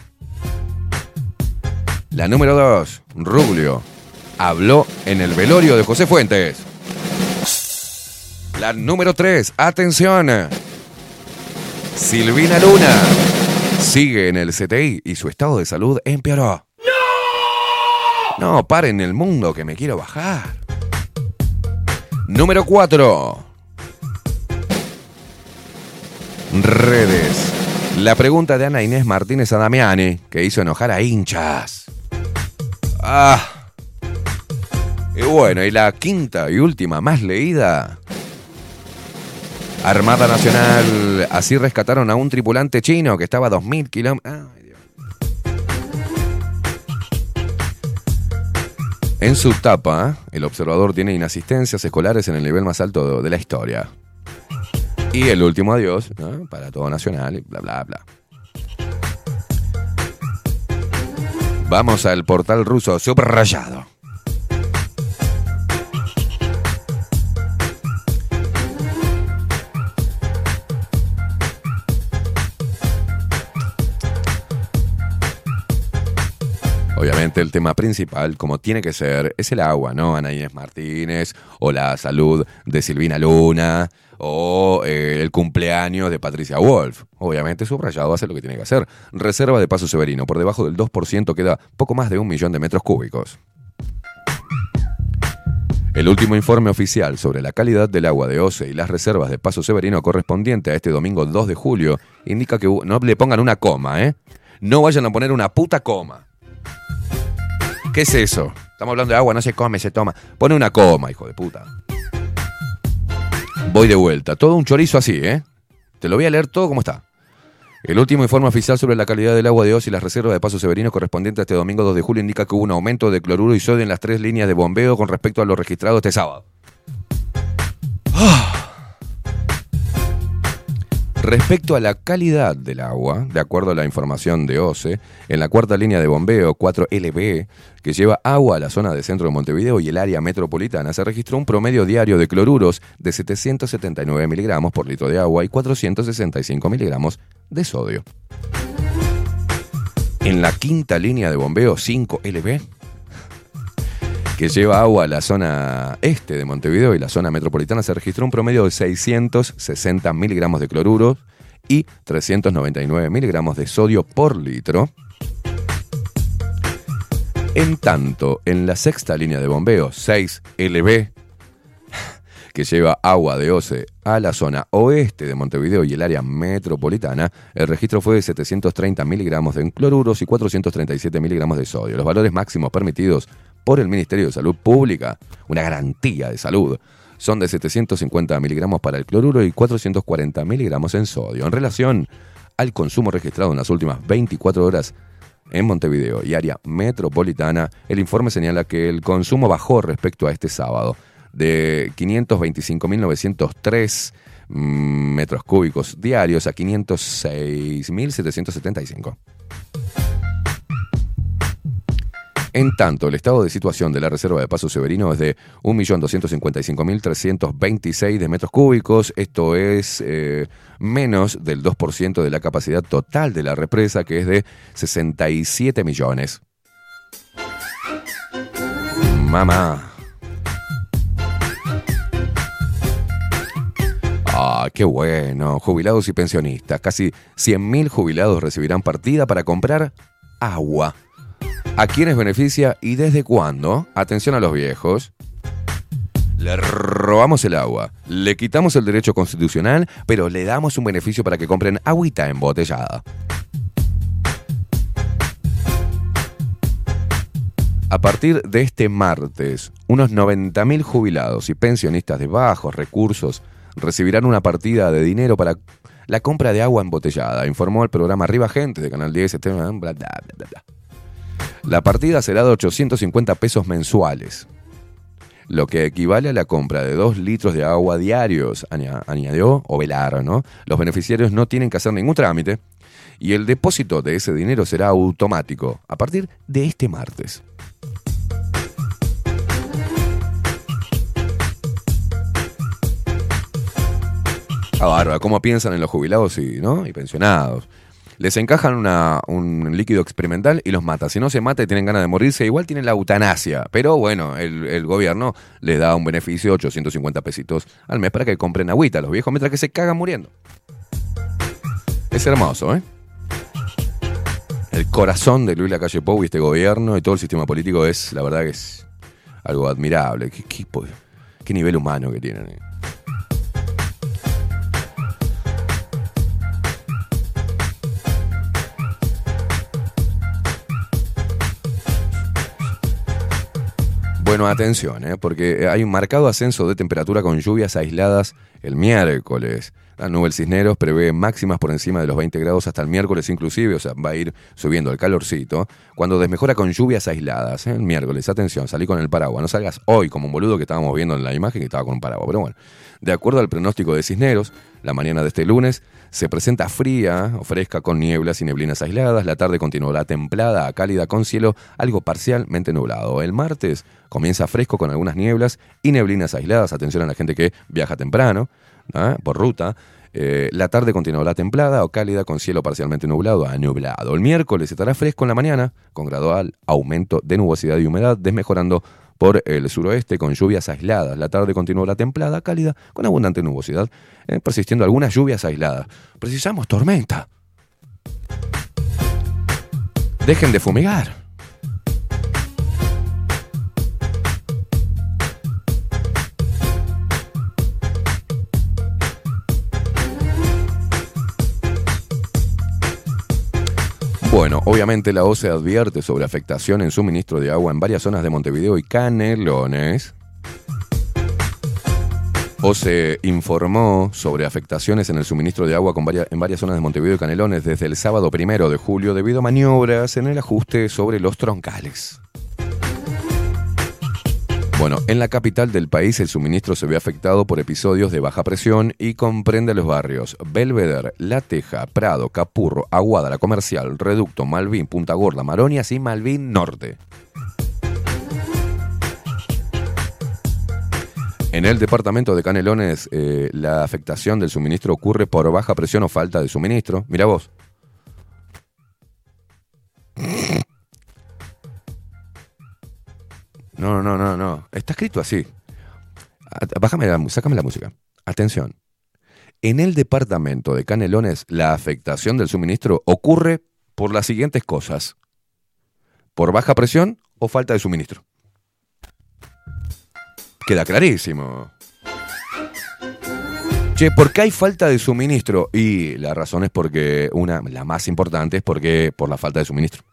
La número dos, Ruglio habló en el velorio de José Fuentes. La número tres, atención. Silvina Luna sigue en el CTI y su estado de salud empeoró. ¡No! No, paren el mundo que me quiero bajar. Número 4. Redes. La pregunta de Ana Inés Martínez a Damiani, que hizo enojar a hinchas. Ah. Y bueno, y la quinta y última más leída. Armada Nacional. Así rescataron a un tripulante chino que estaba a 2.000 kilómetros. En su tapa, el observador tiene inasistencias escolares en el nivel más alto de la historia. Y el último adiós, para todo Nacional y bla, bla, bla. Vamos al portal ruso subrayado. Obviamente el tema principal, como tiene que ser, es el agua, ¿no? Ana Inés Martínez, o la salud de Silvina Luna, o eh, el cumpleaños de Patricia Wolf. Obviamente subrayado hace lo que tiene que hacer. Reserva de Paso Severino, por debajo del 2% queda poco más de un millón de metros cúbicos. El último informe oficial sobre la calidad del agua de OCE y las reservas de Paso Severino correspondiente a este domingo 2 de julio indica que no le pongan una coma, ¿eh? No vayan a poner una puta coma. ¿Qué es eso? Estamos hablando de agua, no se come, se toma. Pone una coma, hijo de puta. Voy de vuelta. Todo un chorizo así, ¿eh? Te lo voy a leer todo como está. El último informe oficial sobre la calidad del agua de Oz y las reservas de Paso Severino correspondiente a este domingo 2 de julio indica que hubo un aumento de cloruro y sodio en las tres líneas de bombeo con respecto a lo registrado este sábado. Ah. Respecto a la calidad del agua, de acuerdo a la información de OCE, en la cuarta línea de bombeo 4LB, que lleva agua a la zona de centro de Montevideo y el área metropolitana, se registró un promedio diario de cloruros de 779 miligramos por litro de agua y 465 miligramos de sodio. En la quinta línea de bombeo 5LB, que lleva agua a la zona este de Montevideo y la zona metropolitana, se registró un promedio de 660 miligramos de cloruros y 399 miligramos de sodio por litro. En tanto, en la sexta línea de bombeo, 6LB, que lleva agua de OCE a la zona oeste de Montevideo y el área metropolitana, el registro fue de 730 miligramos de cloruros y 437 miligramos de sodio. Los valores máximos permitidos por el Ministerio de Salud Pública, una garantía de salud, son de 750 miligramos para el cloruro y 440 miligramos en sodio. En relación al consumo registrado en las últimas 24 horas en Montevideo y área metropolitana, el informe señala que el consumo bajó respecto a este sábado de 525.903 mm, metros cúbicos diarios a 506.775. En tanto, el estado de situación de la reserva de Paso Severino es de 1.255.326 de metros cúbicos. Esto es eh, menos del 2% de la capacidad total de la represa, que es de 67 millones. Mamá. Ah, qué bueno. Jubilados y pensionistas. Casi 100.000 jubilados recibirán partida para comprar agua. ¿A quiénes beneficia y desde cuándo? Atención a los viejos. Le robamos el agua, le quitamos el derecho constitucional, pero le damos un beneficio para que compren agüita embotellada. A partir de este martes, unos 90.000 jubilados y pensionistas de bajos recursos recibirán una partida de dinero para la compra de agua embotellada, informó el programa Arriba Gente de Canal 10. este, bla, bla, bla, bla. La partida será de 850 pesos mensuales, lo que equivale a la compra de 2 litros de agua diarios, aña- añadió Ovelar, ¿no? Los beneficiarios no tienen que hacer ningún trámite y el depósito de ese dinero será automático a partir de este martes. Ah, bárbaro, cómo piensan en los jubilados y pensionados. Les encajan un líquido experimental y los mata. Si no se mata y tienen ganas de morirse, igual tienen la eutanasia. Pero bueno, el, gobierno les da un beneficio de 850 pesitos al mes para que compren agüita a los viejos mientras que se cagan muriendo. Es hermoso, ¿eh? El corazón de Luis Lacalle Pou y este gobierno y todo el sistema político es, la verdad que es algo admirable. Qué, qué nivel humano que tienen. Bueno, atención, ¿eh? porque hay un marcado ascenso de temperatura con lluvias aisladas el miércoles. La nube del Cisneros prevé máximas por encima de los 20 grados hasta el miércoles inclusive, o sea, va a ir subiendo el calorcito. Cuando desmejora con lluvias aisladas, ¿eh? el miércoles, atención, salí con el paraguas. No salgas hoy como un boludo que estábamos viendo en la imagen que estaba con un paraguas. Pero bueno, de acuerdo al pronóstico de Cisneros, la mañana de este lunes se presenta fría o fresca con nieblas y neblinas aisladas. La tarde continuará templada a cálida con cielo algo parcialmente nublado. El martes comienza fresco con algunas nieblas y neblinas aisladas. Atención a la gente que viaja temprano ¿ah? por ruta. Eh, la tarde continuará templada o cálida con cielo parcialmente nublado a nublado. El miércoles estará fresco en la mañana con gradual aumento de nubosidad y humedad, desmejorando por el suroeste con lluvias aisladas. La tarde continuará templada, cálida, con abundante nubosidad, eh, persistiendo algunas lluvias aisladas. Precisamos tormenta. Dejen de fumigar. Bueno, obviamente la OCE advierte sobre afectación en suministro de agua en varias zonas de Montevideo y Canelones. OCE informó sobre afectaciones en el suministro de agua con en varias zonas de Montevideo y Canelones desde el sábado primero de julio debido a maniobras en el ajuste sobre los troncales. Bueno, en la capital del país el suministro se ve afectado por episodios de baja presión y comprende los barrios Belvedere, La Teja, Prado, Capurro, Aguada, La Comercial, Reducto, Malvin, Punta Gorda, Maronias y Malvin Norte. En el departamento de Canelones, eh, la afectación del suministro ocurre por baja presión o falta de suministro. Mira vos. No, no, no, no. Está escrito así. Bájame la, sácame la música. Atención. En el departamento de Canelones, la afectación del suministro ocurre por las siguientes cosas. Por baja presión o falta de suministro. Queda clarísimo. Che, ¿por qué hay falta de suministro? Y la razón es porque, una, la más importante es porque por la falta de suministro.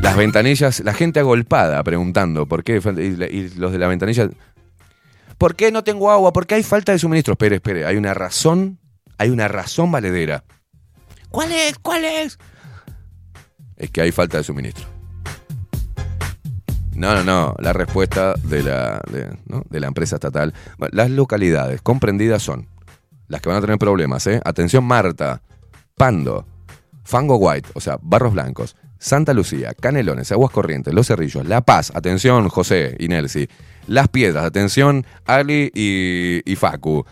Las ventanillas, la gente agolpada preguntando por qué, y, los de la ventanilla, ¿por qué no tengo agua? ¿Por qué hay falta de suministro? Espere, espere, hay una razón, hay una razón valedera. ¿Cuál es? ¿Cuál es? Es que hay falta de suministro. No, no, no. La respuesta de la, de, ¿no? de la empresa estatal. Las localidades comprendidas son las que van a tener problemas, ¿eh? Atención, Marta, Pando, Fango White, o sea, Barros Blancos, Santa Lucía, Canelones, Aguas Corrientes, Los Cerrillos, La Paz, atención, José y Nelsi, Las Piedras, atención, Ali y, y Facu.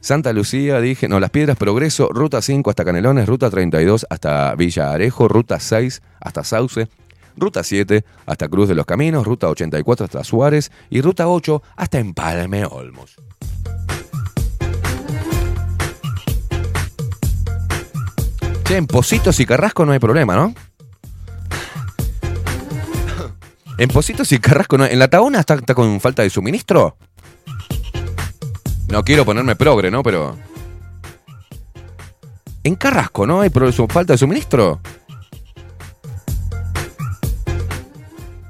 Santa Lucía, dije, no, Las Piedras, Progreso, Ruta 5 hasta Canelones, Ruta 32 hasta Villa Arejo, Ruta 6 hasta Sauce, ruta 7 hasta Cruz de los Caminos, ruta 84 hasta Suárez y ruta 8 hasta Empalme Olmos. En Positos y Carrasco no hay problema, ¿no? En Positos y Carrasco no ¿En la Taona está, está con falta de suministro? No quiero ponerme progre, ¿no? Pero... En Carrasco, ¿no? ¿Hay falta de suministro?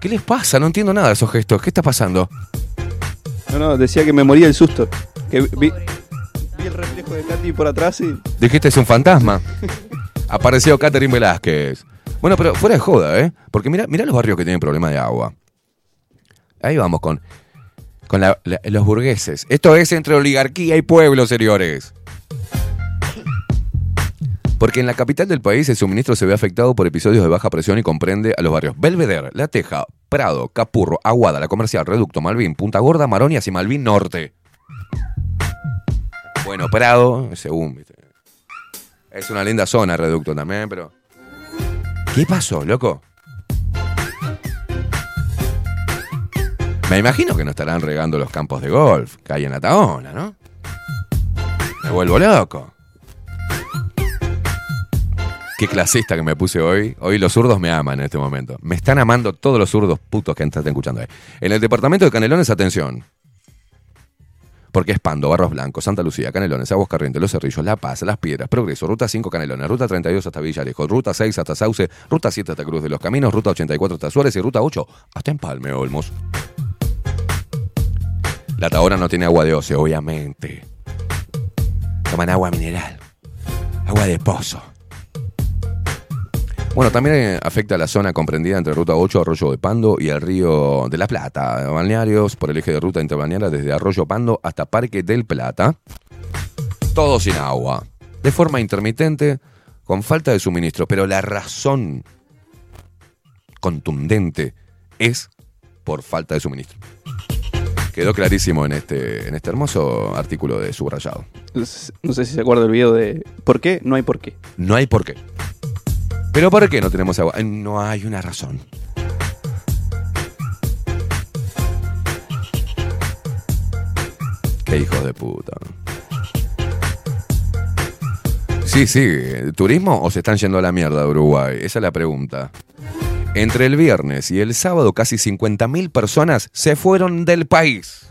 ¿Qué les pasa? No entiendo nada de esos gestos. ¿Qué está pasando? No, no, decía que me moría el susto. Que vi, vi el reflejo de Katy por atrás y. Dijiste es un fantasma. Apareció Catherine Velázquez. Bueno, pero fuera de joda, ¿eh? Porque mira, mira los barrios que tienen problemas de agua. Ahí vamos con, con los burgueses. Esto es entre oligarquía y pueblo, señores. Porque en la capital del país el suministro se ve afectado por episodios de baja presión y comprende a los barrios Belvedere, La Teja, Prado, Capurro, Aguada, La Comercial, Reducto, Malvin, Punta Gorda, Maronias y Malvin Norte. Bueno, Prado, según. Es una linda zona, Reducto también, pero... ¿Qué pasó, loco? Me imagino que no estarán regando los campos de golf que hay en la Taona, ¿no? Me vuelvo loco. Qué clasista que me puse hoy. Hoy los zurdos me aman en este momento. Me están amando todos los zurdos putos que están escuchando. En el departamento de Canelones, atención. Porque es Pando, Barros Blancos, Santa Lucía, Canelones, Aguas Corrientes, Los Cerrillos, La Paz, Las Piedras, Progreso, Ruta 5 Canelones, Ruta 32 hasta Villarejo, Ruta 6 hasta Sauce, Ruta 7 hasta Cruz de los Caminos, Ruta 84 hasta Suárez y Ruta 8 hasta Empalme, Olmos. La Tahora no tiene agua de ocio, obviamente. Toman agua mineral, agua de pozo. Bueno, también eh, afecta a la zona comprendida entre Ruta 8, Arroyo de Pando y el Río de la Plata. Balnearios por el eje de ruta interbalnearia desde Arroyo Pando hasta Parque del Plata. Todo sin agua. De forma intermitente, con falta de suministro. Pero la razón contundente es por falta de suministro. Quedó clarísimo en este, en este hermoso artículo de subrayado. No sé si se acuerda el video de ¿Por qué? No hay por qué. No hay por qué. ¿Pero por qué no tenemos agua? No hay una razón. Qué hijos de puta. Sí, sí. ¿Turismo o se están yendo a la mierda de Uruguay? Esa es la pregunta. Entre el viernes y el sábado, casi 50.000 personas se fueron del país.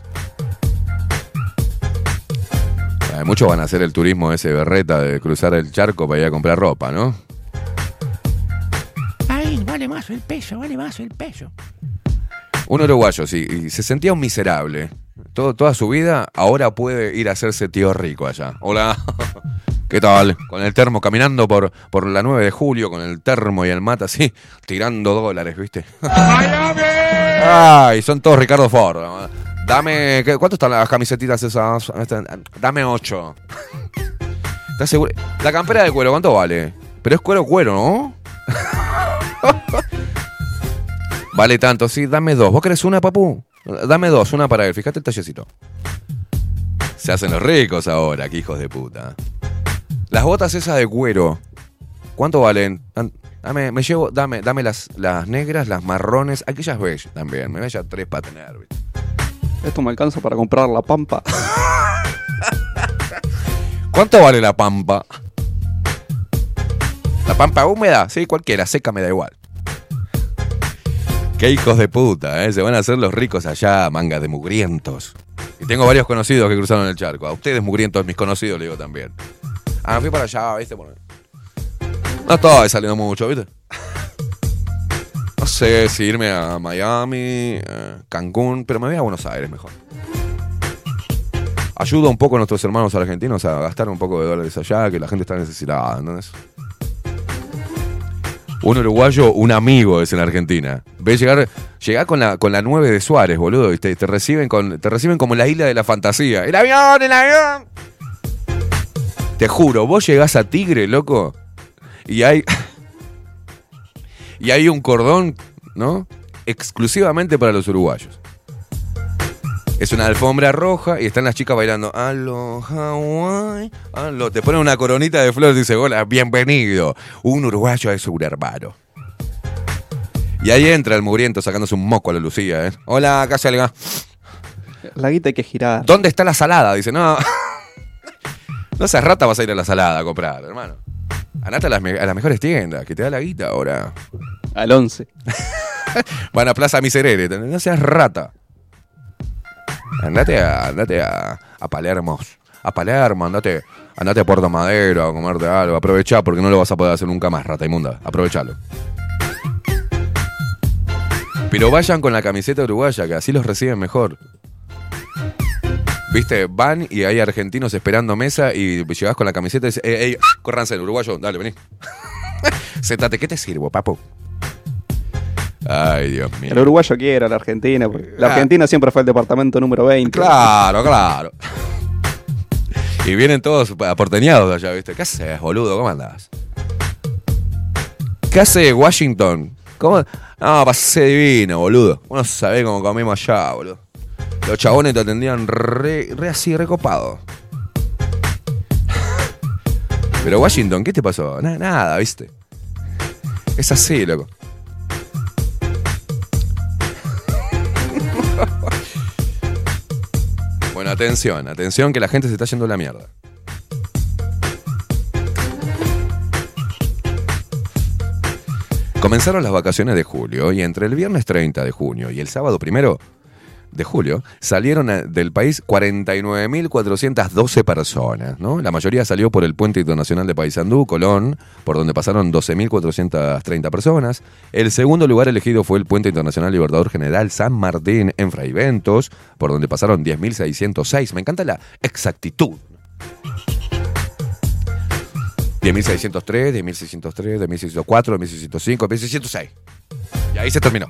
Muchos van a hacer el turismo ese berreta de cruzar el charco para ir a comprar ropa, ¿no? Más el peso, vale más el peso. Un uruguayo, sí, y se sentía un miserable. Todo, toda su vida, ahora puede ir a hacerse tío rico allá. Hola, ¿qué tal? Con el termo, caminando por, por la 9 de julio, con el termo y el mata así, tirando dólares, ¿viste? Ay, son todos Ricardo Ford. Dame, ¿qué- ¿cuánto están las camisetitas esas? Dame ocho. ¿Estás seguro? La campera de cuero, ¿cuánto vale? Pero es cuero cuero, ¿no? Vale tanto, sí, dame dos. ¿Vos querés una, papu? Dame dos, una para él. Fíjate el tallecito. Se hacen los ricos ahora, que hijos de puta. Las botas esas de cuero, ¿cuánto valen? Dame, me llevo, dame, dame las, las negras, las marrones, aquellas beige también. Me voy a llevar tres para tener. ¿viste? Esto me alcanza para comprar la pampa. ¿Cuánto vale la pampa? La pampa húmeda, sí, cualquiera, seca me da igual. Qué hijos de puta, ¿eh? Se van a hacer los ricos allá, manga de mugrientos. Y tengo varios conocidos que cruzaron el charco. A ustedes mugrientos, mis conocidos, le digo también. Ah, fui para allá, ¿viste? No estoy saliendo mucho, ¿viste? No sé si irme a Miami, eh, Cancún, pero me voy a Buenos Aires mejor. Ayuda un poco a nuestros hermanos argentinos a gastar un poco de dólares allá, que la gente está necesitada, ¿entendés? Un uruguayo, un amigo es en Argentina. Ves llegar, llegá con la, con la 9 de Suárez, boludo, y te, te reciben con, te reciben como la isla de la fantasía. ¡El avión, el avión! Te juro, vos llegás a Tigre, loco, y hay. y hay un cordón, ¿no? Exclusivamente para los uruguayos. Es una alfombra roja y están las chicas bailando. Aló, Hawái. Aló. Te ponen una coronita de flores y dice, hola, bienvenido. Un uruguayo es un hermano. Y ahí entra el mugriento sacándose un moco a la Lucía, ¿eh? Hola, acá salga. La guita hay que girar. ¿Dónde está la salada? Dice, no. No seas rata, vas a ir a la salada a comprar, hermano. Andate a las, me- a las mejores tiendas, que te da la guita ahora. Al 11. Van a Plaza Miserere, no seas rata. Andate a, andate a, a Palermo. A Palermo, andate, andate a Puerto Madero a comerte algo. Aprovechá porque no lo vas a poder hacer nunca más, rata inmunda. Aprovechalo. Pero vayan con la camiseta uruguaya, que así los reciben mejor. Viste, van y hay argentinos esperando mesa y llegás con la camiseta y dices, ey, ey, córranse, el uruguayo, dale, vení. Sentate, ¿qué te sirvo, papo? Ay, Dios mío. El uruguayo quiere a la Argentina. porque La Ah. Argentina siempre fue el departamento número 20. Claro, claro. Y vienen todos aporteñados de allá, ¿viste? ¿Qué haces, boludo? ¿Cómo andás? ¿Qué hace Washington? ¿Cómo? No, pasé divino, boludo. Uno sabe cómo comemos allá, boludo. Los chabones te atendían re, re así, recopado. Pero Washington, ¿qué te pasó? Na- nada, ¿viste? Es así, loco. Atención, atención que la gente se está yendo a la mierda. Comenzaron las vacaciones de julio y entre el viernes 30 de junio y el sábado primero de julio salieron del país 49.412 personas, ¿no? La mayoría salió por el puente internacional de Paysandú, Colón, por donde pasaron 12.430 personas. El segundo lugar elegido fue el puente internacional Libertador General San Martín en Fraiventos, por donde pasaron 10.606. Me encanta la exactitud. 10.603, 10.603, 10.604, 10.605, 10.606. Y ahí se terminó.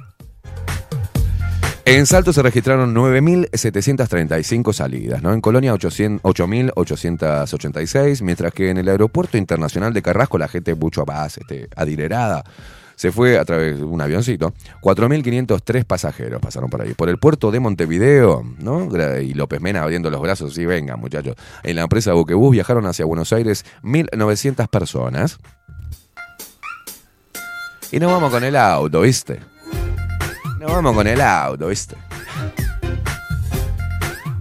En Salto se registraron 9.735 salidas, ¿no? En Colonia 800 8.886, mientras que en el Aeropuerto Internacional de Carrasco la gente mucho más este, adinerada se fue a través de un avioncito. 4.503 pasajeros pasaron por ahí. Por el puerto de Montevideo, ¿no? Y López Mena abriendo los brazos, sí, venga muchachos. En la empresa Buquebús viajaron hacia Buenos Aires 1.900 personas. Y nos vamos con el auto, ¿viste? Nos vamos con el auto, ¿viste?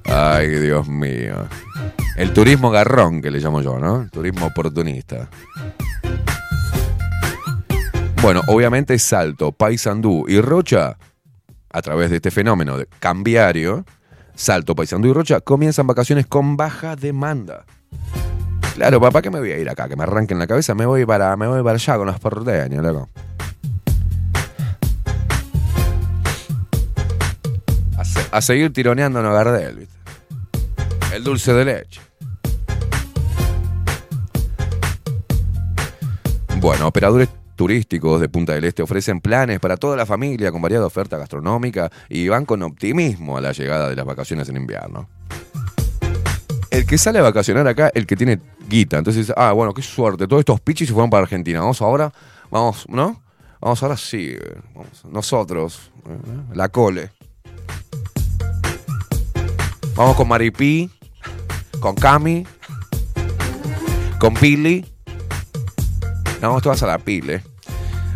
Ay, Dios mío. El turismo garrón que le llamo yo, ¿no? Turismo oportunista. Bueno, obviamente Salto, Paysandú y Rocha, a través de este fenómeno cambiario, Salto, Paysandú y Rocha comienzan vacaciones con baja demanda. Claro, papá, que me voy a ir acá? Que me arranquen la cabeza, me voy para, me voy para allá con los porteños, loco. A, se- a seguir tironeando a Gardel, ¿viste? El dulce de leche. Bueno, operadores turísticos de Punta del Este ofrecen planes para toda la familia con variada oferta gastronómica y van con optimismo a la llegada de las vacaciones en invierno. El que sale a vacacionar acá, el que tiene guita. Entonces ah, bueno, qué suerte. Todos estos pichis se fueron para Argentina. Vamos ahora, vamos, ¿no? Vamos ahora sí. eh, nosotros, eh, la cole. Vamos con Maripí, con Cami, con Pili. Vamos todas a la Pile.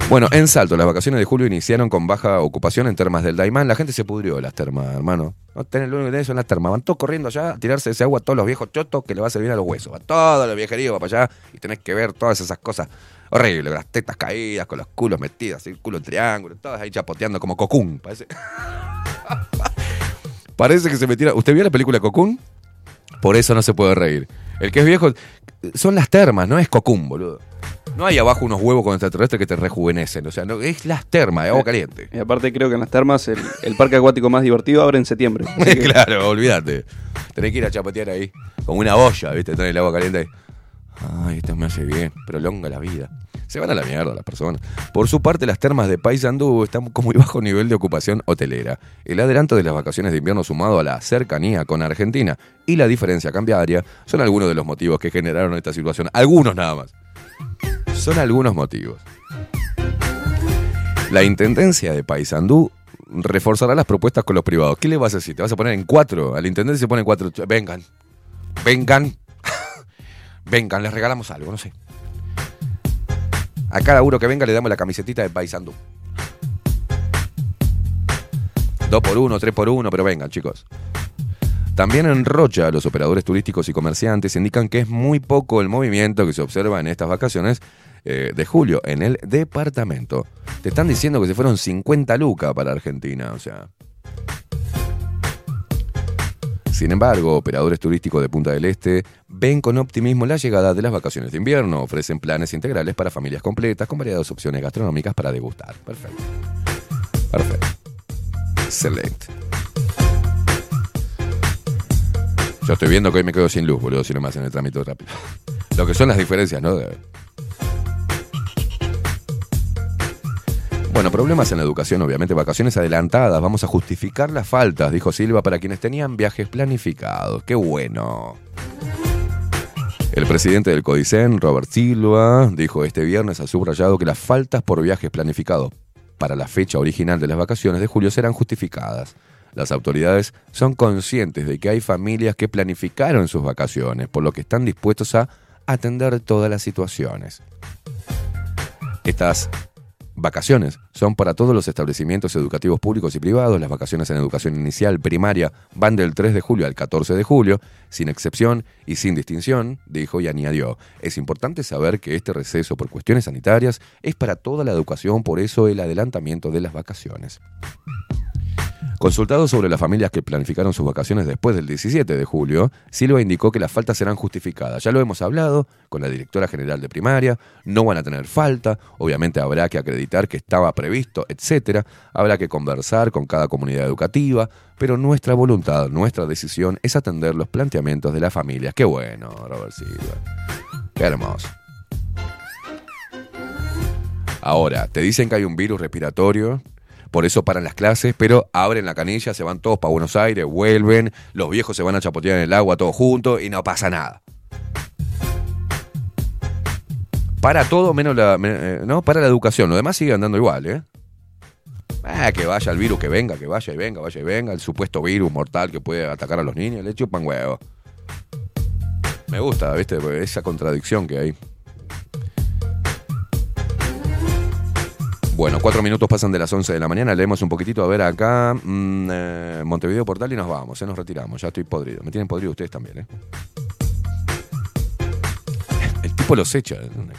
Bueno, en Salto, las vacaciones de julio iniciaron con baja ocupación en termas del Daimán. La gente se pudrió de las termas, hermano. No tenés lo único que tenés son las termas. Van todos corriendo allá a tirarse ese agua a todos los viejos chotos que le va a servir a los huesos. A todos los viejeríos va para allá y tenés que ver todas esas cosas horribles. Las tetas caídas, con los culos metidos, el culo en triángulo, todas ahí chapoteando como cocún. Parece. Parece que se metiera. ¿Usted vio la película Cocoon? Por eso no se puede reír. El que es viejo. Son las termas, no es Cocoon, boludo. No hay abajo unos huevos con extraterrestres que te rejuvenecen. O sea, no, es las termas, de agua caliente. Y aparte creo que en las termas el, el parque acuático más divertido abre en septiembre. Que- claro, olvídate. Tenés que ir a chapotear ahí. Como una olla, ¿viste? Tener el agua caliente ahí. Ay, esto me hace bien. Prolonga la vida. Se van a la mierda las personas. Por su parte, las termas de Paysandú están con muy bajo nivel de ocupación hotelera. El adelanto de las vacaciones de invierno sumado a la cercanía con Argentina y la diferencia cambiaria son algunos de los motivos que generaron esta situación. Algunos nada más. Son algunos motivos. La Intendencia de Paysandú reforzará las propuestas con los privados. ¿Qué le vas a decir? ¿Te vas a poner en cuatro? Al intendente se pone en cuatro. Vengan. Vengan. Vengan, les regalamos algo, no sé. A cada uno que venga le damos la camisetita de Paysandú. Dos por uno, tres por uno, pero vengan, chicos. También en Rocha, los operadores turísticos y comerciantes indican que es muy poco el movimiento que se observa en estas vacaciones eh, de julio en el departamento. Te están diciendo que se fueron 50 lucas para Argentina, o sea. Sin embargo, operadores turísticos de Punta del Este ven con optimismo la llegada de las vacaciones de invierno. Ofrecen planes integrales para familias completas con variadas opciones gastronómicas para degustar. Perfecto. Perfecto. Excelente. Yo estoy viendo que hoy me quedo sin luz, boludo, si no me hacen el trámite rápido. Lo que son las diferencias, ¿no? Bueno, problemas en la educación, obviamente, vacaciones adelantadas. Vamos a justificar las faltas, dijo Silva, para quienes tenían viajes planificados. ¡Qué bueno! El presidente del Codicen, Robert Silva, dijo este viernes ha subrayado que las faltas por viajes planificados para la fecha original de las vacaciones de julio serán justificadas. Las autoridades son conscientes de que hay familias que planificaron sus vacaciones, por lo que están dispuestos a atender todas las situaciones. Estas vacaciones son para todos los establecimientos educativos públicos y privados. Las vacaciones en educación inicial primaria van del 3 de julio al 14 de julio, sin excepción y sin distinción, dijo y añadió. Es importante saber que este receso por cuestiones sanitarias es para toda la educación, por eso el adelantamiento de las vacaciones. Consultado sobre las familias que planificaron sus vacaciones después del 17 de julio, Silva indicó que las faltas serán justificadas. Ya lo hemos hablado con la directora general de primaria, no van a tener falta, obviamente habrá que acreditar que estaba previsto, etcétera, habrá que conversar con cada comunidad educativa, pero nuestra voluntad, nuestra decisión es atender los planteamientos de las familias. Qué bueno, Robert Silva. Qué hermoso. Ahora, te dicen que hay un virus respiratorio, por eso paran las clases, pero abren la canilla, se van todos para Buenos Aires, vuelven, los viejos se van a chapotear en el agua todos juntos y no pasa nada. Para todo menos la, eh, no, para la educación, lo demás sigue andando igual, ¿eh? Ah, que vaya el virus, que venga, que vaya y venga, vaya y venga, el supuesto virus mortal que puede atacar a los niños, le chupan huevo. Me gusta, ¿viste? Esa contradicción que hay. Bueno, cuatro minutos pasan de las 11 de la mañana. Leemos un poquitito a ver acá. mm, eh, Montevideo Portal y nos vamos, eh, nos retiramos. Ya estoy podrido. Me tienen podrido ustedes también, ¿eh? El tipo los echa. Una.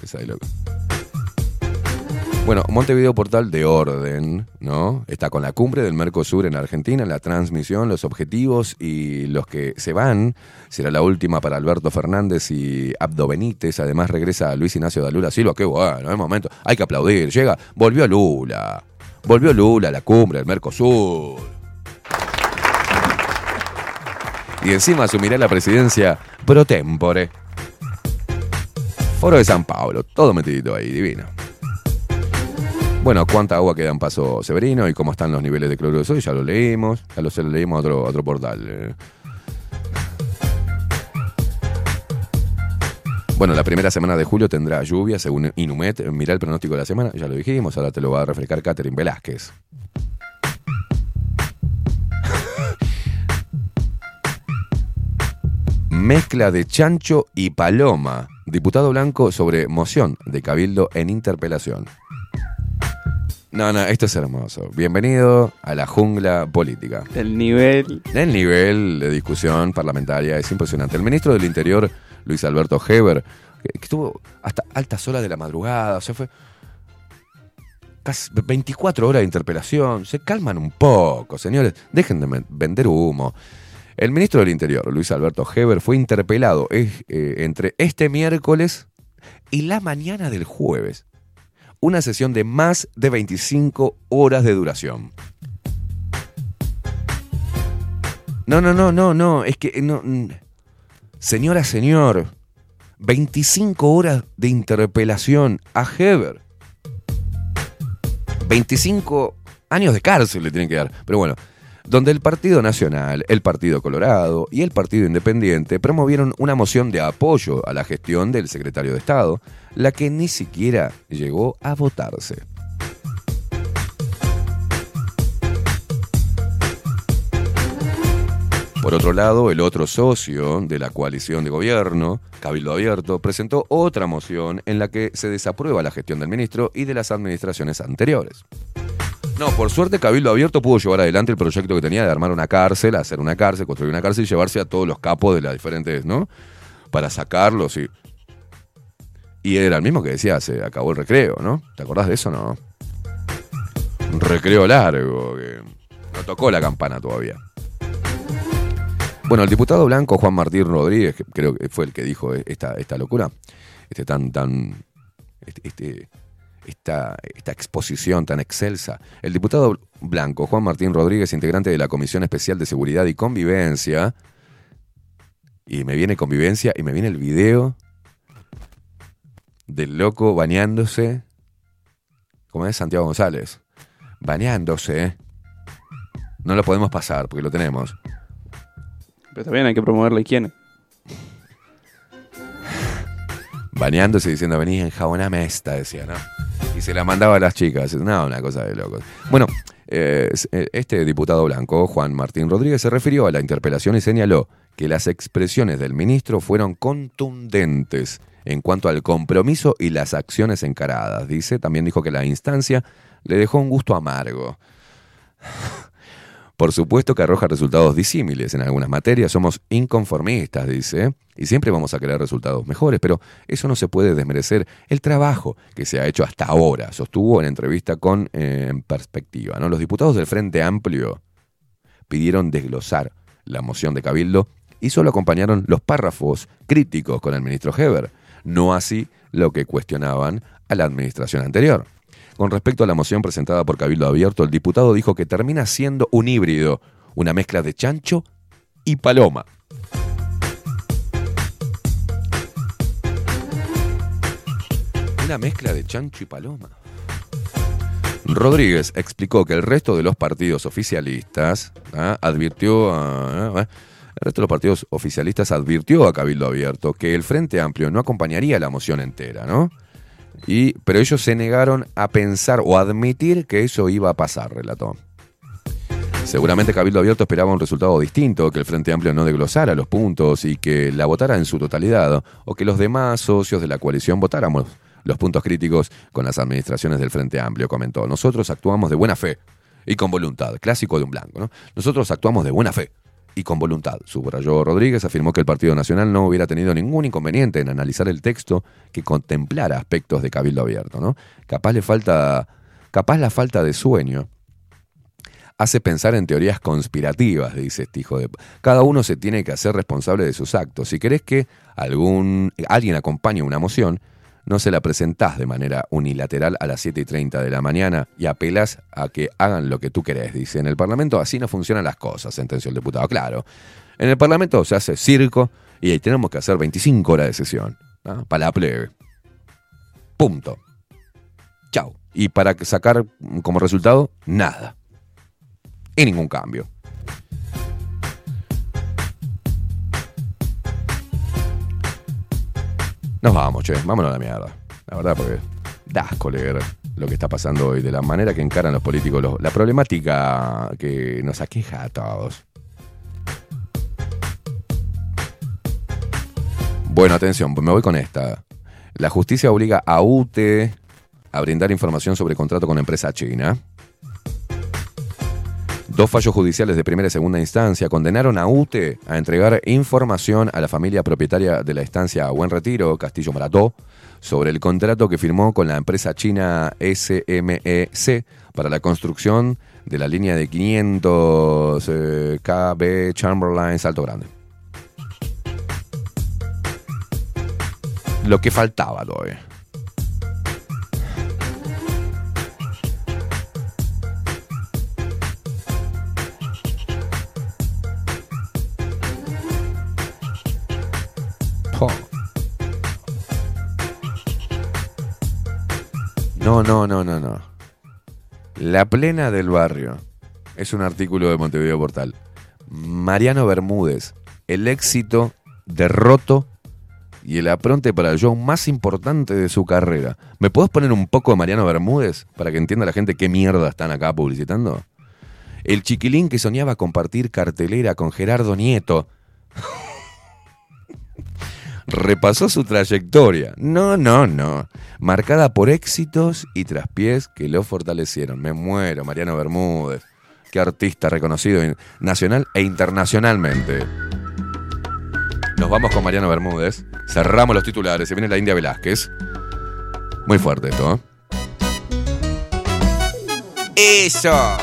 Bueno, Montevideo Portal de orden, ¿no? Está con la cumbre del Mercosur en Argentina, la transmisión, los objetivos y los que se van. Será la última para Alberto Fernández y Abdo Benítez. Además regresa Luis Ignacio da Lula Silva. Qué bueno, es momento. Hay que aplaudir. Llega, volvió Lula. Volvió Lula a la cumbre del Mercosur. Y encima asumirá la presidencia pro tempore. Foro de San Pablo, todo metidito ahí, divino. Bueno, cuánta agua queda en Paso Severino y cómo están los niveles de cloruro de sodio, ya lo leímos, ya lo, lo leímos a otro, otro portal. eh. Bueno, la primera semana de julio tendrá lluvia, según Inumet. Mirá el pronóstico de la semana, ya lo dijimos, ahora te lo va a refrescar Catherine Velázquez. Mezcla de chancho y paloma. Diputado Blanco sobre moción de Cabildo en interpelación. No, no, esto es hermoso. Bienvenido a la jungla política. El nivel. El nivel de discusión parlamentaria es impresionante. El ministro del Interior, Luis Alberto Heber, que estuvo hasta altas horas de la madrugada, o sea, fue casi 24 horas de interpelación. Se calman un poco, señores. Dejen de vender humo. El ministro del Interior, Luis Alberto Heber, fue interpelado eh, entre este miércoles y la mañana del jueves. Una sesión de más de 25 horas de duración. No, no, no, no, no. Es que no. mm. Señora, señor. 25 horas de interpelación a Heber. 25 años de cárcel le tienen que dar. Pero bueno, donde el Partido Nacional, el Partido Colorado y el Partido Independiente promovieron una moción de apoyo a la gestión del secretario de Estado, la que ni siquiera llegó a votarse. Por otro lado, el otro socio de la coalición de gobierno, Cabildo Abierto, presentó otra moción en la que se desaprueba la gestión del ministro y de las administraciones anteriores. No, por suerte Cabildo Abierto pudo llevar adelante el proyecto que tenía de armar una cárcel, hacer una cárcel, construir una cárcel y llevarse a todos los capos de las diferentes, ¿no? Para sacarlos y... Y era el mismo que decía, se acabó el recreo, ¿no? ¿Te acordás de eso, no? Un recreo largo, que no tocó la campana todavía. Bueno, el diputado blanco Juan Martín Rodríguez, que creo que fue el que dijo esta, esta locura, este tan, tan, este, este- esta, esta exposición tan excelsa. El diputado blanco Juan Martín Rodríguez, integrante de la Comisión Especial de Seguridad y Convivencia, y me viene convivencia y me viene el video del loco bañándose, como es Santiago González, bañándose. No lo podemos pasar porque lo tenemos. Pero también hay que promover la higiene. bañándose diciendo, vení, enjaboname esta, decía, ¿no? Y se la mandaba a las chicas. No, una cosa de locos. Bueno, eh, este diputado blanco, Juan Martín Rodríguez, se refirió a la interpelación y señaló que las expresiones del ministro fueron contundentes en cuanto al compromiso y las acciones encaradas. Dice, también dijo que la instancia le dejó un gusto amargo. Por supuesto que arroja resultados disímiles en algunas materias, somos inconformistas, dice, y siempre vamos a querer resultados mejores, pero eso no se puede desmerecer el trabajo que se ha hecho hasta ahora, sostuvo en entrevista con eh, En Perspectiva. ¿no? Los diputados del Frente Amplio pidieron desglosar la moción de Cabildo y solo acompañaron los párrafos críticos con el ministro Heber, no así lo que cuestionaban a la administración anterior. Con respecto a la moción presentada por Cabildo Abierto, el diputado dijo que termina siendo un híbrido, una mezcla de chancho y paloma. Una mezcla de chancho y paloma. Rodríguez explicó que el resto de los partidos oficialistas ¿ah? advirtió a, el resto de los partidos oficialistas advirtió a Cabildo Abierto que el Frente Amplio no acompañaría la moción entera, ¿no? Y, pero ellos se negaron a pensar o admitir que eso iba a pasar, relató. Seguramente Cabildo Abierto esperaba un resultado distinto, que el Frente Amplio no desglosara los puntos y que la votara en su totalidad, o que los demás socios de la coalición votáramos los puntos críticos con las administraciones del Frente Amplio, comentó. Nosotros actuamos de buena fe y con voluntad, clásico de un blanco, ¿no? Nosotros actuamos de buena fe y con voluntad. Subrayó Rodríguez, afirmó que el Partido Nacional no hubiera tenido ningún inconveniente en analizar el texto que contemplara aspectos de cabildo abierto, ¿no? Capaz le falta, capaz la falta de sueño hace pensar en teorías conspirativas, dice este hijo de... Cada uno se tiene que hacer responsable de sus actos. Si querés que algún, alguien acompañe una moción, no se la presentás de manera unilateral a las 7 y 30 de la mañana y apelas a que hagan lo que tú querés, dice. En el Parlamento así no funcionan las cosas, sentenció el diputado. Claro, en el Parlamento se hace circo y ahí tenemos que hacer 25 horas de sesión para la plebe. Punto. Chau. Y para sacar como resultado, nada. Y ningún cambio. Nos vamos, che, vámonos a la mierda. La verdad, porque da asco leer lo que está pasando hoy, de la manera que encaran los políticos, la problemática que nos aqueja a todos. Bueno, atención, me voy con esta. La justicia obliga a UTE a brindar información sobre contrato con empresa china. Dos fallos judiciales de primera y segunda instancia condenaron a UTE a entregar información a la familia propietaria de la estancia Buen Retiro, Castillo Marató, sobre el contrato que firmó con la empresa china SMEC para la construcción de la línea de 500 eh, KB Chamberlain Salto Grande. Lo que faltaba todavía. No, no, no, no, no. La plena del barrio. Es un artículo de Montevideo Portal. Mariano Bermúdez. El éxito derroto y el apronte para el show más importante de su carrera. ¿Me podés poner un poco de Mariano Bermúdez para que entienda la gente qué mierda están acá publicitando? El chiquilín que soñaba compartir cartelera con Gerardo Nieto repasó su trayectoria. No, no, no. Marcada por éxitos y traspiés que lo fortalecieron. Me muero, Mariano Bermúdez. Qué artista reconocido nacional e internacionalmente. Nos vamos con Mariano Bermúdez. Cerramos los titulares. Se viene la India Velázquez. Muy fuerte esto, ¿eh? ¡Eso!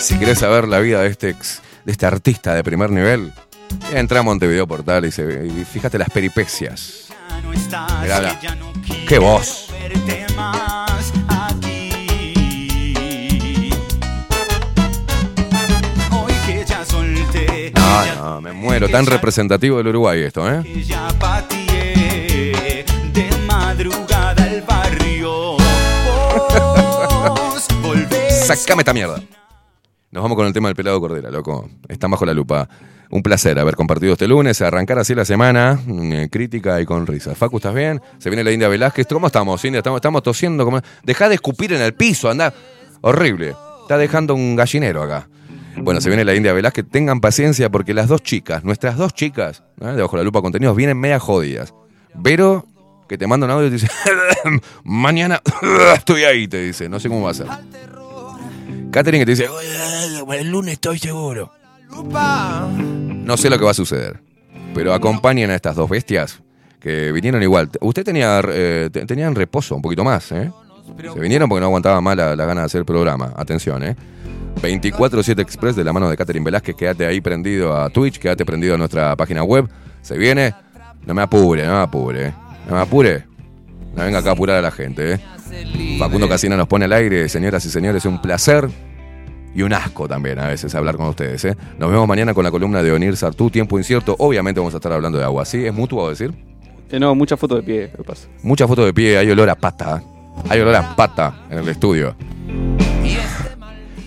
Si querés saber la vida de este, ex- de este artista de primer nivel, entra a Montevideo Portal y, se, y fíjate las peripecias. Mirá. ¡Qué voz! No, no, me muero. Tan representativo del Uruguay esto, ¿eh? de madrugada barrio. Sácame esta mierda. Nos vamos con el tema del pelado Cordera, loco. Está bajo la lupa. Un placer haber compartido este lunes, arrancar así la semana, mm, eh, crítica y con risa. Facu, ¿estás bien? Se viene la India Velázquez. ¿Cómo estamos, India? Estamos, tosiendo. Como... Deja de escupir en el piso, anda. Horrible. Está dejando un gallinero acá. Bueno, se viene la India Velázquez. Tengan paciencia porque las dos chicas, nuestras dos chicas, ¿eh? de Bajo la Lupa Contenidos, vienen media jodidas. Vero, que te manda un audio y te dice, mañana estoy ahí, te dice. No sé cómo va a ser. Catherine que te dice, "Oye, el lunes estoy seguro. No sé lo que va a suceder, pero acompañen a estas dos bestias que vinieron igual. Usted tenía, eh, te- tenían reposo un poquito más, ¿eh? Se vinieron porque no aguantaba más la, la gana de hacer programa. Atención, ¿eh? 24-7 Express de la mano de Catherine Velázquez. Quédate ahí prendido a Twitch, quédate prendido a nuestra página web. Se viene. No me apure, no me apure. No me apure. No venga acá a apurar a la gente, ¿eh? Facundo Casina nos pone al aire, señoras y señores, un placer y un asco también a veces hablar con ustedes. ¿eh? Nos vemos mañana con la columna de Onir Sartú, Tiempo Incierto. Obviamente vamos a estar hablando de agua, ¿sí? ¿Es mutuo decir? Eh, no, muchas fotos de pie, que pasa. Mucha foto de pie, hay olor a pata. Hay olor a pata en el estudio.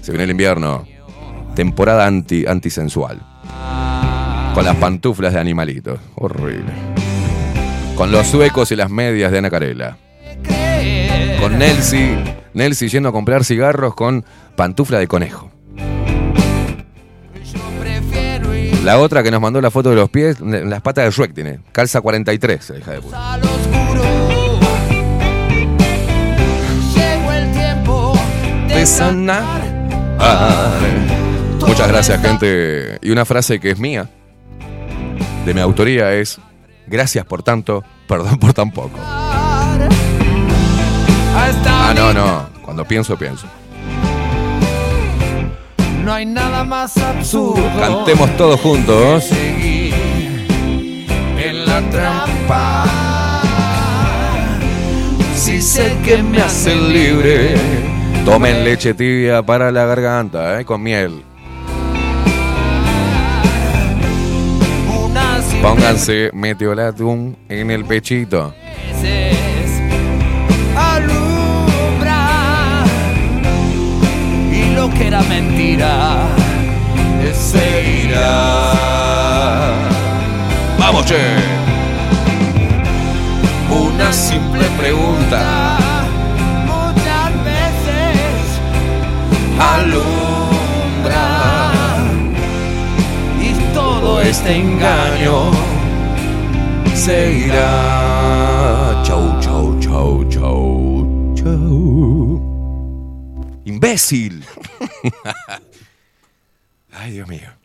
Se viene el invierno. Temporada anti, antisensual. Con las pantuflas de animalitos. Horrible. Con los suecos y las medias de Ana Carela. Con Nelsi. Nelsi yendo a comprar cigarros con pantufla de conejo. La otra que nos mandó la foto de los pies, las patas de Shrek tiene. Calza 43, hija de puta. Sanar. Muchas gracias, gente. Y una frase que es mía, de mi autoría, es: Gracias por tanto, perdón por tan poco. Ah, no, no. Cuando pienso, pienso. No hay nada más absurdo. Cantemos todos juntos. en la trampa. Si sé que me hace libre. Tomen leche tibia para la garganta, eh, con miel. Pónganse meteolatum en el pechito. Lo que era mentira se irá. ¡Vamos, che! Una simple pregunta. Muchas veces alumbra y todo este engaño se irá. Chau, chau, chau, chau, chau. ¡Imbécil! Ay, Dios mío.